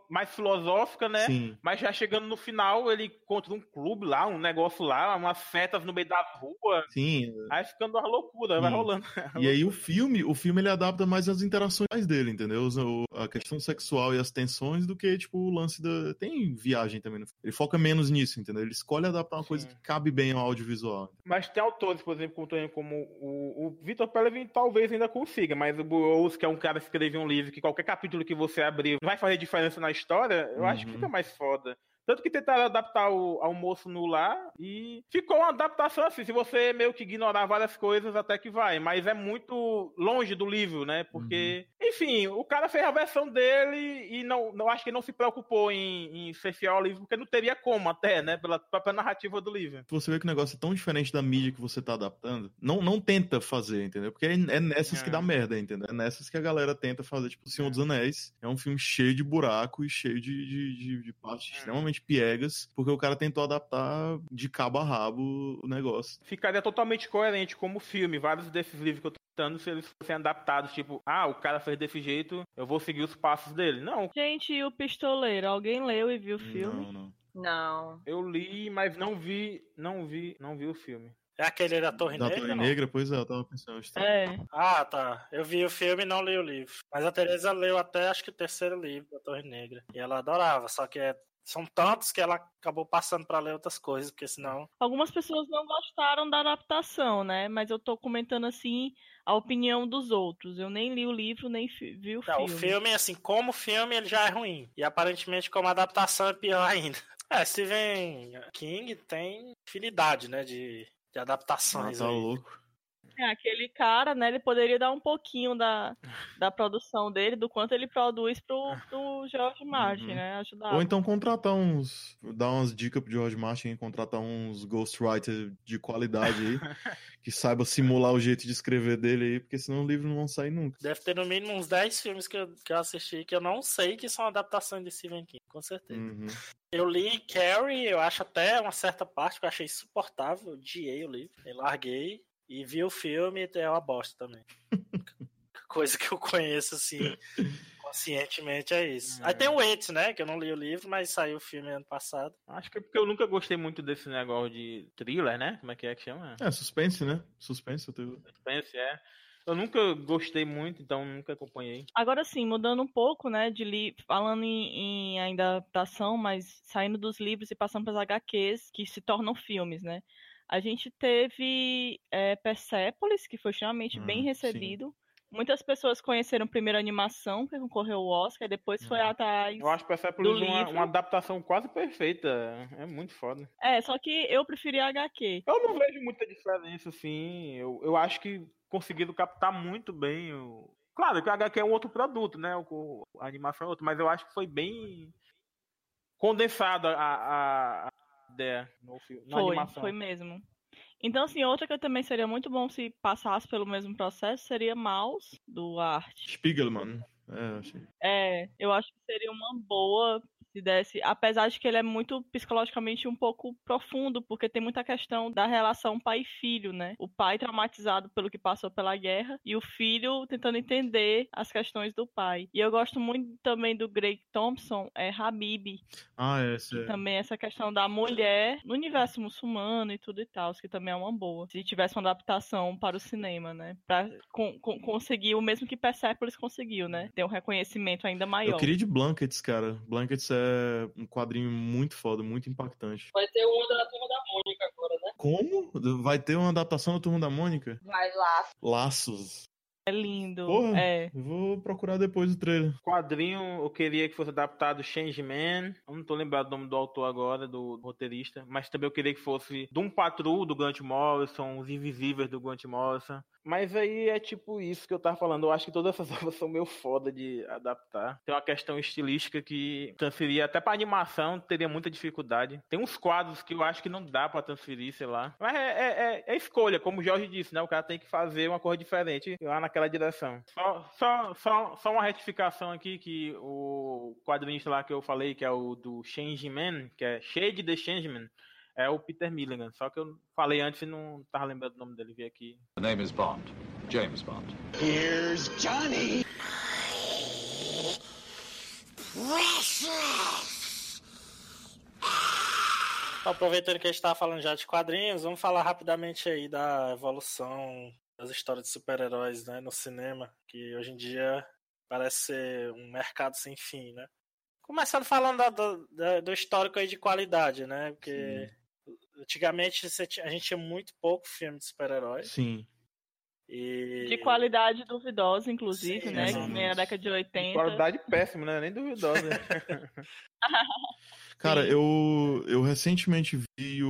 mais filosófica, né? Sim. Mas já chegando no final, ele encontra um clube lá, um negócio lá, umas setas no meio da rua. Sim, Aí ficando uma loucura, vai Sim. rolando. E aí o filme, o filme ele adapta mais as interações dele, entendeu? A questão sexual e as tensões do que, tipo, o lance da. Tem viagem também no filme. Ele foca menos nisso, entendeu? Ele escolhe adaptar uma coisa Sim. que cabe bem ao audiovisual. Mas tem autores, por exemplo, como, o, o Vitor Pelevin talvez ainda consiga, mas o Burroughs, que é um cara que escreve um livro que qualquer capítulo que você abrir vai fazer diferença na história, eu acho que Uhum. fica mais foda. Tanto que tentaram adaptar o almoço no lá e ficou uma adaptação assim. Se você meio que ignorar várias coisas, até que vai. Mas é muito longe do livro, né? Porque, enfim, o cara fez a versão dele e não, não acho que não se preocupou em, em ser fiel ao livro, porque não teria como até, né? Pela própria narrativa do livro. Você vê que o negócio é tão diferente da mídia que você tá adaptando, não, não tenta fazer, entendeu? Porque é, é nessas que É. dá merda, entendeu? É nessas que a galera tenta fazer, tipo, O Senhor dos Anéis. É um filme cheio de buraco e cheio de, de, de, de partes É. extremamente piegas, porque o cara tentou adaptar de cabo a rabo o negócio. ficaria totalmente coerente como filme. Vários desses livros que eu tô citando, se eles fossem adaptados, tipo, ah, o cara fez desse jeito, eu vou seguir os passos dele. Não, Gente, e o Pistoleiro? Alguém leu e viu o filme? Não, não. Não. eu li, mas não vi, não vi, não vi o filme. É aquele da Torre Da Negra? Torre não? Negra, pois é, eu tava pensando. É. Ah, tá. Eu vi o filme e não li o livro. Mas a Teresa leu até acho que o terceiro livro da Torre Negra. E ela adorava, só que é- são tantos que ela acabou passando pra ler outras coisas, porque senão. Algumas pessoas não gostaram da adaptação, né? Mas eu tô comentando assim a opinião dos outros. Eu nem li o livro, nem fi- vi o Não, filme. o filme, assim, como filme, ele já é ruim. E aparentemente, como adaptação, é pior ainda. É, Stephen King tem infinidade, né, de, de Ah, adaptações. tá aí. louco. É, aquele cara, né? Ele poderia dar um pouquinho da, da produção dele, do quanto ele produz pro, pro George Martin, Uhum. né? Ajudar. Ou então contratar uns. Dar umas dicas pro George Martin e contratar uns ghostwriter de qualidade aí. que saiba simular o jeito de escrever dele aí, porque senão o livro não vai sair nunca. Deve ter no mínimo uns 10 filmes que eu, que eu assisti que eu não sei que são adaptações de Stephen King, com certeza. Uhum. Eu li Carrie, eu acho até uma certa parte que eu achei insuportável, odiei o livro, eu larguei e vi o filme e é uma bosta também. Coisa que eu conheço assim conscientemente é isso. Aí tem o It, né, que eu não li o livro, mas saiu o filme ano passado. Acho que é porque eu nunca gostei muito desse negócio de thriller, né? Como é que é que chama? É, suspense, né? Suspense, eu tenho. Suspense, é. Eu nunca gostei muito, então nunca acompanhei. Agora sim, mudando um pouco, né, de li... falando em, em ainda adaptação, mas saindo dos livros e passando para as HQs, que se tornam filmes, né? A gente teve é, Persepolis, que foi extremamente Hum, bem sim. recebido. Muitas pessoas conheceram primeiro a animação, que concorreu ao Oscar, e depois foi Uhum. atrás. Eu acho Persepolis Do uma, uma adaptação quase perfeita. É muito foda. É, só que eu preferi a HQ. Eu não vejo muita diferença, assim. Eu, eu acho que conseguiram captar muito bem o. Claro que o HQ é um outro produto, né? O, a animação é outro, mas eu acho que foi bem condensado a, a, ideia no filme, na Foi, animação. foi mesmo. Então, assim, outra que também seria muito bom se passasse pelo mesmo processo seria Mouse, do Art. Spiegelman. É, achei. É, eu acho que seria uma boa se desse, apesar de que ele é muito psicologicamente um pouco profundo, porque tem muita questão da relação pai e filho, né? O pai traumatizado pelo que passou pela guerra e o filho tentando entender as questões do pai. E eu gosto muito também do Greg Thompson, é Habib, Ah, essa é. também essa questão da mulher no universo muçulmano e tudo e tal, que também é uma boa. Se tivesse uma adaptação para o cinema, né? Pra con- con- conseguir o mesmo que Persepolis conseguiu, né? Ter um reconhecimento ainda maior. Eu queria de Blankets, cara. Blankets é um quadrinho muito foda, muito impactante. Vai ter uma da turma da Mônica agora, né? Como? Vai ter uma adaptação da Turma da Mônica? Vai lá. Laços. É lindo. Porra. É. Eu vou procurar depois o trailer. Quadrinho, eu queria que fosse adaptado Changeman. Eu não tô lembrado do nome do autor agora, do, do roteirista. Mas também eu queria que fosse Doom Patrol, do Grant Morrison, Os Invisíveis, do Grant Morrison. Mas aí é tipo isso que eu tava falando. Eu acho que todas essas obras são meio foda de adaptar. Tem uma questão estilística que transferir até pra animação teria muita dificuldade. Tem uns quadros que eu acho que não dá pra transferir, sei lá. Mas é, é, é- é escolha, como o Jorge disse, né? O cara tem que fazer uma coisa diferente lá naquela direção. Só, só, só, só uma retificação aqui que o quadrinista lá que eu falei, que é o do Changeman, que é Shade the Changeman, é o Peter Milligan. Só que eu falei antes e não tava lembrando o nome dele. Vi aqui. The name is Bond. James Bond. Here's Johnny. Aproveitando que a gente tava falando já de quadrinhos, vamos falar rapidamente aí da evolução das histórias de super-heróis né, no cinema, que hoje em dia parece ser um mercado sem fim, né? Começando falando do, da- do histórico aí de qualidade, né? Porque antigamente você tinha- a gente tinha muito pouco filme de super-heróis. Sim. E... De qualidade duvidosa, inclusive, Sim, né? Que nem década de 80. Qualidade péssima, né? Nem duvidosa. Cara, Sim. eu, eu recentemente vi o,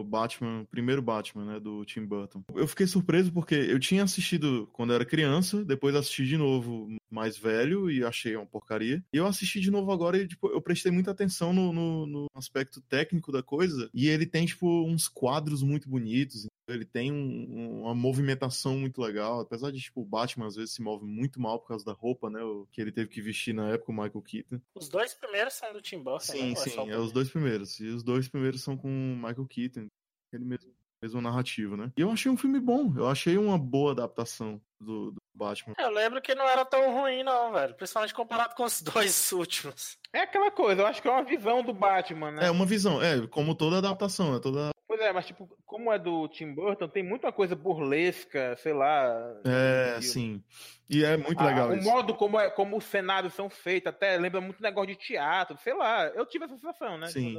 o Batman, o primeiro Batman, né, do Tim Burton. Eu fiquei surpreso porque eu tinha assistido quando era criança, depois assisti de novo mais velho e achei uma porcaria. E eu assisti de novo agora e, tipo, eu prestei muita atenção no, no, no aspecto técnico da coisa. E ele tem, tipo, uns quadros muito bonitos. Ele tem um- um- uma movimentação muito legal. Apesar de, tipo, o Batman às vezes se move muito mal por causa da roupa, né? o- Que ele teve que vestir na época, o Michael Keaton. Os dois primeiros são do Tim Burton, Sim, né? É sim, o é os dois primeiros. E os dois primeiros são com o Michael Keaton, ele mesmo, mesmo narrativo, né? E eu achei um filme bom, eu achei uma boa adaptação do, do Batman. Eu lembro que não era tão ruim, não, velho. Principalmente comparado com os dois últimos. é aquela coisa, eu acho que é uma visão do Batman, né? É uma visão, é, como toda adaptação, é toda. Pois é, mas tipo, como é do Tim Burton, tem muita coisa burlesca, sei lá. É, sim. E é muito Ah, legal o isso. modo como, é, como os cenários são feitos, até lembra muito negócio de teatro, sei lá. Eu tive essa sensação, né? Sim.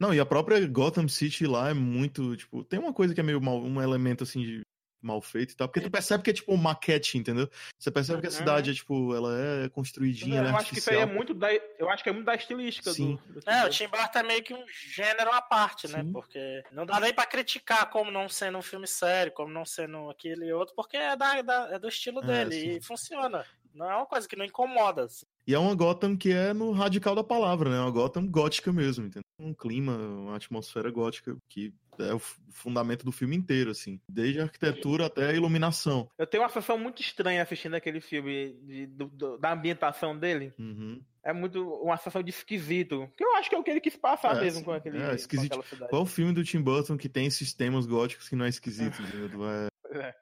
Não, e a própria Gotham City lá é muito, tipo, tem uma coisa que é meio mal, um elemento assim de mal feito e tal, porque tu percebe que é tipo maquete, entendeu? Você percebe que a Uhum. cidade é tipo, ela é construidinha, ela é eu acho que isso aí é artificial. muito da. Eu acho que é muito da estilística Sim. do, do É, o. Tim Burton é meio que um gênero à parte, né? Sim. Porque não dá nem pra criticar como não sendo um filme sério, como não sendo aquele e outro, porque é, da, da- é do estilo É, dele sim. e funciona. Não é uma coisa que não incomoda. E é uma Gotham que é no radical da palavra, né? Uma Gotham gótica mesmo, entendeu? Um clima, uma atmosfera gótica que é o fundamento do filme inteiro, assim. Desde a arquitetura até a iluminação. Eu tenho uma sensação muito estranha assistindo aquele filme, de- do- do- da ambientação dele. Uhum. É muito uma sensação de esquisito. Que eu acho que é o que ele quis passar É, mesmo com aquele. É, esquisito. Qual o filme do Tim Burton que tem esses temas góticos que não é esquisito,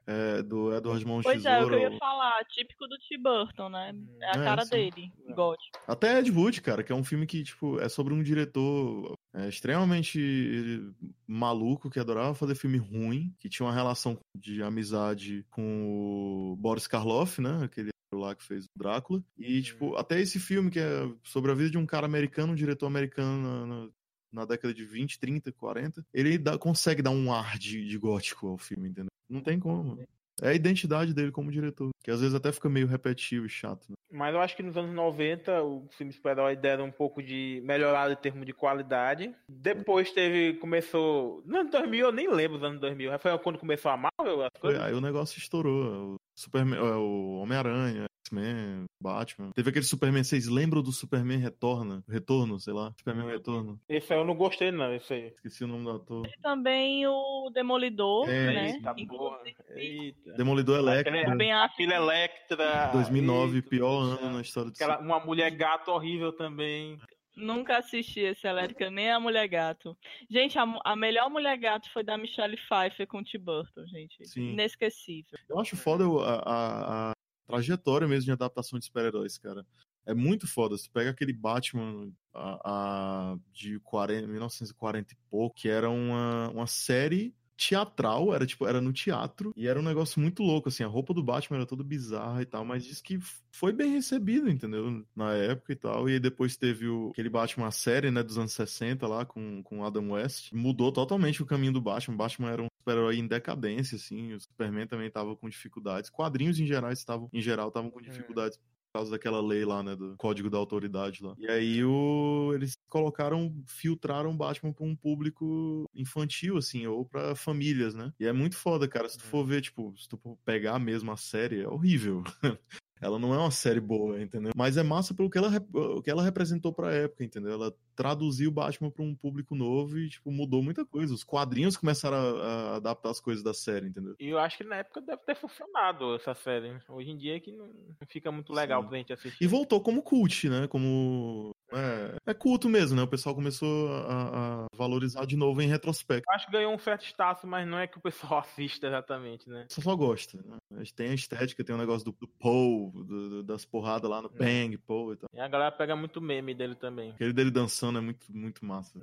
É, do Edward Mãos Pois é, o que eu ia falar, típico do Tim Burton, né? É a É, cara sim. dele, gótico. Até Ed Wood, cara, que é um filme que, tipo, é sobre um diretor é, extremamente maluco, que adorava fazer filme ruim, que tinha uma relação de amizade com o Boris Karloff, né? Aquele lá que fez o Drácula. E, tipo, até esse filme que é sobre a vida de um cara americano, um diretor americano na, na- na década de 20, 30, 40, ele dá- consegue dar um ar de, de gótico ao filme, entendeu? Não tem como. É a identidade dele como diretor, que às vezes até fica meio repetitivo e chato, né? Mas eu acho que nos anos 90 o filme super-herói deram um pouco de melhorada em termos de qualidade. Depois teve, começou. No ano 2000 eu nem lembro dos anos 2000. Foi quando começou a Marvel? As Foi, coisas? aí o negócio estourou. O Superman, é, o Homem-Aranha, X-Men, Batman. Teve aquele Superman, vocês lembram do Superman Retorna? Retorno, sei lá. Superman Retorno. Esse aí eu não gostei, não. Esse aí. Esqueci o nome do ator. E também o Demolidor, É, né? Eita, porra. Inclusive, Eita. Demolidor Electra. Aquele- Affleck Aquele Electra. 2009, Eita, pior ano na história do Aquela, uma mulher gato horrível também. Nunca assisti esse Elétrica, nem a Mulher Gato. Gente, a, a melhor Mulher Gato foi da Michelle Pfeiffer com o Tim Burton, gente. Sim. Inesquecível. Eu acho foda a- a trajetória mesmo de adaptação de super-heróis, cara. É muito foda. Você pega aquele Batman a, a- de 40, 1940 e pouco, que era uma, uma série teatral, era tipo, era no teatro, e era um negócio muito louco, assim, a roupa do Batman era toda bizarra e tal, mas diz que foi bem recebido, entendeu? Na época e tal, e aí depois teve o, aquele Batman, a série, né, dos anos 60 lá, com, com Adam West, mudou totalmente o caminho do Batman, o Batman era um super-herói em decadência, assim, o Superman também tava com dificuldades, quadrinhos em geral estavam, em geral estavam com dificuldades por causa daquela lei lá, né, do código da autoridade lá. E aí o, eles colocaram, filtraram o Batman pra um público infantil, assim, ou pra famílias, né? E é muito foda, cara. Se tu for ver, tipo, se tu for pegar mesmo a série, é horrível. Ela não é uma série boa, entendeu? Mas é massa pelo que ela, o que ela representou pra época, entendeu? Ela traduziu o Batman pra um público novo e, tipo, mudou muita coisa. Os quadrinhos começaram a, a adaptar as coisas da série, entendeu? E eu acho que na época deve ter funcionado essa série. Hoje em dia é que não não fica muito legal Sim. pra gente assistir. E voltou como cult, né? Como. É, é culto mesmo, né? O pessoal começou a, a valorizar de novo em retrospecto. Eu acho que ganhou um certo status, mas não é que o pessoal assista exatamente, né? Você só gosta, né? A gente tem a estética, tem o negócio do, do Paul, do- do- das porradas lá no Bang, Paul e tal. E a galera pega muito meme dele também. Aquele dele dançando é muito, muito massa.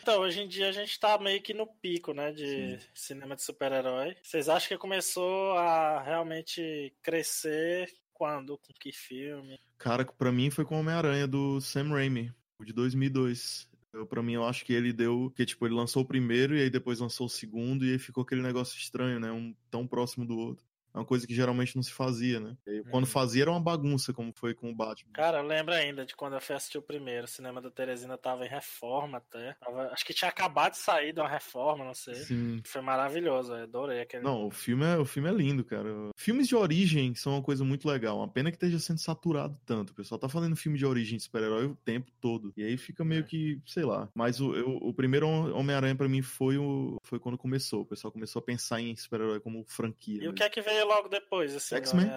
Então, hoje em dia a gente tá meio que no pico, né, de cinema de super-herói. Vocês acham que começou a realmente crescer quando? Com que filme? Cara, pra mim foi com Homem-Aranha do Sam Raimi, de 2002. Eu, pra mim, eu acho que ele deu. Que, tipo, ele lançou o primeiro e aí depois lançou o segundo, e aí ficou aquele negócio estranho, né? Um tão próximo do outro. É uma coisa que geralmente não se fazia, né? E aí, quando Uhum. fazia era uma bagunça, como foi com o Batman. Cara, eu lembro ainda de quando eu fui assistir o primeiro. O cinema da Teresina tava em reforma até. Tava- acho que tinha acabado de sair de uma reforma, não sei. Sim. Foi maravilhoso, eu adorei aquele. Não, o filme, é, o filme é lindo, cara. Filmes de origem são uma coisa muito legal. Uma pena que esteja sendo saturado tanto. O pessoal tá fazendo filme de origem de super-herói o tempo todo. E aí fica meio que, sei lá. Mas o, eu- o primeiro Homem-Aranha pra mim foi, o, foi quando começou. O pessoal começou a pensar em super-herói como franquia. E o que é que veio logo depois, assim, X-Men.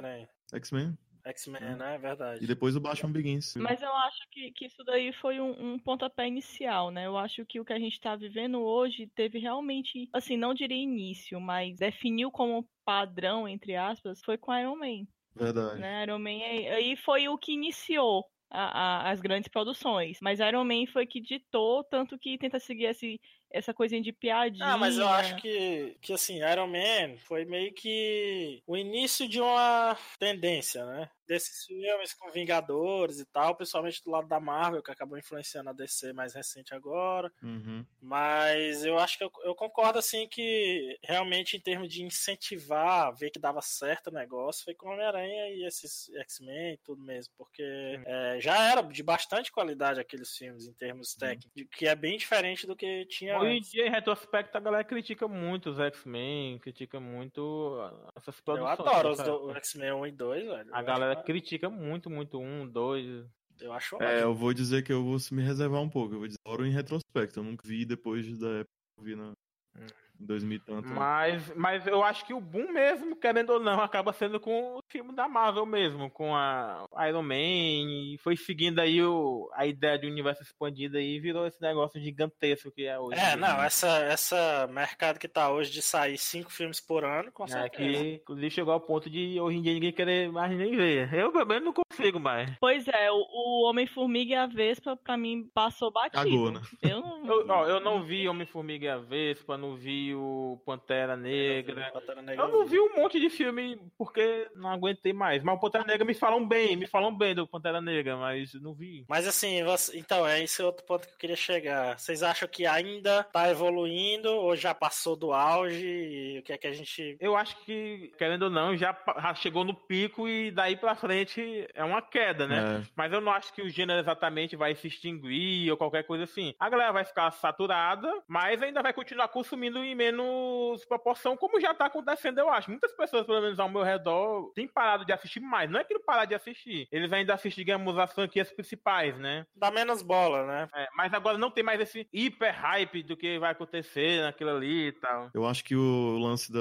X-Men. X-Men, É. né? É verdade. E depois o Batman Begins. Mas eu acho que, que isso daí foi um, um pontapé inicial, né? Eu acho que o que a gente tá vivendo hoje teve realmente, assim, não diria início, mas definiu como padrão, entre aspas, foi com Iron Man, Verdade. né? Iron Man aí aí foi o que iniciou a- a- as grandes produções, mas Iron Man foi que ditou, tanto que tenta seguir esse, essa coisinha de piadinha. Ah, mas eu acho que, que assim, Iron Man foi meio que o início de uma tendência, né? Desses filmes com Vingadores e tal, principalmente do lado da Marvel, que acabou influenciando a DC mais recente agora. Uhum. Mas eu acho que eu, eu concordo, assim, que realmente em termos de incentivar, ver que dava certo o negócio, foi com Homem-Aranha e esses X-Men e tudo mesmo, porque é, já era de bastante qualidade aqueles filmes em termos técnicos, que é bem diferente do que tinha Hoje em dia, em retrospecto, a galera critica muito os X-Men, critica muito essas Eu produções. adoro os sabe? do X-Men 1 e 2, velho. A Eu galera critica muito, muito um, dois. Eu acho É, ótimo. eu vou dizer que eu vou me reservar um pouco. Eu vou dizer adoro em retrospecto. Eu nunca vi depois da época que eu vi na, Hum. Em 2000 e tanto. Mas, mas eu acho que o boom mesmo, querendo ou não, acaba sendo com o filme da Marvel mesmo, com a Iron Man, e foi seguindo aí o, a ideia de universo expandido aí e virou esse negócio gigantesco que é hoje. É, não, essa, essa mercado que tá hoje de sair cinco filmes por ano, com É, certeza. que inclusive chegou ao ponto de hoje em dia ninguém querer mais nem ver. Eu, pelo menos, não consigo mais. Pois é, o, o Homem-Formiga e a Vespa, pra mim, passou batido. Cagou, né? Eu não. Eu, ó, eu não vi Homem-Formiga e a Vespa, não vi o Pantera Negra. Pantera Negra Eu não vi um monte de filme porque não aguentei mais. Mas o Pantera Negra me falam bem, me falam bem do Pantera Negra, mas não vi. Mas assim, você- então, é esse outro ponto que eu queria chegar. Vocês acham que ainda tá evoluindo ou já passou do auge? E o que é que a gente. Eu acho que, querendo ou não, já chegou no pico e daí pra frente é uma queda, né? É. Mas eu não acho que o gênero exatamente vai se extinguir ou qualquer coisa assim. A galera vai ficar saturada, mas ainda vai continuar consumindo em menos proporção, como já tá acontecendo, eu acho. Muitas pessoas, pelo menos ao meu redor, têm parado de assistir mais. Não é que não parar de assistir. Eles ainda assistem, digamos, as franquias principais, né? Dá menos bola, né? É, mas agora não tem mais esse hiper hype do que vai acontecer naquilo ali e tal. Eu acho que o lance da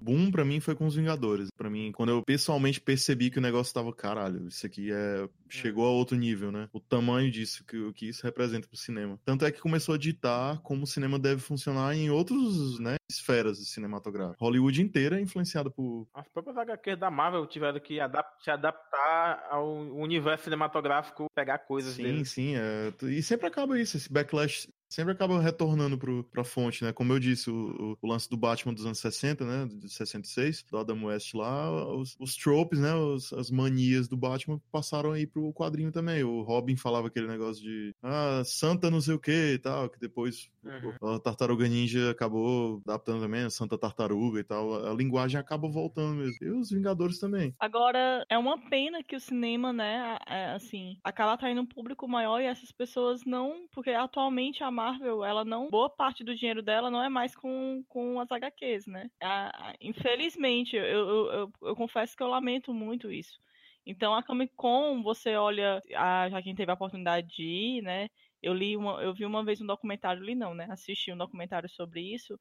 boom pra mim foi com os Vingadores. Pra mim, quando eu pessoalmente percebi que o negócio tava, caralho, isso aqui é chegou a outro nível, né? O tamanho disso, que, o que isso representa pro cinema. Tanto é que começou a ditar como o cinema deve funcionar em outros, né, esferas cinematográficas. Hollywood inteira é influenciada por As próprias HQs da Marvel tiveram que adap- se adaptar ao universo cinematográfico, pegar coisas Sim, deles. sim, é. E sempre acaba isso, esse backlash sempre acaba retornando pro, pra fonte, né? Como eu disse, o, o- o lance do Batman dos anos 60, né? De 66, do Adam West lá, os, os tropes, né? Os- as manias do Batman passaram aí pro quadrinho também. O Robin falava aquele negócio de ah, Santa não sei o que e tal, que depois Uhum. a Tartaruga Ninja acabou adaptando também, a Santa Tartaruga e tal. A linguagem acaba voltando mesmo. E os Vingadores também. Agora, é uma pena que o cinema, né, é, assim, acaba atraindo um público maior e essas pessoas não. Porque atualmente a Marvel, ela não. Boa parte do dinheiro dela não é mais com, com as HQs, né? A- a- infelizmente, eu, eu, eu, eu confesso que eu lamento muito isso. Então a Comic Con, você olha, a, já quem teve a oportunidade de ir, né? Eu li uma, eu vi uma vez um documentário, li não, né? Assisti um documentário sobre isso,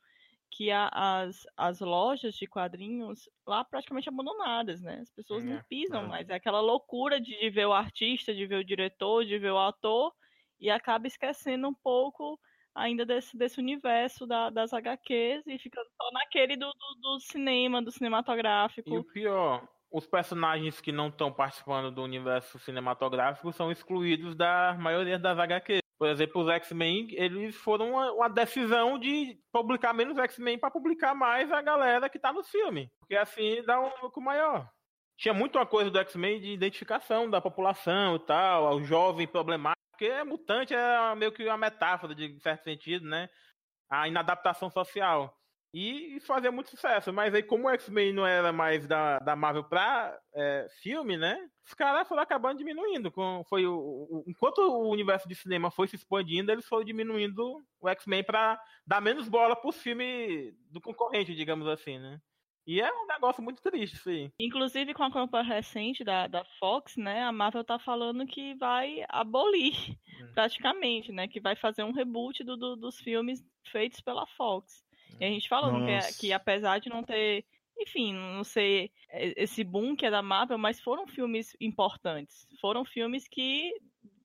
que a- as, as lojas de quadrinhos lá praticamente abandonadas, né? As pessoas não É, pisam é. mais. É aquela loucura de, de ver o artista, de ver o diretor, de ver o ator, e acaba esquecendo um pouco ainda desse, desse universo da- das HQs e ficando só naquele do, do, do cinema, do cinematográfico. E o pior, os personagens que não estão participando do universo cinematográfico são excluídos da maioria das HQs. Por exemplo, os X-Men, eles foram uma, uma decisão de publicar menos X-Men para publicar mais a galera que tá no filme. Porque assim dá um lucro maior. Tinha muito uma coisa do X-Men de identificação da população e tal, o jovem problemático, porque é mutante é meio que uma metáfora de certo sentido, né? A inadaptação social e fazia muito sucesso. Mas aí, como o X-Men não era mais da, da Marvel pra é, filme, né? Os caras foram acabando diminuindo. Com, foi o, o- enquanto o universo de cinema foi se expandindo, eles foram diminuindo o X-Men pra dar menos bola pro filme do concorrente, digamos assim, né? E é um negócio muito triste aí. Inclusive, com a compra recente da, da Fox, né, a Marvel tá falando que vai abolir, Hum. praticamente, né, que vai fazer um reboot do, do- dos filmes feitos pela Fox. E a gente falando que, é- que apesar de não ter, enfim, não ser é, esse boom que é da Marvel, mas foram filmes importantes. Foram filmes que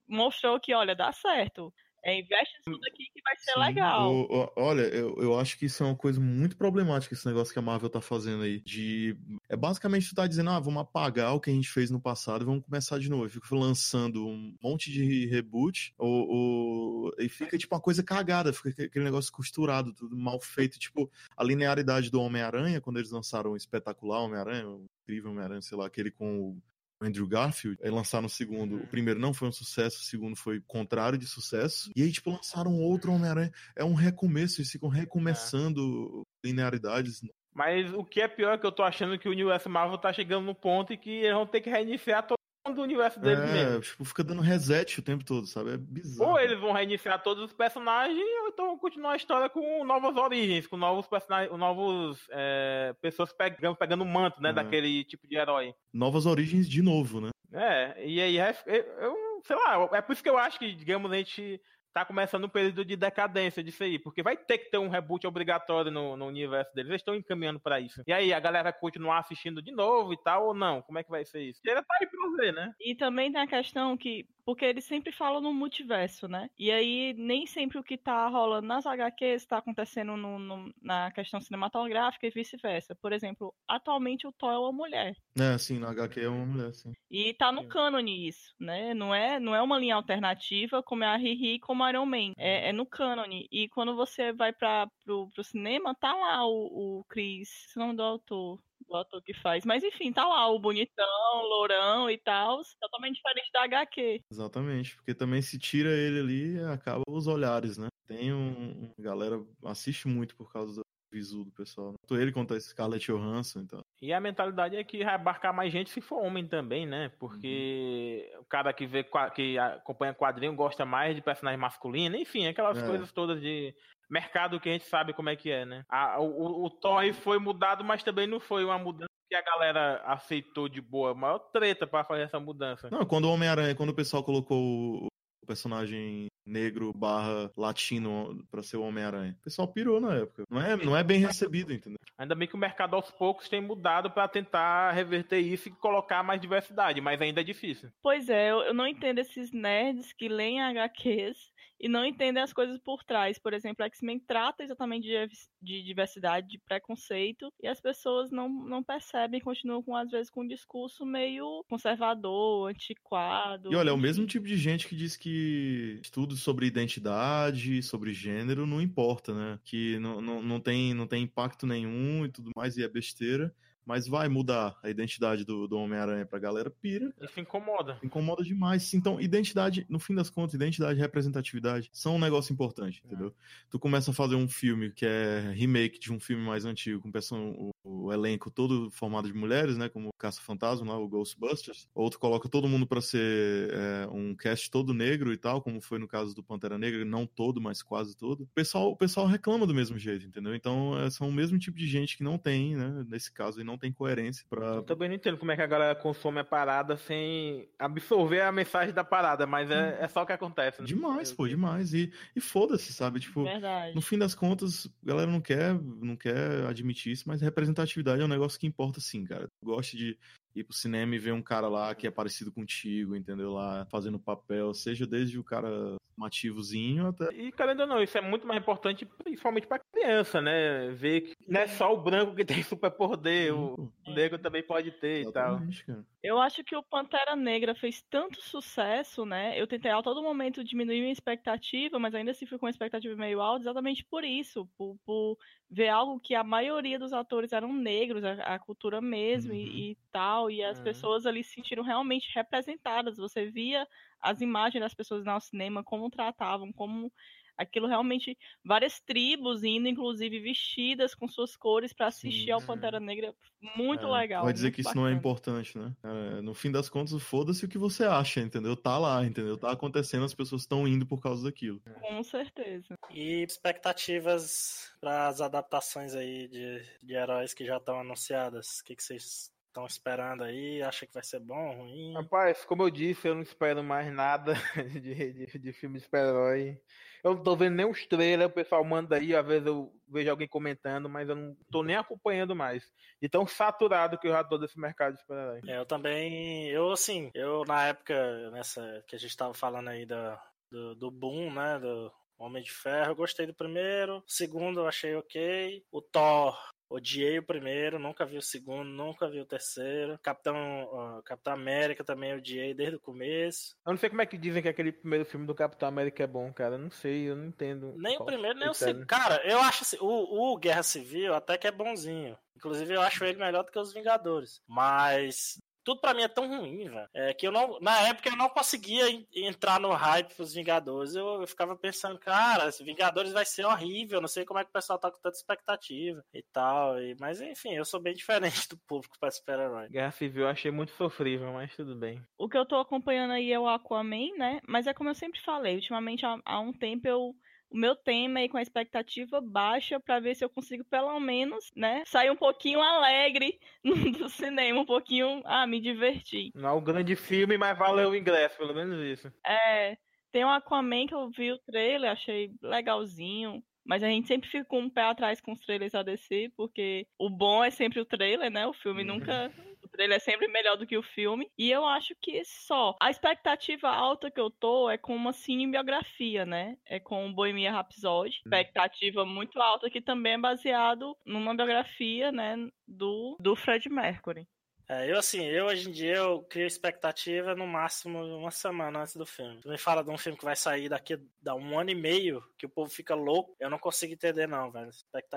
mostrou que, olha, dá certo. É, investe isso daqui que vai ser Sim, legal. olha, eu, eu acho que isso é uma coisa muito problemática, esse negócio que a Marvel tá fazendo aí. De. É basicamente tu tá dizendo, ah, vamos apagar o que a gente fez no passado e vamos começar de novo. Eu fico lançando um monte de reboot ou, ou- e fica tipo uma coisa cagada, fica aquele- aquele negócio costurado, tudo mal feito. Tipo, a linearidade do Homem-Aranha, quando eles lançaram o espetacular Homem-Aranha, o incrível Homem-Aranha, sei lá, aquele com o Andrew Garfield, aí lançaram o segundo. O primeiro não foi um sucesso, o segundo foi contrário de sucesso. E aí, tipo, lançaram outro Homem-Aranha. É um recomeço, eles ficam recomeçando linearidades. Mas o que é pior é que eu tô achando que o universo Marvel tá chegando no ponto em que eles vão ter que reiniciar todo o universo deles É, mesmo. tipo, fica dando reset o tempo todo, sabe? É bizarro. Ou eles vão reiniciar todos os personagens, ou então vão continuar a história com novas origens, com novos personagens, novos é, pessoas pegando, pegando o manto, né, É. daquele tipo de herói. Novas origens de novo, né? É, e aí, eu- sei lá, é por isso que eu acho que, digamos, a gente tá começando um período de decadência disso aí, porque vai ter que ter um reboot obrigatório no, no universo deles. Eles estão encaminhando para isso. E aí, a galera vai continuar assistindo de novo e tal, ou não? Como é que vai ser isso? Ele tá aí pra ver, né? E também tem a questão que porque eles sempre falam no multiverso, né? E aí nem sempre o que tá rolando nas HQs está acontecendo no, no, na questão cinematográfica e vice-versa. Por exemplo, atualmente o Thor é uma mulher. É, sim, na HQ é uma mulher, sim. E tá no cânone isso, né? Não é, não é uma linha alternativa como é a Riri como Iron Man. É, é no cânone. E quando você vai para pro, pro cinema, tá lá o, o Chris, não do autor o ator que faz. Mas enfim, tá lá o bonitão, lourão e tal, totalmente diferente da HQ. Exatamente, porque também se tira ele ali, acaba os olhares, né? Tem um. A galera assiste muito por causa do visu do pessoal. Tanto ele quanto a Scarlett Johansson, então. E a mentalidade é que vai abarcar mais gente se for homem também, né? Porque uhum. o cara que vê que acompanha quadrinho gosta mais de personagem masculino, enfim, aquelas é. coisas todas de mercado que a gente sabe como é que é, né? A, o, o Thor foi mudado, mas também não foi uma mudança que a galera aceitou de boa. A maior treta para fazer essa mudança. Não, quando o Homem-Aranha, quando o pessoal colocou o personagem negro barra latino para ser o Homem-Aranha. O pessoal pirou na época. Não é, não é bem recebido, entendeu? Ainda bem que o mercado aos poucos tem mudado para tentar reverter isso e colocar mais diversidade, mas ainda é difícil. Pois é, eu, eu não entendo esses nerds que leem HQs e não entendem as coisas por trás. Por exemplo, X-Men trata exatamente de, de, diversidade, de preconceito, e as pessoas não, não percebem, continuam com, às vezes, com um discurso meio conservador, antiquado. E olha, é o mesmo tipo de gente que diz que estudos sobre identidade, sobre gênero, não importa, né? Que não, não, não, tem, não tem impacto nenhum e tudo mais, e é besteira mas vai mudar a identidade do, do Homem-Aranha pra galera, pira. Isso incomoda. Incomoda demais. Então, identidade, no fim das contas, identidade e representatividade são um negócio importante, é. entendeu? Tu começa a fazer um filme que é remake de um filme mais antigo, com o, o, elenco todo formado de mulheres, né? Como o Caça-Fantasma lá, o Ghostbusters. Ou tu coloca todo mundo para ser é, um cast todo negro e tal, como foi no caso do Pantera Negra, não todo, mas quase todo. O pessoal, o pessoal reclama do mesmo jeito, entendeu? Então, é, são o mesmo tipo de gente que não tem, né? Nesse caso, e não tem coerência para. Eu também não entendo como é que a galera consome a parada sem absorver a mensagem da parada, mas é, é só o que acontece. Né? Demais, pô, demais. E, e foda-se, sabe? Tipo, Verdade. no fim das contas, a galera não quer, não quer admitir isso, mas representatividade é um negócio que importa sim, cara. Gosto de ir pro cinema e ver um cara lá que é parecido contigo, entendeu? Lá fazendo papel, seja desde o cara ativozinho até. E, querendo ou não, isso é muito mais importante, principalmente pra criança, né? Ver que não é só o branco que tem super poder, o negro também pode ter Exatamente, e tal. Cara. Eu acho que o Pantera Negra fez tanto sucesso, né? Eu tentei a todo momento diminuir minha expectativa, mas ainda assim fui com uma expectativa meio alta, exatamente por isso, por, por ver algo que a maioria dos atores eram negros, a, a cultura mesmo uhum. e, e, tal, e as uhum. pessoas ali se sentiram realmente representadas. Você via as imagens das pessoas no cinema, como tratavam, como aquilo realmente várias tribos indo inclusive vestidas com suas cores para assistir Sim, ao Pantera Negra. Muito é, legal vai dizer que isso bacana. não é importante né? É, no fim das contas foda-se o que você acha entendeu? Tá lá entendeu? Tá acontecendo as pessoas estão indo por causa daquilo. Com certeza. E expectativas para as adaptações aí de, de heróis que já estão anunciadas? O que, que vocês estão esperando aí? Acha que vai ser bom, ruim? Rapaz, como eu disse, eu não espero mais nada de, de, de filme de super-herói. Eu não tô vendo nem os trailers, o pessoal manda aí, às vezes eu vejo alguém comentando, mas eu não tô nem acompanhando mais. De tão saturado que eu já tô desse mercado de super-herói. É, eu também, eu assim, eu na época, nessa que a gente tava falando aí da, do, do boom, né, do Homem de Ferro, eu gostei do primeiro, o segundo eu achei ok, o Thor Odiei o primeiro, nunca vi o segundo, nunca vi o terceiro. Capitão, uh, Capitão América também odiei desde o começo. Eu não sei como é que dizem que aquele primeiro filme do Capitão América é bom, cara. Eu não sei, eu não entendo. Nem o primeiro, nem o segundo. Cara, eu acho assim, o, o Guerra Civil até que é bonzinho. Inclusive, eu acho ele melhor do que os Vingadores. Mas tudo para mim é tão ruim, velho. É que eu não, na época eu não conseguia entrar no hype pros Vingadores. Eu, eu, ficava pensando, cara, Vingadores vai ser horrível. Não sei como é que o pessoal tá com tanta expectativa e tal. E, mas enfim, eu sou bem diferente do público pra super-herói. Guerra Civil eu achei muito sofrível, mas tudo bem. O que eu tô acompanhando aí é o Aquaman, né? Mas é como eu sempre falei, ultimamente há, há um tempo eu o meu tema aí com a expectativa baixa para ver se eu consigo pelo menos, né, sair um pouquinho alegre do cinema, um pouquinho, ah, me divertir. Não é um grande filme, mas valeu o ingresso, pelo menos isso. É, Tem o Aquaman que eu vi o trailer, achei legalzinho. Mas a gente sempre fica com um pé atrás com os trailers ADC, porque o bom é sempre o trailer, né? O filme Uhum. nunca. Trailer é sempre melhor do que o filme. E eu acho que só. A expectativa alta que eu tô é com uma cinebiografia, né? É com o Bohemia Rhapsody. Expectativa muito alta, que também é baseado numa biografia, né? Do, do Fred Mercury. É, eu assim, eu hoje em dia eu crio expectativa no máximo uma semana antes do filme. Tu me fala de um filme que vai sair daqui a um ano e meio, que o povo fica louco, eu não consigo entender não, velho.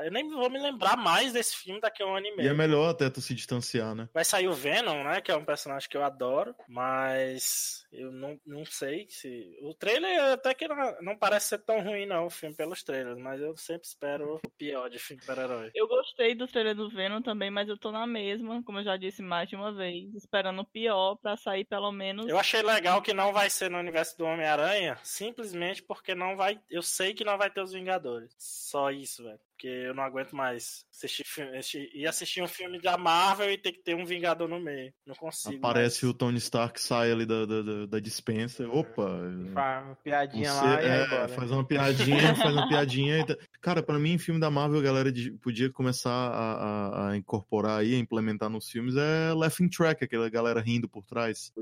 Eu nem vou me lembrar mais desse filme daqui a um ano e E meio. é melhor até tu se distanciar, né? Vai sair o Venom, né? Que é um personagem que eu adoro, mas eu não, não sei se. O trailer até que não, não parece ser tão ruim, não, o filme pelos trailers, mas eu sempre espero o pior de filme de super-herói. Eu gostei do trailer do Venom também, mas eu tô na mesma, como eu já disse mais de uma vez, esperando o pior pra sair pelo menos. Eu achei legal que não vai ser no universo do Homem-Aranha, simplesmente porque não vai. Eu sei que não vai ter os Vingadores. Só isso, velho. Porque eu não aguento mais assistir filme, assistir, ir assistir um filme da Marvel e ter que ter um Vingador no meio. Não consigo. Aparece mais. o Tony Stark, sai ali da, da, da- dispensa. Opa! Faz uma piadinha Você, lá e aí é, faz uma piadinha, faz uma piadinha. e tá- Cara, pra mim, filme da Marvel, a galera de- podia começar a, a- a incorporar aí, a implementar nos filmes, é Laughing Track, aquela galera rindo por trás.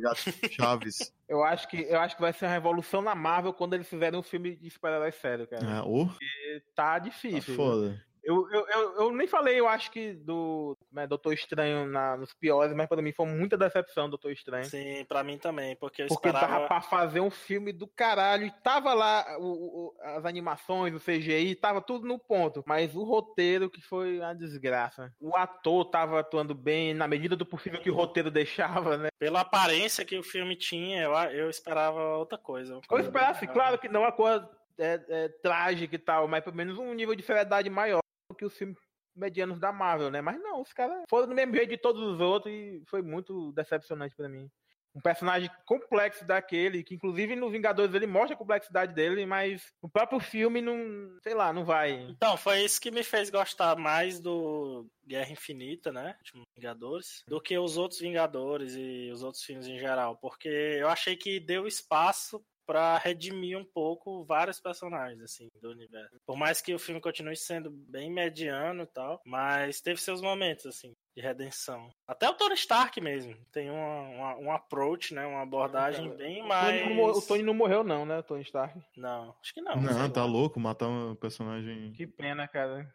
Chaves. Eu acho que eu acho que vai ser uma revolução na Marvel quando eles fizerem um filme de super-herói sério, cara. É, ô, Porque Tá tá difícil. viu? foda. Eu, eu, eu, eu nem falei, eu acho que do né, Doutor Estranho na, nos piores, mas pra mim foi muita decepção Doutor Estranho. Sim, pra mim também, porque eu Porque esperava. dava pra fazer um filme do caralho. E tava lá o- o- as animações, o CGI, tava tudo no ponto. Mas o roteiro que foi uma desgraça. O ator tava atuando bem, na medida do possível que o roteiro deixava, né? Pela aparência que o filme tinha, eu, eu esperava outra coisa. Eu esperasse, claro que não uma coisa é, é, trágica e tal, mas pelo menos um nível de seriedade maior que os filmes medianos da Marvel, né? Mas não, os caras foram do mesmo jeito de todos os outros e foi muito decepcionante pra mim. Um personagem complexo daquele, que inclusive no Vingadores ele mostra a complexidade dele, mas o próprio filme não, sei lá, não vai. Então, foi isso que me fez gostar mais do Guerra Infinita, né? Último Vingadores, do que os outros Vingadores e os outros filmes em geral. Porque eu achei que deu espaço pra redimir um pouco vários personagens, assim, do universo. Por mais que o filme continue sendo bem mediano e tal, mas teve seus momentos, assim, de redenção. Até o Tony Stark mesmo tem uma, uma- um approach, né? Uma abordagem bem O Tony, mais... não, o Tony não morreu não, né, o Tony Stark. Não, acho que não. Não, tá lá. louco matar um personagem. Que pena, cara.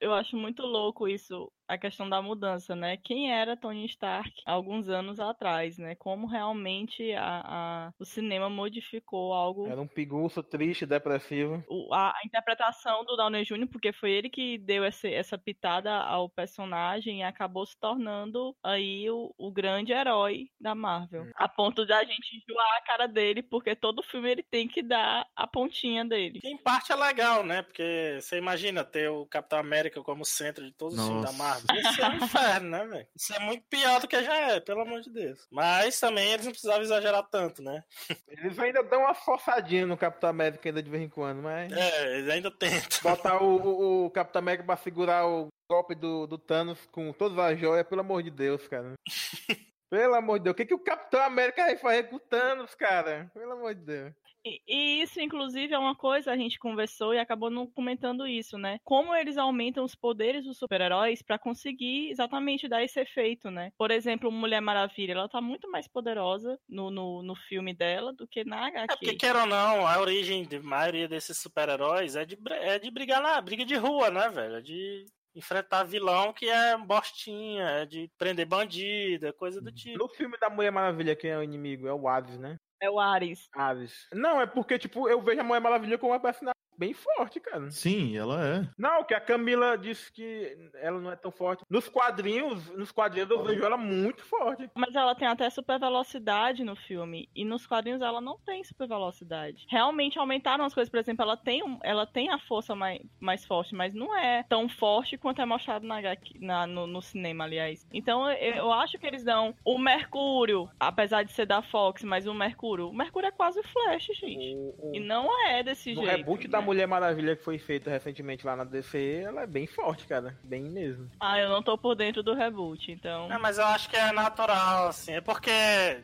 Eu acho muito louco isso, a questão da mudança, né? Quem era Tony Stark há alguns anos atrás, né? Como realmente a, a- o cinema modificou algo. Era um piguço triste, depressivo. o- a, a interpretação do Downey Jr., porque foi ele que deu essa, essa pitada ao personagem acabou se tornando aí o, o grande herói da Marvel. A ponto de a gente enjoar a cara dele, porque todo filme ele tem que dar a pontinha dele. Que em parte é legal, né? Porque você imagina ter o Capitão América como centro de todos os filmes da. Marvel. Isso é um inferno, né, velho? Isso é muito pior do que já é, pelo amor de Deus. Mas também eles não precisavam exagerar tanto, né? Eles ainda dão uma forçadinha no Capitão América ainda de vez em quando, mas... É, eles ainda tentam. Botar o, o, o Capitão América pra segurar o golpe do, do Thanos com todas as joias, pelo amor de Deus, cara. Pelo amor de Deus, o que, que o Capitão América vai fazer com o Thanos, cara? Pelo amor de Deus. E, e isso, inclusive, é uma coisa, a gente conversou e acabou não comentando isso, né? Como eles aumentam os poderes dos super-heróis pra conseguir exatamente dar esse efeito, né? Por exemplo, Mulher Maravilha, ela tá muito mais poderosa no, no, no filme dela do que na É porque, HQ. quer ou não, a origem de maioria desses super-heróis é de, é de brigar na briga de rua, né, velho? É de enfrentar vilão que é bostinha, é de prender bandido, é coisa do tipo. No filme da Mulher Maravilha, quem é o inimigo? É o Hades, né? É o Ares. Hades. Não, é porque, tipo, eu vejo a Mulher Maravilha como uma personagem bem forte, cara. Sim, ela é. Não, que a Camila disse que ela não é tão forte. Nos quadrinhos, nos quadrinhos eu vejo ela muito forte. Mas ela tem até super velocidade no filme. E nos quadrinhos ela não tem super velocidade. Realmente aumentaram as coisas. Por exemplo, ela tem, um- ela tem a força mais, mais forte, mas não é tão forte quanto é mostrado na, na- no, no cinema, aliás. Então eu, eu acho que eles dão o Mercúrio, apesar de ser da Fox, mas o Mercúrio. O Mercúrio é quase o Flash, gente. O- o- E não é desse no jeito. reboot da né? Mulher Maravilha que foi feita recentemente lá na DC, ela é bem forte, cara. Bem mesmo. Ah, eu não tô por dentro do reboot, então. É, mas eu acho que é natural, assim. É porque,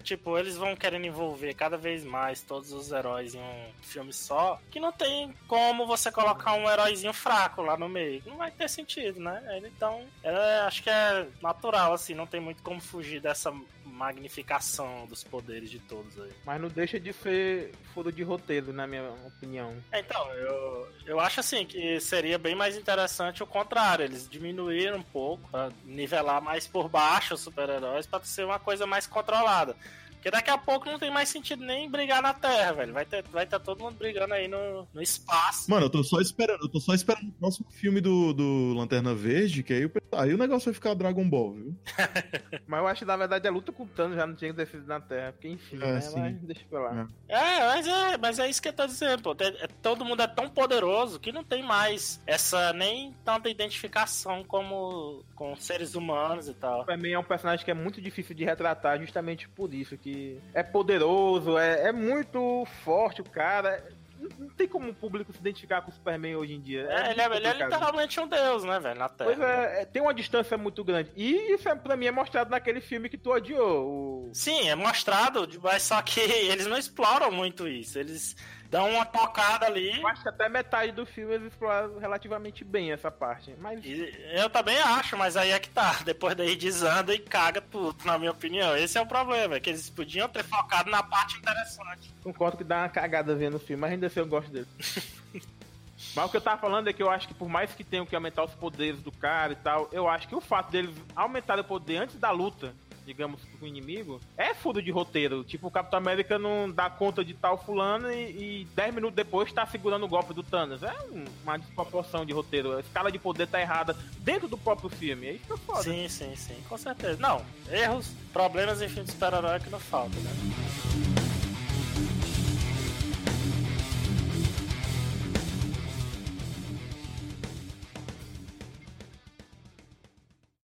tipo, eles vão querendo envolver cada vez mais todos os heróis em um filme só, que não tem como você colocar um heróizinho fraco lá no meio. Não vai ter sentido, né? Então, é, acho que é natural, assim. Não tem muito como fugir dessa magnificação dos poderes de todos aí. Mas não deixa de ser furo de roteiro, na minha opinião. É, então, eu, eu acho assim que seria bem mais interessante o contrário. Eles diminuíram um pouco pra nivelar mais por baixo os super-heróis para ser uma coisa mais controlada. Porque daqui a pouco não tem mais sentido nem brigar na Terra, velho. Vai ter, vai ter todo mundo brigando aí no, no espaço. Mano, eu tô só esperando, eu tô só esperando o próximo filme do, do Lanterna Verde, que aí o, aí o negócio vai ficar Dragon Ball, viu? Mas eu acho que na verdade a luta com o Thanos já não tinha que ter sido na Terra, porque enfim, É, né? sim. Mas deixa pra lá. É, mas é, mas é isso que eu tô dizendo, pô. Tem- é- todo mundo é tão poderoso que não tem mais essa nem tanta identificação como com seres humanos e tal. Superman é um personagem que é muito difícil de retratar justamente por isso, que é poderoso, é, é muito forte o cara. Não, tem como o público se identificar com o Superman hoje em dia. É, ele, é, ele é literalmente um deus, né, velho, na Terra. Pois é, é, tem uma distância muito grande. E isso é, pra mim é mostrado naquele filme que tu odiou. O... Sim, é mostrado, mas só que eles não exploram muito isso. Eles dão uma tocada ali. Eu acho que até metade do filme eles exploraram relativamente bem essa parte. Mas E eu também acho, mas aí é que tá. Depois daí desanda e caga tudo, na minha opinião. Esse é o problema, é que eles podiam ter focado na parte interessante. concordo que dá uma cagada vendo o filme, mas ainda assim eu gosto dele. Mas o que eu tava falando é que eu acho que por mais que tenham que aumentar os poderes do cara e tal, eu acho que o fato deles aumentarem o poder antes da luta, digamos, o inimigo, é furo de roteiro. Tipo, o Capitão América não dá conta de tal fulano e, e 10 minutos depois tá segurando o golpe do Thanos. É um- uma desproporção de roteiro. A escala de poder tá errada dentro do próprio filme. É isso que eu foda. Sim, sim, sim, com certeza. Não, erros, problemas em filme de super-herói que não faltam, né?